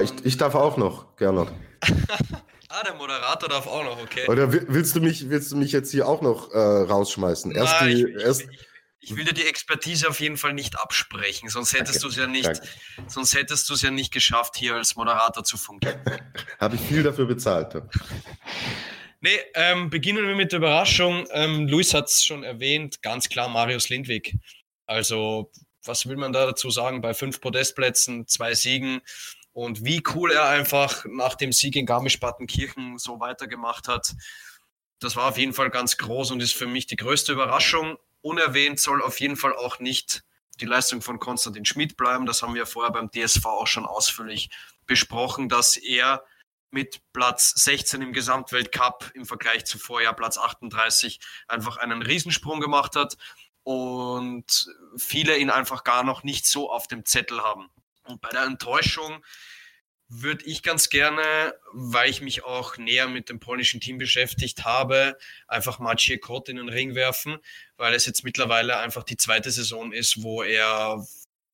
Ich, ich, darf auch noch, Gernot. ah, der Moderator darf auch noch, okay. Oder willst du mich, willst du mich jetzt hier auch noch äh, rausschmeißen? Erst Nein, die, ich, erst, ich, ich will dir die Expertise auf jeden Fall nicht absprechen, sonst hättest du es ja nicht, Danke. sonst hättest du es ja nicht geschafft, hier als Moderator zu fungieren. Habe ich viel dafür bezahlt. Nee, ähm, beginnen wir mit der Überraschung. Ähm, Luis hat es schon erwähnt, ganz klar Marius Lindwig. Also, was will man da dazu sagen? Bei fünf Podestplätzen, zwei Siegen und wie cool er einfach nach dem Sieg in Garmisch-Partenkirchen so weitergemacht hat. Das war auf jeden Fall ganz groß und ist für mich die größte Überraschung unerwähnt soll auf jeden Fall auch nicht die Leistung von Konstantin Schmidt bleiben. Das haben wir vorher beim DSV auch schon ausführlich besprochen, dass er mit Platz 16 im Gesamtweltcup im Vergleich zu Vorjahr Platz 38 einfach einen Riesensprung gemacht hat und viele ihn einfach gar noch nicht so auf dem Zettel haben. Und bei der Enttäuschung würde ich ganz gerne, weil ich mich auch näher mit dem polnischen Team beschäftigt habe, einfach Maciej Kot in den Ring werfen, weil es jetzt mittlerweile einfach die zweite Saison ist, wo er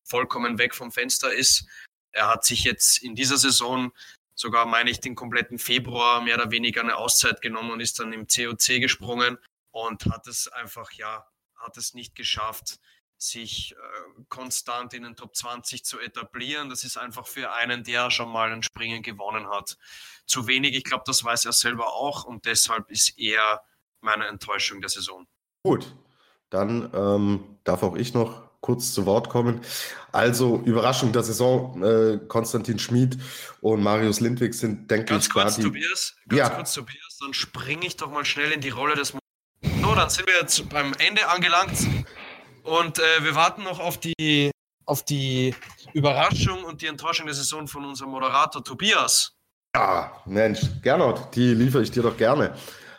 vollkommen weg vom Fenster ist. Er hat sich jetzt in dieser Saison sogar, meine ich, den kompletten Februar mehr oder weniger eine Auszeit genommen und ist dann im COC gesprungen und hat es einfach, ja, hat es nicht geschafft, sich äh, konstant in den Top 20 zu etablieren. Das ist einfach für einen, der schon mal ein Springen gewonnen hat, zu wenig. Ich glaube, das weiß er selber auch und deshalb ist er meine Enttäuschung der Saison. Gut, dann ähm, darf auch ich noch kurz zu Wort kommen. Also Überraschung der Saison, äh, Konstantin Schmid und Marius Lindwig sind, denke ganz ich, kurz, die... Tobias, ganz ja. kurz, Tobias, dann springe ich doch mal schnell in die Rolle des... So, dann sind wir jetzt beim Ende angelangt. Und äh, wir warten noch auf die, auf die Überraschung und die Enttäuschung der Saison von unserem Moderator Tobias. Ja, Mensch, Gernot, die liefere ich dir doch gerne.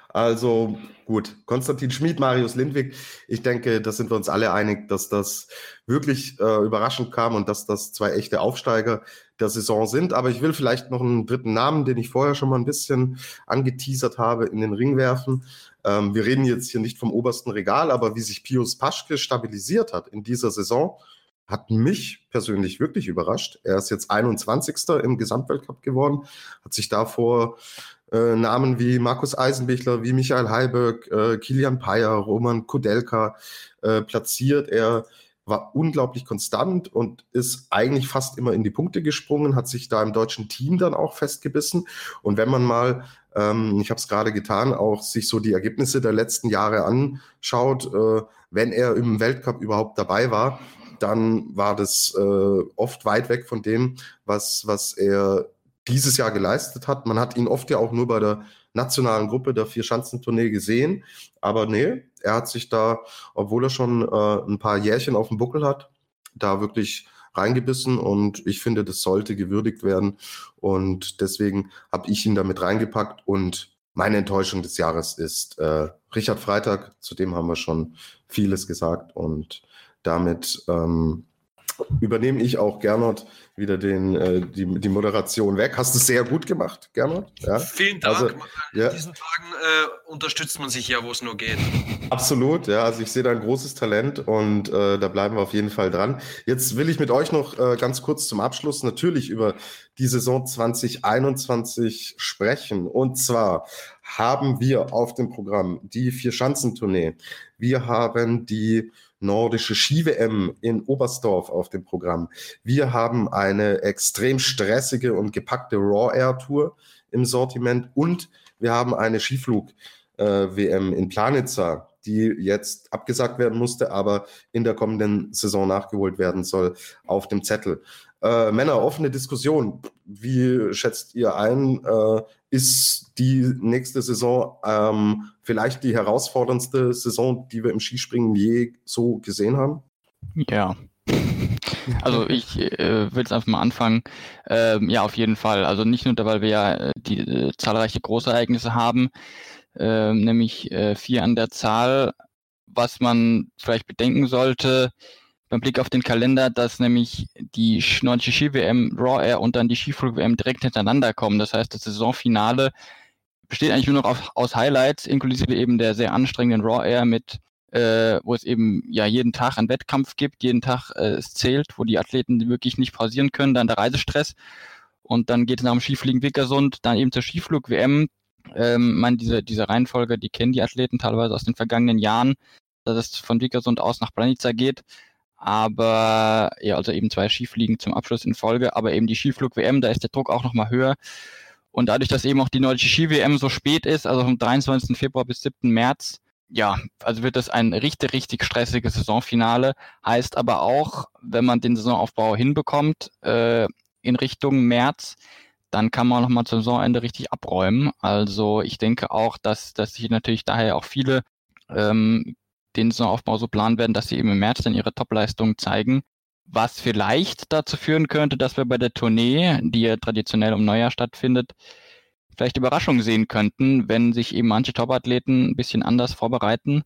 Also gut, Konstantin Schmid, Marius Lindwig, ich denke, da sind wir uns alle einig, dass das wirklich äh, überraschend kam und dass das zwei echte Aufsteiger der Saison sind. Aber ich will vielleicht noch einen dritten Namen, den ich vorher schon mal ein bisschen angeteasert habe, in den Ring werfen. Ähm, wir reden jetzt hier nicht vom obersten Regal, aber wie sich Pius Paschke stabilisiert hat in dieser Saison, hat mich persönlich wirklich überrascht. Er ist jetzt 21. im Gesamtweltcup geworden, hat sich davor äh, Namen wie Markus Eisenbichler, wie Michael Heiberg, äh, Kilian Payer, Roman Kudelka äh, platziert. Er war unglaublich konstant und ist eigentlich fast immer in die Punkte gesprungen, hat sich da im deutschen Team dann auch festgebissen. Und wenn man mal, ähm, ich habe es gerade getan, auch sich so die Ergebnisse der letzten Jahre anschaut, äh, wenn er im Weltcup überhaupt dabei war, dann war das äh, oft weit weg von dem, was, was er dieses Jahr geleistet hat. Man hat ihn oft ja auch nur bei der nationalen Gruppe der Vier-Schanzentournee gesehen. Aber nee, er hat sich da, obwohl er schon äh, ein paar Jährchen auf dem Buckel hat, da wirklich reingebissen und ich finde, das sollte gewürdigt werden. Und deswegen habe ich ihn damit reingepackt und meine Enttäuschung des Jahres ist äh, Richard Freitag, zu dem haben wir schon vieles gesagt und damit ähm, übernehme ich auch Gernot wieder den, äh, die, die Moderation weg. Hast du sehr gut gemacht, Gernot. Ja? Vielen Dank. Also, ja. In diesen Tagen äh, unterstützt man sich ja, wo es nur geht. Absolut, ja. Also ich sehe da ein großes Talent und äh, da bleiben wir auf jeden Fall dran. Jetzt will ich mit euch noch äh, ganz kurz zum Abschluss natürlich über die Saison 2021 sprechen. Und zwar haben wir auf dem Programm die Vier-Schanzentournee. Wir haben die nordische Ski-WM in Oberstdorf auf dem Programm. Wir haben eine extrem stressige und gepackte Raw Air Tour im Sortiment und wir haben eine Skiflug-WM äh, in Planitza, die jetzt abgesagt werden musste, aber in der kommenden Saison nachgeholt werden soll auf dem Zettel. Äh, Männer, offene Diskussion. Wie schätzt ihr ein? Äh, ist die nächste Saison ähm, vielleicht die herausforderndste Saison, die wir im Skispringen je so gesehen haben? Ja. Also ich äh, will jetzt einfach mal anfangen. Ähm, ja, auf jeden Fall. Also nicht nur, weil wir ja äh, die äh, zahlreiche Großereignisse haben, äh, nämlich vier an der Zahl. Was man vielleicht bedenken sollte, beim Blick auf den Kalender, dass nämlich die nordische Ski-WM, Raw Air und dann die Skiflug-WM direkt hintereinander kommen. Das heißt, das Saisonfinale besteht eigentlich nur noch auf, aus Highlights, inklusive eben der sehr anstrengenden Raw Air mit äh, wo es eben ja jeden Tag einen Wettkampf gibt, jeden Tag äh, es zählt, wo die Athleten wirklich nicht pausieren können, dann der Reisestress und dann geht es nach dem Skifliegen Wickersund, dann eben zur Skiflug-WM. Ähm, man, diese, diese Reihenfolge, die kennen die Athleten teilweise aus den vergangenen Jahren, dass es von Wickersund aus nach Planica geht aber ja, also eben zwei Skifliegen zum Abschluss in Folge, aber eben die Skiflug-WM, da ist der Druck auch nochmal höher. Und dadurch, dass eben auch die nordische Ski-WM so spät ist, also vom 23. Februar bis 7. März, ja, also wird das ein richtig, richtig stressiges Saisonfinale. Heißt aber auch, wenn man den Saisonaufbau hinbekommt äh, in Richtung März, dann kann man nochmal zum Saisonende richtig abräumen. Also ich denke auch, dass, dass sich natürlich daher auch viele ähm, den Saisonaufbau so planen werden, dass sie eben im März dann ihre Topleistungen zeigen. Was vielleicht dazu führen könnte, dass wir bei der Tournee, die ja traditionell um Neujahr stattfindet, vielleicht Überraschungen sehen könnten, wenn sich eben manche Topathleten ein bisschen anders vorbereiten,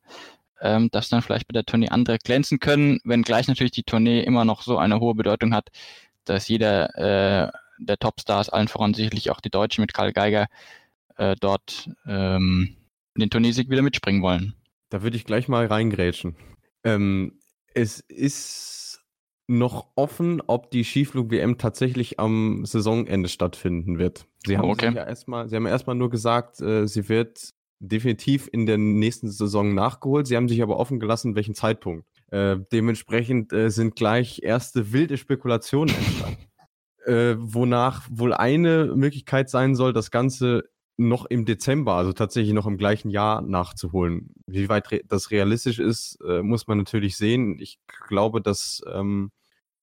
ähm, dass dann vielleicht bei der Tournee andere glänzen können, wenngleich natürlich die Tournee immer noch so eine hohe Bedeutung hat, dass jeder äh, der Topstars, allen voran sicherlich auch die Deutschen mit Karl Geiger, äh, dort ähm, den Turniersieg wieder mitspringen wollen. Da würde ich gleich mal reingrätschen. Ähm, es ist noch offen, ob die Skiflug-WM tatsächlich am Saisonende stattfinden wird. Sie haben okay. ja erstmal, sie haben erstmal nur gesagt, äh, sie wird definitiv in der nächsten Saison nachgeholt. Sie haben sich aber offen gelassen, welchen Zeitpunkt. Äh, dementsprechend äh, sind gleich erste wilde Spekulationen entstanden. Äh, wonach wohl eine Möglichkeit sein soll, das Ganze noch im Dezember, also tatsächlich noch im gleichen Jahr nachzuholen. Wie weit re das realistisch ist, äh, muss man natürlich sehen. Ich glaube, dass ähm,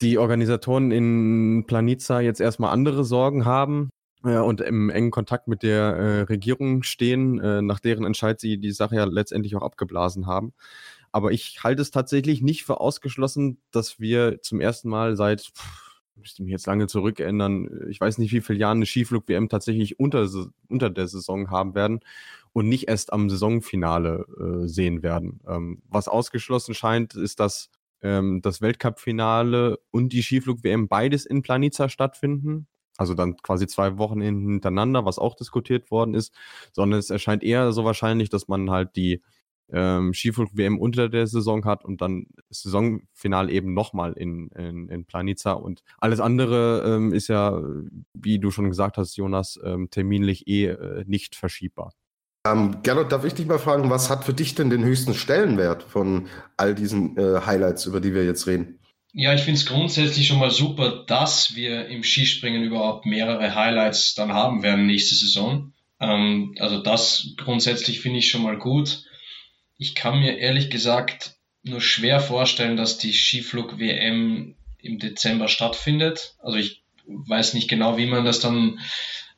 die Organisatoren in Planica jetzt erstmal andere Sorgen haben äh, und im engen Kontakt mit der äh, Regierung stehen, äh, nach deren Entscheid sie die Sache ja letztendlich auch abgeblasen haben. Aber ich halte es tatsächlich nicht für ausgeschlossen, dass wir zum ersten Mal seit pff, müsste mich jetzt lange zurückerinnern, ich weiß nicht, wie viele Jahre eine Skiflug-WM tatsächlich unter, unter der Saison haben werden und nicht erst am Saisonfinale äh, sehen werden. Ähm, was ausgeschlossen scheint, ist, dass ähm, das Weltcup-Finale und die Skiflug-WM beides in Planica stattfinden. Also dann quasi zwei Wochen hintereinander, was auch diskutiert worden ist, sondern es erscheint eher so wahrscheinlich, dass man halt die ähm, Skiflug-WM unter der Saison hat und dann Saisonfinale eben nochmal in, in, in Planica. Und alles andere ähm, ist ja, wie du schon gesagt hast, Jonas, ähm, terminlich eh äh, nicht verschiebbar. Ähm, Gernot, darf ich dich mal fragen, was hat für dich denn den höchsten Stellenwert von all diesen äh, Highlights, über die wir jetzt reden? Ja, ich finde es grundsätzlich schon mal super, dass wir im Skispringen überhaupt mehrere Highlights dann haben werden nächste Saison. Ähm, also das grundsätzlich finde ich schon mal gut. Ich kann mir ehrlich gesagt nur schwer vorstellen, dass die Skiflug-WM im Dezember stattfindet. Also ich weiß nicht genau, wie man das dann,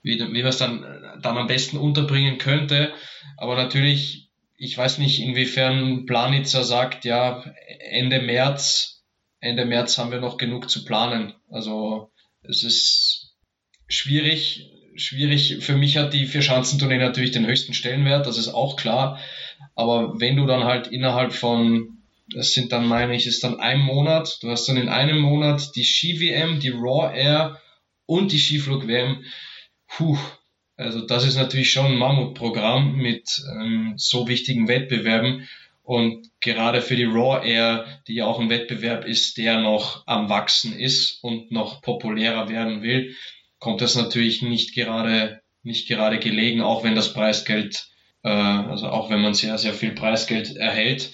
wie, wie man es dann, dann am besten unterbringen könnte. Aber natürlich, ich weiß nicht, inwiefern Planitzer sagt, ja, Ende März, Ende März haben wir noch genug zu planen. Also es ist schwierig, schwierig. Für mich hat die Vier-Schanzentournee natürlich den höchsten Stellenwert, das ist auch klar. Aber wenn du dann halt innerhalb von, das sind dann, meine ich, ist dann ein Monat, du hast dann in einem Monat die Ski-WM, die Raw Air und die Skiflug-WM, puh, also das ist natürlich schon ein Mammutprogramm mit ähm, so wichtigen Wettbewerben. Und gerade für die Raw Air, die ja auch ein Wettbewerb ist, der noch am Wachsen ist und noch populärer werden will, kommt das natürlich nicht gerade, nicht gerade gelegen, auch wenn das Preisgeld äh, also auch wenn man sehr, sehr viel Preisgeld erhält.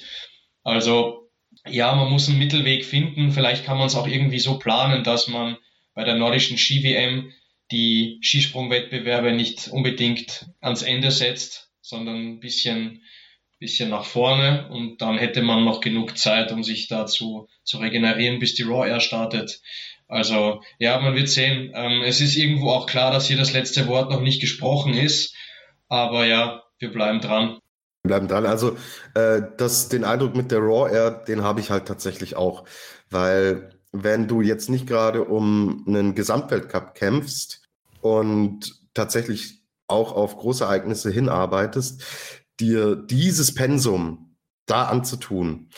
Also ja, man muss einen Mittelweg finden. Vielleicht kann man es auch irgendwie so planen, dass man bei der nordischen Ski-WM die Skisprungwettbewerbe nicht unbedingt ans Ende setzt, sondern ein bisschen, bisschen nach vorne und dann hätte man noch genug Zeit, um sich dazu zu regenerieren, bis die Raw Air startet. Also ja, man wird sehen. Ähm, es ist irgendwo auch klar, dass hier das letzte Wort noch nicht gesprochen ist. Aber ja, wir bleiben dran. Wir bleiben dran. Also äh, das, den Eindruck mit der Raw Air, den habe ich halt tatsächlich auch. Weil wenn du jetzt nicht gerade um einen Gesamtweltcup kämpfst und tatsächlich auch auf große Ereignisse hinarbeitest, dir dieses Pensum da anzutun,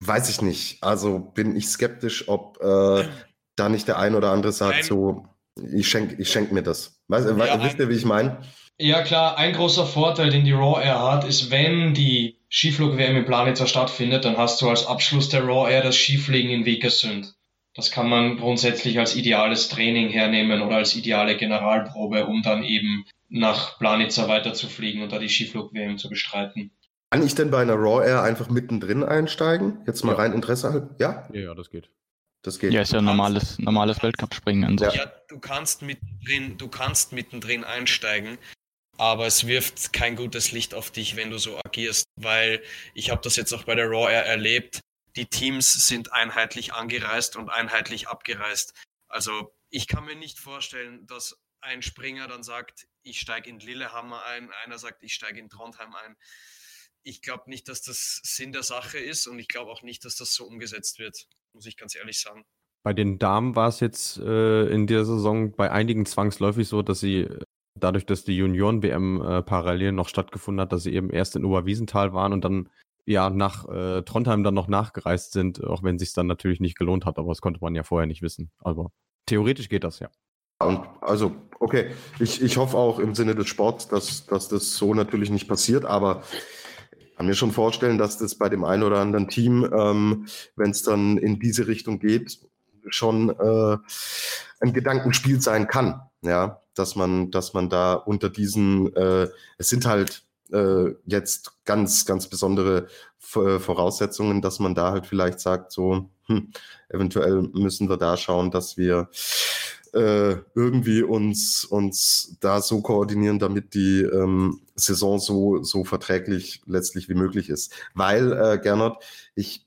weiß ich nicht. Also bin ich skeptisch, ob äh, da nicht der ein oder andere sagt, Nein. so, ich schenke ich schenk mir das. Weißt, ja, wisst ihr, wie ich meine? Ja klar, ein großer Vorteil, den die Raw Air hat, ist, wenn die Skiflug-WM in Planitzer stattfindet, dann hast du als Abschluss der Raw Air das Skifliegen in Vikersund. Das kann man grundsätzlich als ideales Training hernehmen oder als ideale Generalprobe, um dann eben nach Planitzer weiterzufliegen und da die Skiflug-WM zu bestreiten. Kann ich denn bei einer Raw Air einfach mittendrin einsteigen? Jetzt mal ja. rein Interesse halt. Ja? Ja, ja, das geht. Das geht. Ja, ist ja ein normales, normales Weltcup-Springen Ja. ja, du kannst mittendrin, du kannst mittendrin einsteigen aber es wirft kein gutes Licht auf dich, wenn du so agierst, weil ich habe das jetzt auch bei der Raw Air erlebt. Die Teams sind einheitlich angereist und einheitlich abgereist. Also ich kann mir nicht vorstellen, dass ein Springer dann sagt, ich steige in Lillehammer ein, einer sagt, ich steige in Trondheim ein. Ich glaube nicht, dass das Sinn der Sache ist und ich glaube auch nicht, dass das so umgesetzt wird, muss ich ganz ehrlich sagen. Bei den Damen war es jetzt äh, in der Saison bei einigen zwangsläufig so, dass sie dadurch, dass die Junioren-WM äh, parallel noch stattgefunden hat, dass sie eben erst in Oberwiesenthal waren und dann ja nach äh, Trondheim dann noch nachgereist sind, auch wenn sich dann natürlich nicht gelohnt hat, aber das konnte man ja vorher nicht wissen. Aber theoretisch geht das ja. Und also, okay, ich, ich hoffe auch im Sinne des Sports, dass, dass das so natürlich nicht passiert, aber kann mir schon vorstellen, dass das bei dem einen oder anderen Team, ähm, wenn es dann in diese Richtung geht, schon äh, ein Gedankenspiel sein kann. Ja, dass man, dass man da unter diesen, äh, es sind halt äh, jetzt ganz, ganz besondere Voraussetzungen, dass man da halt vielleicht sagt, so, hm, eventuell müssen wir da schauen, dass wir äh, irgendwie uns, uns da so koordinieren, damit die ähm, Saison so, so verträglich letztlich wie möglich ist. Weil, äh, Gernot, ich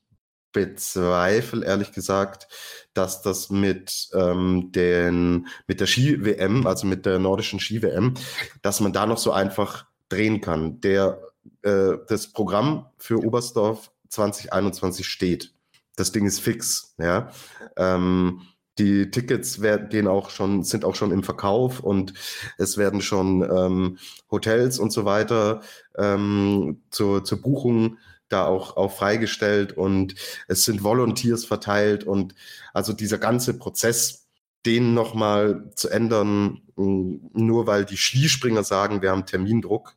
bezweifle ehrlich gesagt, dass das mit, ähm, den, mit der Ski-WM, also mit der nordischen Ski-WM, dass man da noch so einfach drehen kann. Der, äh, das Programm für Oberstdorf 2021 steht. Das Ding ist fix, ja. Ähm, die Tickets werden, gehen auch schon, sind auch schon im Verkauf und es werden schon ähm, Hotels und so weiter ähm, zur, zur Buchung da auch, auch freigestellt und es sind Volunteers verteilt und also dieser ganze Prozess, den nochmal zu ändern, nur weil die Skispringer sagen, wir haben Termindruck,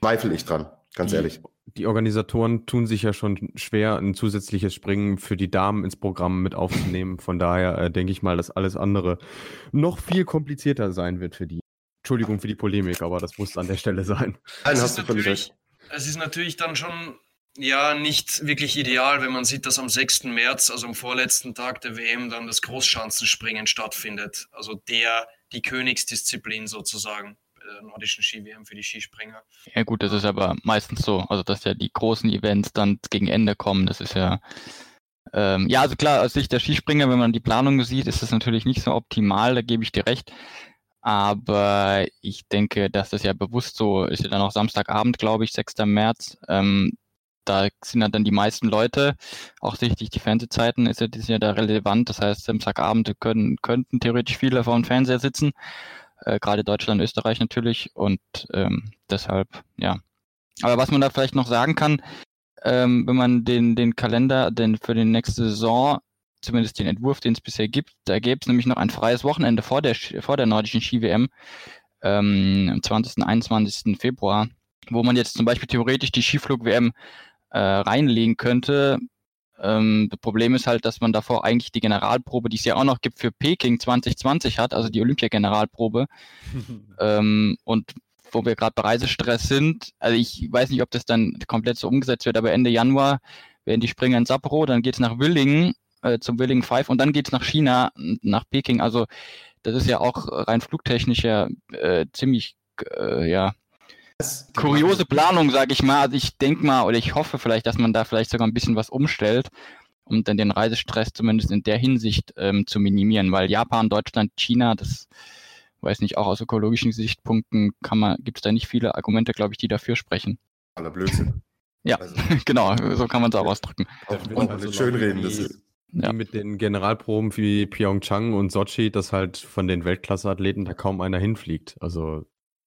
zweifle ich dran, ganz die, ehrlich. Die Organisatoren tun sich ja schon schwer, ein zusätzliches Springen für die Damen ins Programm mit aufzunehmen. Von daher äh, denke ich mal, dass alles andere noch viel komplizierter sein wird für die. Entschuldigung für die Polemik, aber das muss an der Stelle sein. Nein, hast du völlig recht. Es ist natürlich dann schon ja nicht wirklich ideal, wenn man sieht, dass am 6. März, also am vorletzten Tag der WM, dann das Großschanzenspringen stattfindet. Also der, die Königsdisziplin sozusagen der nordischen Ski-WM für die Skispringer. Ja gut, das ist aber meistens so. Also dass ja die großen Events dann gegen Ende kommen, das ist ja ähm, ja, also klar, aus Sicht der Skispringer, wenn man die Planung sieht, ist das natürlich nicht so optimal, da gebe ich dir recht. Aber ich denke, dass das ja bewusst so ist, ja dann auch Samstagabend, glaube ich, 6. März. Ähm, da sind ja dann die meisten Leute, auch sichtlich die Fernsehzeiten ist ja, ist ja da relevant. Das heißt, Samstagabend können, könnten theoretisch viele vor dem Fernseher sitzen, äh, gerade Deutschland, Österreich natürlich. Und ähm, deshalb, ja. Aber was man da vielleicht noch sagen kann, ähm, wenn man den, den Kalender den für die nächste Saison, zumindest den Entwurf, den es bisher gibt, da gäbe es nämlich noch ein freies Wochenende vor der, vor der nordischen Ski-WM ähm, am 20. und 21. Februar, wo man jetzt zum Beispiel theoretisch die Skiflug-WM äh, reinlegen könnte. Ähm, das Problem ist halt, dass man davor eigentlich die Generalprobe, die es ja auch noch gibt für Peking 2020 hat, also die Olympia-Generalprobe. ähm, und wo wir gerade bei Reisestress sind, also ich weiß nicht, ob das dann komplett so umgesetzt wird, aber Ende Januar werden die Springer in Sapporo, dann geht es nach Willingen, äh, zum Willingen 5 und dann geht es nach China, nach Peking. Also das ist ja auch rein flugtechnisch ja äh, ziemlich, äh, ja, kuriose Planung, sage ich mal. Also ich denke mal oder ich hoffe vielleicht, dass man da vielleicht sogar ein bisschen was umstellt, um dann den Reisestress zumindest in der Hinsicht ähm, zu minimieren, weil Japan, Deutschland, China, das weiß nicht, auch aus ökologischen Sichtpunkten kann man, gibt es da nicht viele Argumente, glaube ich, die dafür sprechen. Aller Blödsinn. Ja, also, genau, so kann man es auch ausdrücken. Und also schönreden, das ist. Ja. mit den Generalproben wie Pyeongchang und Sochi, dass halt von den Weltklasse-Athleten da kaum einer hinfliegt. Also,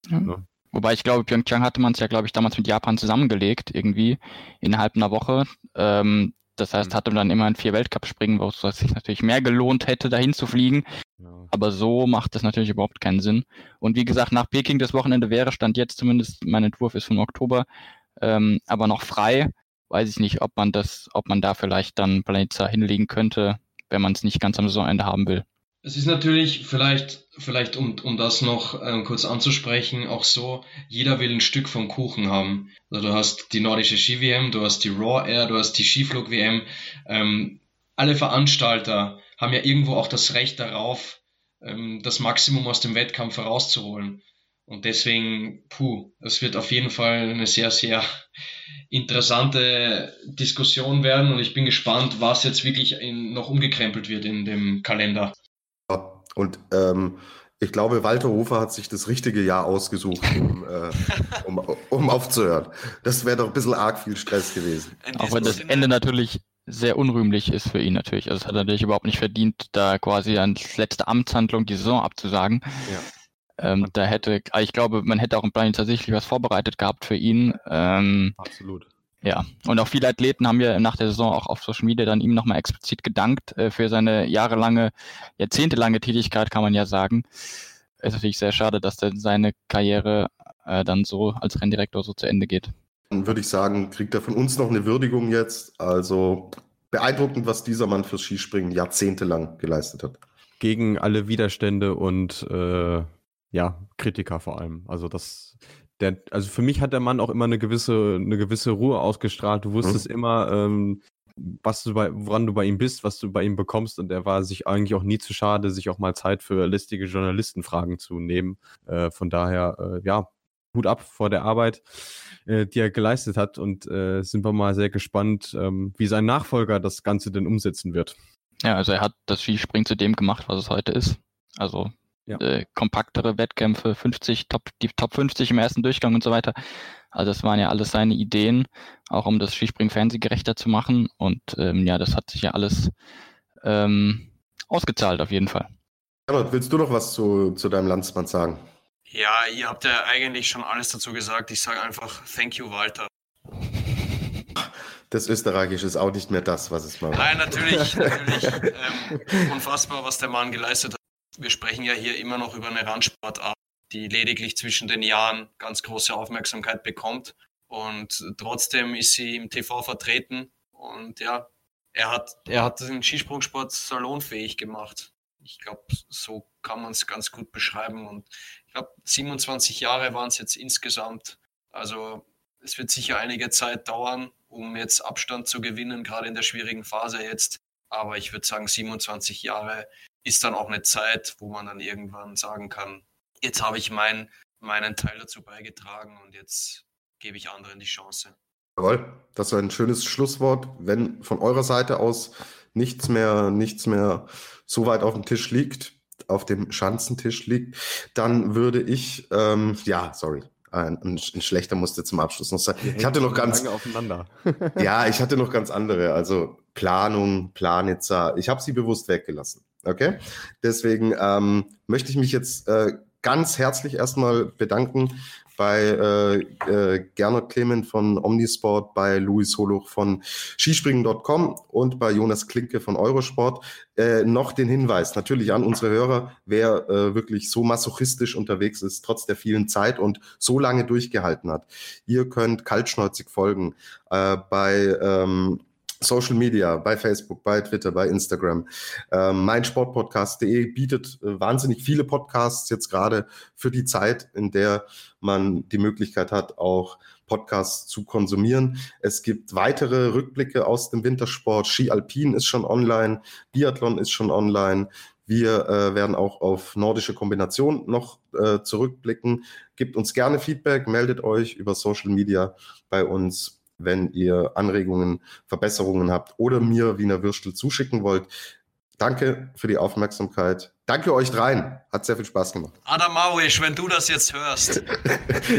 ja. ne? Wobei ich glaube, Pyeongchang hatte man es ja, glaube ich, damals mit Japan zusammengelegt, irgendwie innerhalb einer Woche. Ähm, das heißt, mhm. hatte man dann immer ein vier Weltcup-Springen, wo es sich natürlich mehr gelohnt hätte, dahin zu fliegen. Aber so macht das natürlich überhaupt keinen Sinn. Und wie gesagt, nach Peking das Wochenende wäre, stand jetzt zumindest, mein Entwurf ist vom Oktober, ähm, aber noch frei. Weiß ich nicht, ob man das, ob man da vielleicht dann Planitza hinlegen könnte, wenn man es nicht ganz am Saisonende haben will. Es ist natürlich vielleicht, vielleicht um, um das noch ähm, kurz anzusprechen, auch so, jeder will ein Stück vom Kuchen haben. Also du hast die nordische Ski-WM, du hast die Raw Air, du hast die Skiflug-WM. Ähm, alle Veranstalter haben ja irgendwo auch das Recht darauf, ähm, das Maximum aus dem Wettkampf herauszuholen. Und deswegen, puh, es wird auf jeden Fall eine sehr, sehr interessante Diskussion werden und ich bin gespannt, was jetzt wirklich in, noch umgekrempelt wird in dem Kalender. Und ähm, ich glaube, Walter Hofer hat sich das richtige Jahr ausgesucht, um, äh, um, um aufzuhören. Das wäre doch ein bisschen arg viel Stress gewesen. Auch wenn das Ende natürlich sehr unrühmlich ist für ihn natürlich. Also es hat er natürlich überhaupt nicht verdient, da quasi als letzte Amtshandlung die Saison abzusagen. Ja. Ähm, da hätte, ich glaube, man hätte auch im Plan tatsächlich was vorbereitet gehabt für ihn. Ähm, Absolut. Ja, und auch viele Athleten haben ja nach der Saison auch auf Social Media dann ihm nochmal explizit gedankt äh, für seine jahrelange, jahrzehntelange Tätigkeit, kann man ja sagen. Es ist natürlich sehr schade, dass dann seine Karriere äh, dann so als Renndirektor so zu Ende geht. Dann würde ich sagen, kriegt er von uns noch eine Würdigung jetzt. Also beeindruckend, was dieser Mann fürs Skispringen jahrzehntelang geleistet hat. Gegen alle Widerstände und äh, ja, Kritiker vor allem. Also das der, also für mich hat der Mann auch immer eine gewisse, eine gewisse Ruhe ausgestrahlt. Du wusstest mhm. immer, ähm, was du bei, woran du bei ihm bist, was du bei ihm bekommst. Und er war sich eigentlich auch nie zu schade, sich auch mal Zeit für listige Journalistenfragen zu nehmen. Äh, von daher, äh, ja, Hut ab vor der Arbeit, äh, die er geleistet hat. Und äh, sind wir mal sehr gespannt, ähm, wie sein Nachfolger das Ganze denn umsetzen wird. Ja, also er hat das Skispringen zu dem gemacht, was es heute ist. Also ja. äh, kompaktere Wettkämpfe, 50, Top, die Top 50 im ersten Durchgang und so weiter. Also das waren ja alles seine Ideen, auch um das Skispringen fernsehgerechter zu machen. Und ähm, ja, das hat sich ja alles ähm, ausgezahlt auf jeden Fall. Herbert, willst du noch was zu, zu deinem Landsmann sagen? Ja, ihr habt ja eigentlich schon alles dazu gesagt. Ich sage einfach Thank you, Walter. das Österreichische ist auch nicht mehr das, was es mal war. Nein, natürlich, natürlich. Ähm, unfassbar, was der Mann geleistet hat. Wir sprechen ja hier immer noch über eine Randsportart, die lediglich zwischen den Jahren ganz große Aufmerksamkeit bekommt. Und trotzdem ist sie im TV vertreten. Und ja, er hat, er hat den Skisprungsport salonfähig gemacht. Ich glaube, so kann man es ganz gut beschreiben. Und ich glaube, 27 Jahre waren es jetzt insgesamt. Also es wird sicher einige Zeit dauern, um jetzt Abstand zu gewinnen, gerade in der schwierigen Phase jetzt. Aber ich würde sagen, 27 Jahre ist dann auch eine Zeit, wo man dann irgendwann sagen kann, jetzt habe ich mein, meinen Teil dazu beigetragen und jetzt gebe ich anderen die Chance. Jawohl, das war ein schönes Schlusswort. Wenn von eurer Seite aus nichts mehr, nichts mehr so weit auf dem Tisch liegt, auf dem Schanzentisch liegt, dann würde ich, ähm, ja, sorry, ein, ein, ein, schlechter musste zum Abschluss noch sein. Ich hatte noch ganz aufeinander. ja, ich hatte noch ganz andere, also Planung, Planitzer. Ich habe sie bewusst weggelassen. Okay, deswegen ähm, möchte ich mich jetzt äh, ganz herzlich erstmal bedanken bei äh, äh, Gernot Clement von Omnisport, bei Luis Holuch von Skispringen.com und bei Jonas Klinke von Eurosport. Äh, noch den Hinweis natürlich an unsere Hörer, wer äh, wirklich so masochistisch unterwegs ist, trotz der vielen Zeit und so lange durchgehalten hat. Ihr könnt kaltschnäuzig folgen äh, bei ähm, Social Media, bei Facebook, bei Twitter, bei Instagram. Ähm, meinsportpodcast.de bietet äh, wahnsinnig viele Podcasts jetzt gerade für die Zeit, in der man die Möglichkeit hat, auch Podcasts zu konsumieren. Es gibt weitere Rückblicke aus dem Wintersport. Ski Alpin ist schon online, Biathlon ist schon online. Wir äh, werden auch auf nordische Kombination noch äh, zurückblicken. Gebt uns gerne Feedback, meldet euch über Social Media bei uns wenn ihr Anregungen, Verbesserungen habt oder mir Wiener Würstel zuschicken wollt. Danke für die Aufmerksamkeit. Danke euch dreien. Hat sehr viel Spaß gemacht. Adam Maurisch, wenn du das jetzt hörst.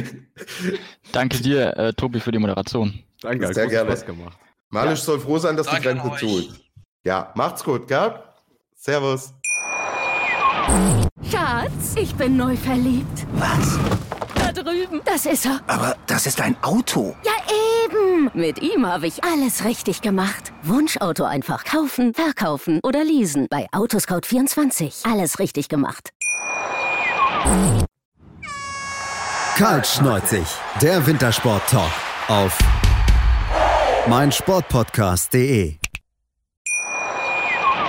Danke dir, äh, Tobi, für die Moderation. Danke, hat sehr gerne. Spaß gemacht. Malisch ja. soll froh sein, dass Danke die Grenze tut. Ja, macht's gut, gell? Servus. Schatz, ich bin neu verliebt. Was? Da drüben. Das ist er. Aber das ist ein Auto. Ja, Mit ihm habe ich alles richtig gemacht. Wunschauto einfach kaufen, verkaufen oder leasen. Bei Autoscout24. Alles richtig gemacht. Kaltschneuzig. Der Wintersport-Talk. Auf meinsportpodcast.de.